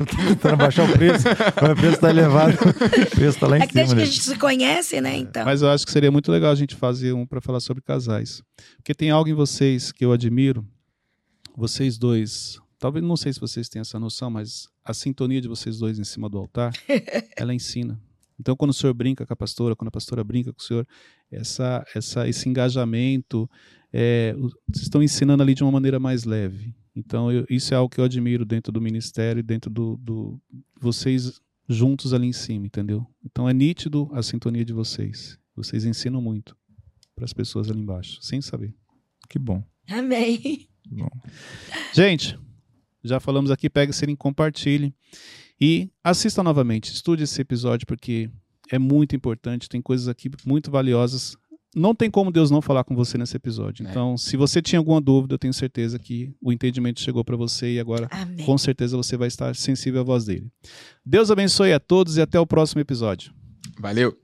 eu tô tentando baixar o preço, mas o preço tá elevado. O preço tá lá em é que cima. que a gente se conhece, né? Então. Mas eu acho que seria muito legal a gente fazer um para falar sobre casais. Porque tem algo em vocês que eu admiro, vocês dois, talvez não sei se vocês têm essa noção, mas a sintonia de vocês dois em cima do altar, ela ensina. Então, quando o senhor brinca com a pastora, quando a pastora brinca com o senhor, essa, essa, esse engajamento, é, vocês estão ensinando ali de uma maneira mais leve. Então, eu, isso é algo que eu admiro dentro do ministério, dentro do, do vocês juntos ali em cima, entendeu? Então, é nítido a sintonia de vocês. Vocês ensinam muito para as pessoas ali embaixo, sem saber. Que bom. Amém. Bom. Gente, já falamos aqui, pega o sininho, compartilhe e assista novamente. Estude esse episódio porque é muito importante, tem coisas aqui muito valiosas. Não tem como Deus não falar com você nesse episódio. É. Então, se você tinha alguma dúvida, eu tenho certeza que o entendimento chegou para você e agora, Amém. com certeza, você vai estar sensível à voz dele. Deus abençoe a todos e até o próximo episódio. Valeu!